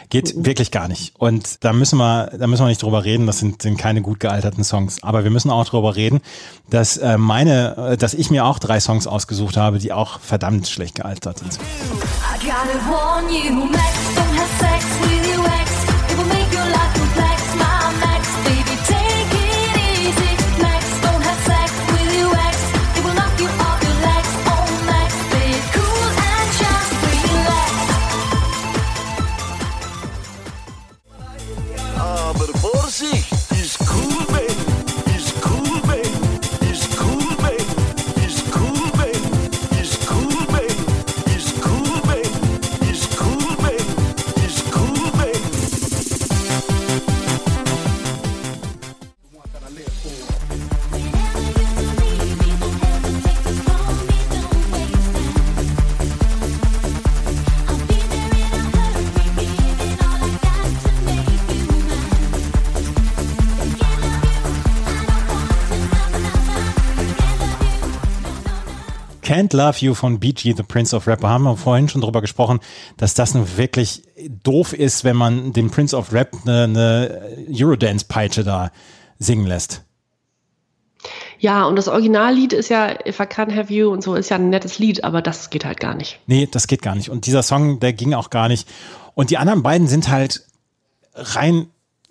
Speaker 2: Geht wirklich gar nicht. Und da müssen wir, da müssen wir nicht drüber reden. Das sind, sind keine gut gealterten Songs. Aber wir müssen auch drüber reden, dass äh, meine, äh, dass ich mir auch drei Songs ausgesucht habe, die auch verdammt schlecht gealtert sind.
Speaker 6: I gotta warn you,
Speaker 2: Can't Love You von BG, The Prince of Rap. Haben wir vorhin schon drüber gesprochen, dass das nun wirklich doof ist, wenn man dem Prince of Rap eine, eine Eurodance-Peitsche da singen lässt.
Speaker 3: Ja, und das Originallied ist ja If I Can't Have You und so ist ja ein nettes Lied, aber das geht halt gar nicht.
Speaker 2: Nee, das geht gar nicht. Und dieser Song, der ging auch gar nicht. Und die anderen beiden sind halt rein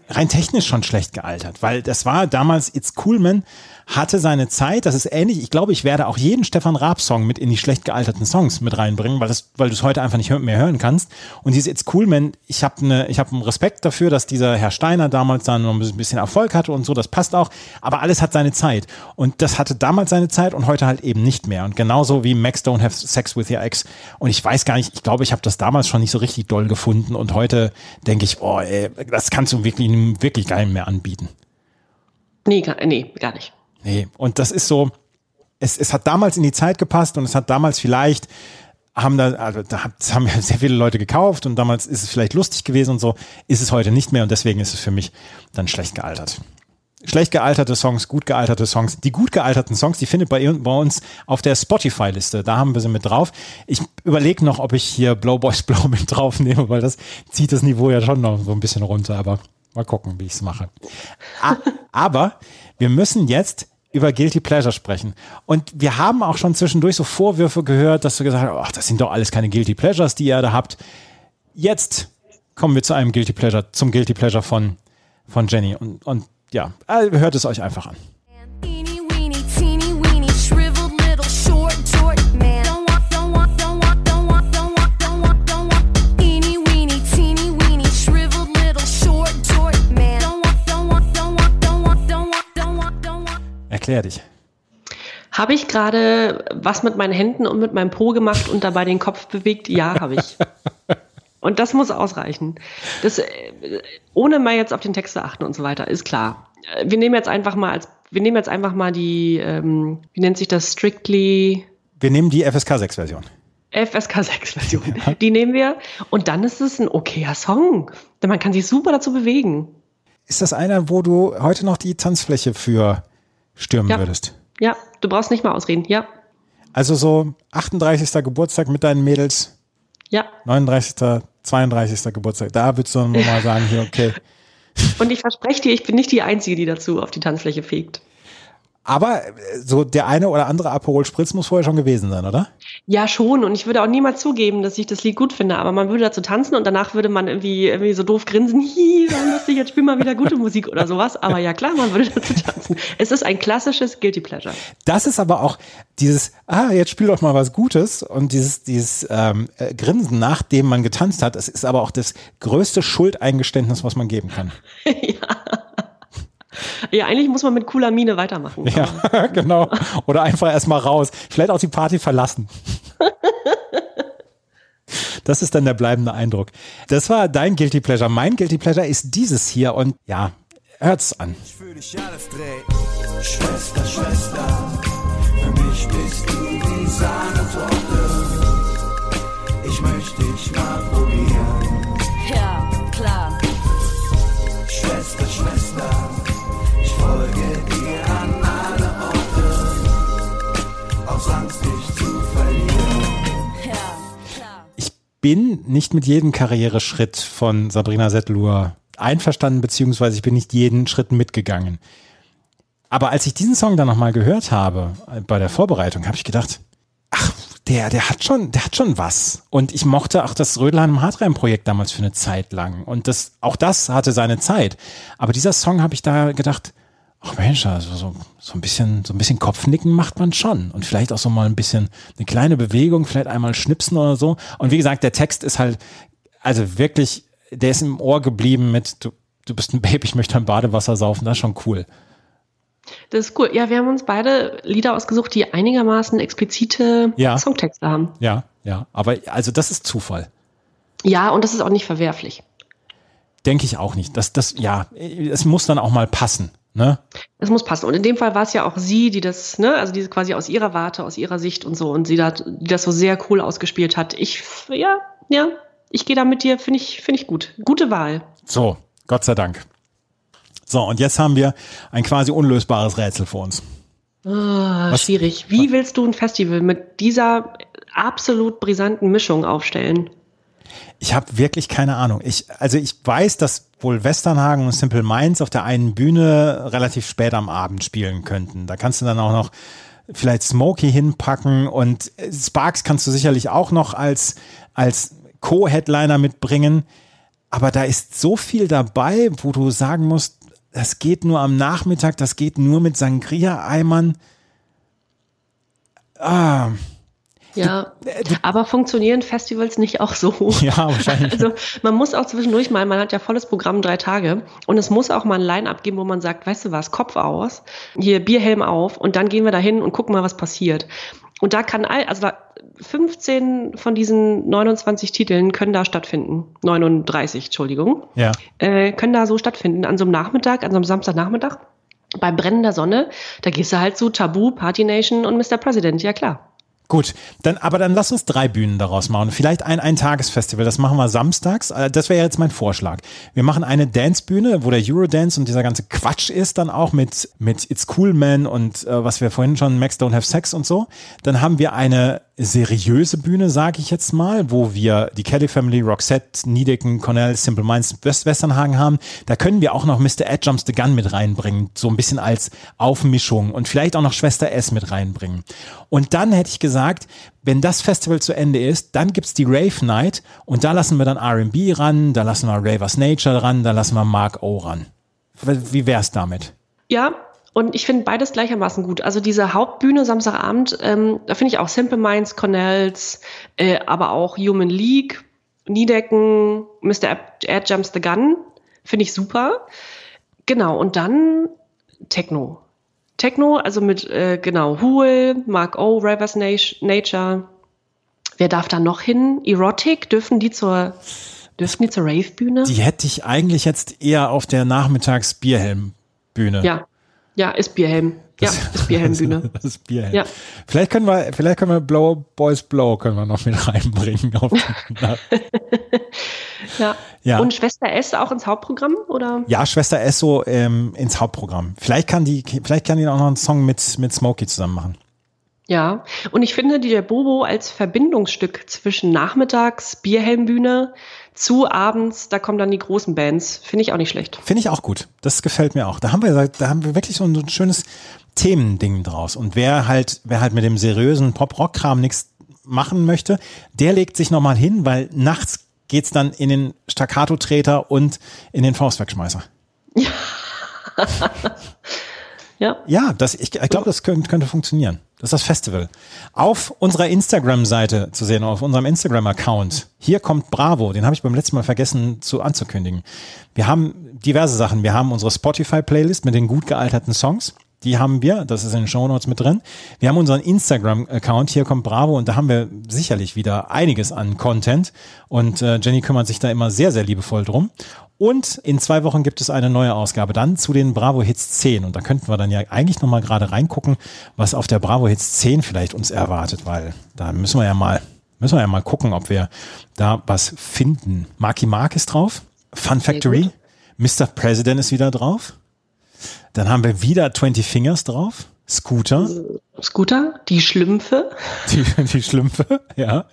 Speaker 2: rein technisch schon schlecht gealtert, weil das war damals It's Cool Man hatte seine Zeit, das ist ähnlich, ich glaube, ich werde auch jeden Stefan Raab Song mit in die schlecht gealterten Songs mit reinbringen, weil das weil du es heute einfach nicht mehr hören kannst. Und diese It's Cool Man, ich habe eine ich habe einen Respekt dafür, dass dieser Herr Steiner damals dann noch ein bisschen Erfolg hatte und so, das passt auch, aber alles hat seine Zeit. Und das hatte damals seine Zeit und heute halt eben nicht mehr. Und genauso wie Max Don't Have Sex with Your Ex. Und ich weiß gar nicht, ich glaube, ich habe das damals schon nicht so richtig doll gefunden. Und heute denke ich, oh, ey, das kannst du wirklich wirklich geil mehr anbieten.
Speaker 3: Nee, gar, nee, gar nicht.
Speaker 2: Nee, und das ist so, es, es hat damals in die Zeit gepasst und es hat damals vielleicht, haben da, also da haben sehr viele Leute gekauft und damals ist es vielleicht lustig gewesen und so, ist es heute nicht mehr und deswegen ist es für mich dann schlecht gealtert. Schlecht gealterte Songs, gut gealterte Songs. Die gut gealterten Songs, die findet bei, bei uns auf der Spotify-Liste. Da haben wir sie mit drauf. Ich überlege noch, ob ich hier Blow Boys Blow mit draufnehme, weil das zieht das Niveau ja schon noch so ein bisschen runter. Aber mal gucken, wie ich es mache. Aber wir müssen jetzt über Guilty Pleasure sprechen. Und wir haben auch schon zwischendurch so Vorwürfe gehört, dass du gesagt hast, ach, das sind doch alles keine Guilty Pleasures, die ihr da habt. Jetzt kommen wir zu einem Guilty Pleasure, zum Guilty Pleasure von, von Jenny. Und, und ja, äh, hört es euch einfach an. Erklär dich.
Speaker 3: Habe ich gerade was mit meinen Händen und mit meinem Po gemacht und dabei den Kopf bewegt? Ja, habe ich. Und das muss ausreichen. Das, äh, ohne mal jetzt auf den Text zu achten und so weiter, ist klar. Äh, Wir nehmen jetzt einfach mal als, wir nehmen jetzt einfach mal die, ähm, wie nennt sich das, strictly
Speaker 2: Wir nehmen die FSK 6 Version.
Speaker 3: FSK 6 Version. Die nehmen wir. Und dann ist es ein okayer Song. Denn man kann sich super dazu bewegen.
Speaker 2: Ist das einer, wo du heute noch die Tanzfläche für stürmen
Speaker 3: Ja.
Speaker 2: würdest?
Speaker 3: Ja, du brauchst nicht mal ausreden. Ja,
Speaker 2: Also so 38. Geburtstag mit deinen Mädels,
Speaker 3: ja.
Speaker 2: 39. 32. Geburtstag. Da würdest du dann mal sagen, hier, okay.
Speaker 3: Und ich verspreche dir, ich bin nicht die Einzige, die dazu auf die Tanzfläche fegt.
Speaker 2: Aber äh, so der eine oder andere Aperol Spritz muss vorher schon gewesen sein, oder?
Speaker 3: Ja, schon. Und ich würde auch niemals zugeben, dass ich das Lied gut finde. Aber man würde dazu tanzen und danach würde man irgendwie, irgendwie so doof grinsen. Hi, war lustig, jetzt spiel mal wieder gute Musik oder sowas. Aber ja, klar, man würde dazu tanzen. Es ist ein klassisches Guilty Pleasure.
Speaker 2: Das ist aber auch dieses, ah, jetzt spiel doch mal was Gutes und dieses, dieses ähm, äh, Grinsen, nachdem man getanzt hat, das ist aber auch das größte Schuldeingeständnis, was man geben kann.
Speaker 3: Ja, eigentlich muss man mit cooler Miene weitermachen.
Speaker 2: Ja, genau. Oder einfach erstmal raus. Vielleicht auch die Party verlassen. Das ist dann der bleibende Eindruck. Das war dein Guilty Pleasure. Mein Guilty Pleasure ist dieses hier und ja, hört's an.
Speaker 5: für dich alles dreht. Schwester, Schwester, für mich bist du die Sahnetorte. Ich möchte dich mal
Speaker 2: bin nicht mit jedem Karriereschritt von Sabrina Settler einverstanden, beziehungsweise ich bin nicht jeden Schritt mitgegangen. Aber als ich diesen Song dann nochmal gehört habe, äh, bei der Vorbereitung, habe ich gedacht, ach, der, der hat schon, der hat schon was. Und ich mochte auch das Rödelheim im Hartreim-Projekt damals für eine Zeit lang. Und das, auch das hatte seine Zeit. Aber dieser Song habe ich da gedacht, ach Mensch, also so, so ein bisschen, so ein bisschen Kopfnicken macht man schon. Und vielleicht auch so mal ein bisschen eine kleine Bewegung, vielleicht einmal schnipsen oder so. Und wie gesagt, der Text ist halt, also wirklich, der ist im Ohr geblieben mit, du, du bist ein Baby, ich möchte ein Badewasser saufen, das ist schon cool.
Speaker 3: Das ist cool. Ja, wir haben uns beide Lieder ausgesucht, die einigermaßen explizite
Speaker 2: Ja.
Speaker 3: Songtexte haben.
Speaker 2: Ja, ja. Aber also das ist Zufall.
Speaker 3: Ja, und das ist auch nicht verwerflich.
Speaker 2: Denke ich auch nicht. Das, das, ja, es muss dann auch mal passen. Ne?
Speaker 3: Es muss passen. Und in dem Fall war es ja auch sie, die das, ne, also diese quasi aus ihrer Warte, aus ihrer Sicht und so, und sie da, die das so sehr cool ausgespielt hat. Ich, ja, ja, ich gehe da mit dir, finde ich, finde ich gut. Gute Wahl.
Speaker 2: So, Gott sei Dank. So, und jetzt haben wir ein quasi unlösbares Rätsel vor uns.
Speaker 3: Ah,
Speaker 2: Was-
Speaker 3: schwierig. Wie willst du ein Festival mit dieser absolut brisanten Mischung aufstellen?
Speaker 2: Ich habe wirklich keine Ahnung. Ich, also ich weiß, dass wohl Westernhagen und Simple Minds auf der einen Bühne relativ spät am Abend spielen könnten. Da kannst du dann auch noch vielleicht Smokey hinpacken und äh, Sparks kannst du sicherlich auch noch als, als Co-Headliner mitbringen. aber da ist so viel dabei, wo du sagen musst, das geht nur am Nachmittag, das geht nur mit Sangria-Eimern. Ah,
Speaker 3: Ja, aber funktionieren Festivals nicht auch so?
Speaker 2: Ja, wahrscheinlich.
Speaker 3: Also man muss auch zwischendurch mal, man hat ja volles Programm drei Tage und es muss auch mal ein Line-Up geben, wo man sagt, weißt du was, Kopf aus, hier Bierhelm auf und dann gehen wir da hin und gucken mal, was passiert. Und da kann all, also da 15 von diesen 29 Titeln können da stattfinden. 39, Entschuldigung.
Speaker 2: ja.
Speaker 3: Äh, können da so stattfinden. An so einem Nachmittag, an so einem Samstagnachmittag, bei brennender Sonne, da gehst du halt zu Tabu, Party Nation und Mr. President, ja klar.
Speaker 2: Gut, dann, aber dann lass uns drei Bühnen daraus machen. Vielleicht ein Ein-Tages-Festival, das machen wir samstags. Äh, Das wäre jetzt mein Vorschlag. Wir machen eine Dance-Bühne, wo der Eurodance und dieser ganze Quatsch ist, dann auch mit, mit It's Cool Man und äh, was wir vorhin schon, Max Don't Have Sex und so. Dann haben wir eine seriöse Bühne, sage ich jetzt mal, wo wir die Kelly Family, Roxette, Niedecken, Cornell, Simple Minds, West Westernhagen haben. Da können wir auch noch Mr. Ed Jumps the Gun mit reinbringen, so ein bisschen als Aufmischung und vielleicht auch noch Schwester S mit reinbringen. Und dann hätte ich gesagt, wenn das Festival zu Ende ist, dann gibt's die Rave Night und da lassen wir dann R&B ran, da lassen wir Ravers Nature ran, da lassen wir Mark O ran. Wie wär's damit?
Speaker 3: Ja, und ich finde beides gleichermaßen gut. Also diese Hauptbühne Samstagabend, ähm, da finde ich auch Simple Minds, Cornells, äh, aber auch Human League, Niedecken, Mr. Air- Jumps the Gun, finde ich super. Genau, und dann Techno. Techno, also mit, äh, genau, Hool, Mark O, Ravers Nat- Nature. Wer darf da noch hin? Erotic, dürfen die zur, dürfen die zur Rave-Bühne?
Speaker 2: Die hätte ich eigentlich jetzt eher auf der Nachmittags-Bierhelm-Bühne.
Speaker 3: Ja, ja, ist Bierhelm. Ja, ist Bierhelmbühne.
Speaker 2: Das ist Bierhelm.
Speaker 3: Ja.
Speaker 2: Vielleicht können wir, vielleicht können wir Blow Boys Blow können wir noch mit reinbringen. Auf
Speaker 3: Ja.
Speaker 2: Ja.
Speaker 3: Und Schwester S auch ins Hauptprogramm oder?
Speaker 2: ja, Schwester Esso ähm, ins Hauptprogramm. Vielleicht kann die, vielleicht kann die auch noch einen Song mit, mit Smokey zusammen machen.
Speaker 3: Ja. Und ich finde die der Bobo als Verbindungsstück zwischen Nachmittags Bierhelmbühne zu abends, da kommen dann die großen Bands, finde ich auch nicht schlecht.
Speaker 2: Finde ich auch gut. Das gefällt mir auch. Da haben wir, da haben wir wirklich so ein, schönes Themending draus. Und wer halt, wer halt mit dem seriösen Pop-Rock-Kram nichts machen möchte, der legt sich nochmal hin, weil nachts geht's dann in den Staccato-Treter und in den Faustwerkschmeißer.
Speaker 3: Ja.
Speaker 2: Ja, das, ich, ich glaube, das könnte, könnte funktionieren. Das ist das Festival. Auf unserer Instagram-Seite zu sehen, auf unserem Instagram-Account. Hier kommt Bravo, den habe ich beim letzten Mal vergessen zu anzukündigen. Wir haben diverse Sachen. Wir haben unsere Spotify-Playlist mit den gut gealterten Songs. Die haben wir, das ist in den Show Notes mit drin. Wir haben unseren Instagram-Account, hier kommt Bravo und da haben wir sicherlich wieder einiges an Content und äh, Jenny kümmert sich da immer sehr, sehr liebevoll drum. Und in zwei Wochen gibt es eine neue Ausgabe dann zu den Bravo Hits 10 und da könnten wir dann ja eigentlich nochmal gerade reingucken, was auf der Bravo Hits 10 vielleicht uns erwartet, weil da müssen wir ja mal, müssen wir ja mal gucken, ob wir da was finden. Marky Mark ist drauf, Fun Factory, Mr. President ist wieder drauf. Dann haben wir wieder 20 Fingers drauf. Scooter.
Speaker 3: Scooter, die Schlümpfe.
Speaker 2: Die, die Schlümpfe, ja.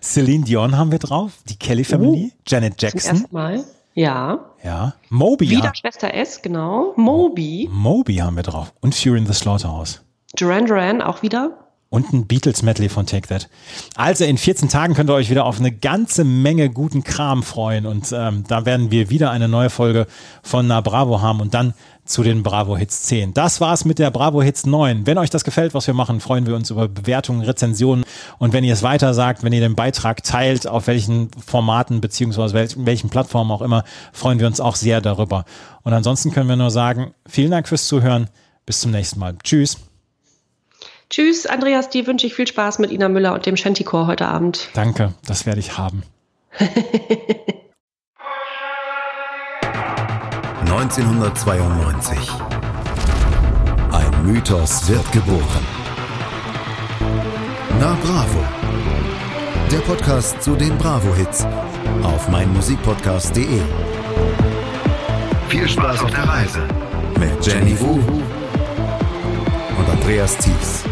Speaker 2: Celine Dion haben wir drauf. Die Kelly Family. Janet
Speaker 3: Zum
Speaker 2: Jackson.
Speaker 3: ersten Mal. Ja.
Speaker 2: Ja. Moby.
Speaker 3: Wieder Schwester S, genau. Moby.
Speaker 2: Moby haben wir drauf. Und Fury in the Slaughterhouse.
Speaker 3: Duran Duran auch wieder.
Speaker 2: Und ein Beatles-Medley von Take That. Also in 14 Tagen könnt ihr euch wieder auf eine ganze Menge guten Kram freuen. Und ähm, da werden wir wieder eine neue Folge von Na Bravo haben und dann zu den Bravo Hits 10. Das war's mit der Bravo Hits 9. Wenn euch das gefällt, was wir machen, freuen wir uns über Bewertungen, Rezensionen. Und wenn ihr es weiter sagt, wenn ihr den Beitrag teilt, auf welchen Formaten beziehungsweise welchen, welchen Plattformen auch immer, freuen wir uns auch sehr darüber. Und ansonsten können wir nur sagen, vielen Dank fürs Zuhören. Bis zum nächsten Mal. Tschüss.
Speaker 3: Tschüss, Andreas, dir wünsche ich viel Spaß mit Ina Müller und dem Shantychor heute Abend.
Speaker 2: Danke, das werde ich haben.
Speaker 8: 1992. Ein Mythos wird geboren. Na Bravo. Der Podcast zu den Bravo-Hits auf meinmusikpodcast.de. Viel Spaß auf der Reise mit Jenny Wu und Andreas Thies.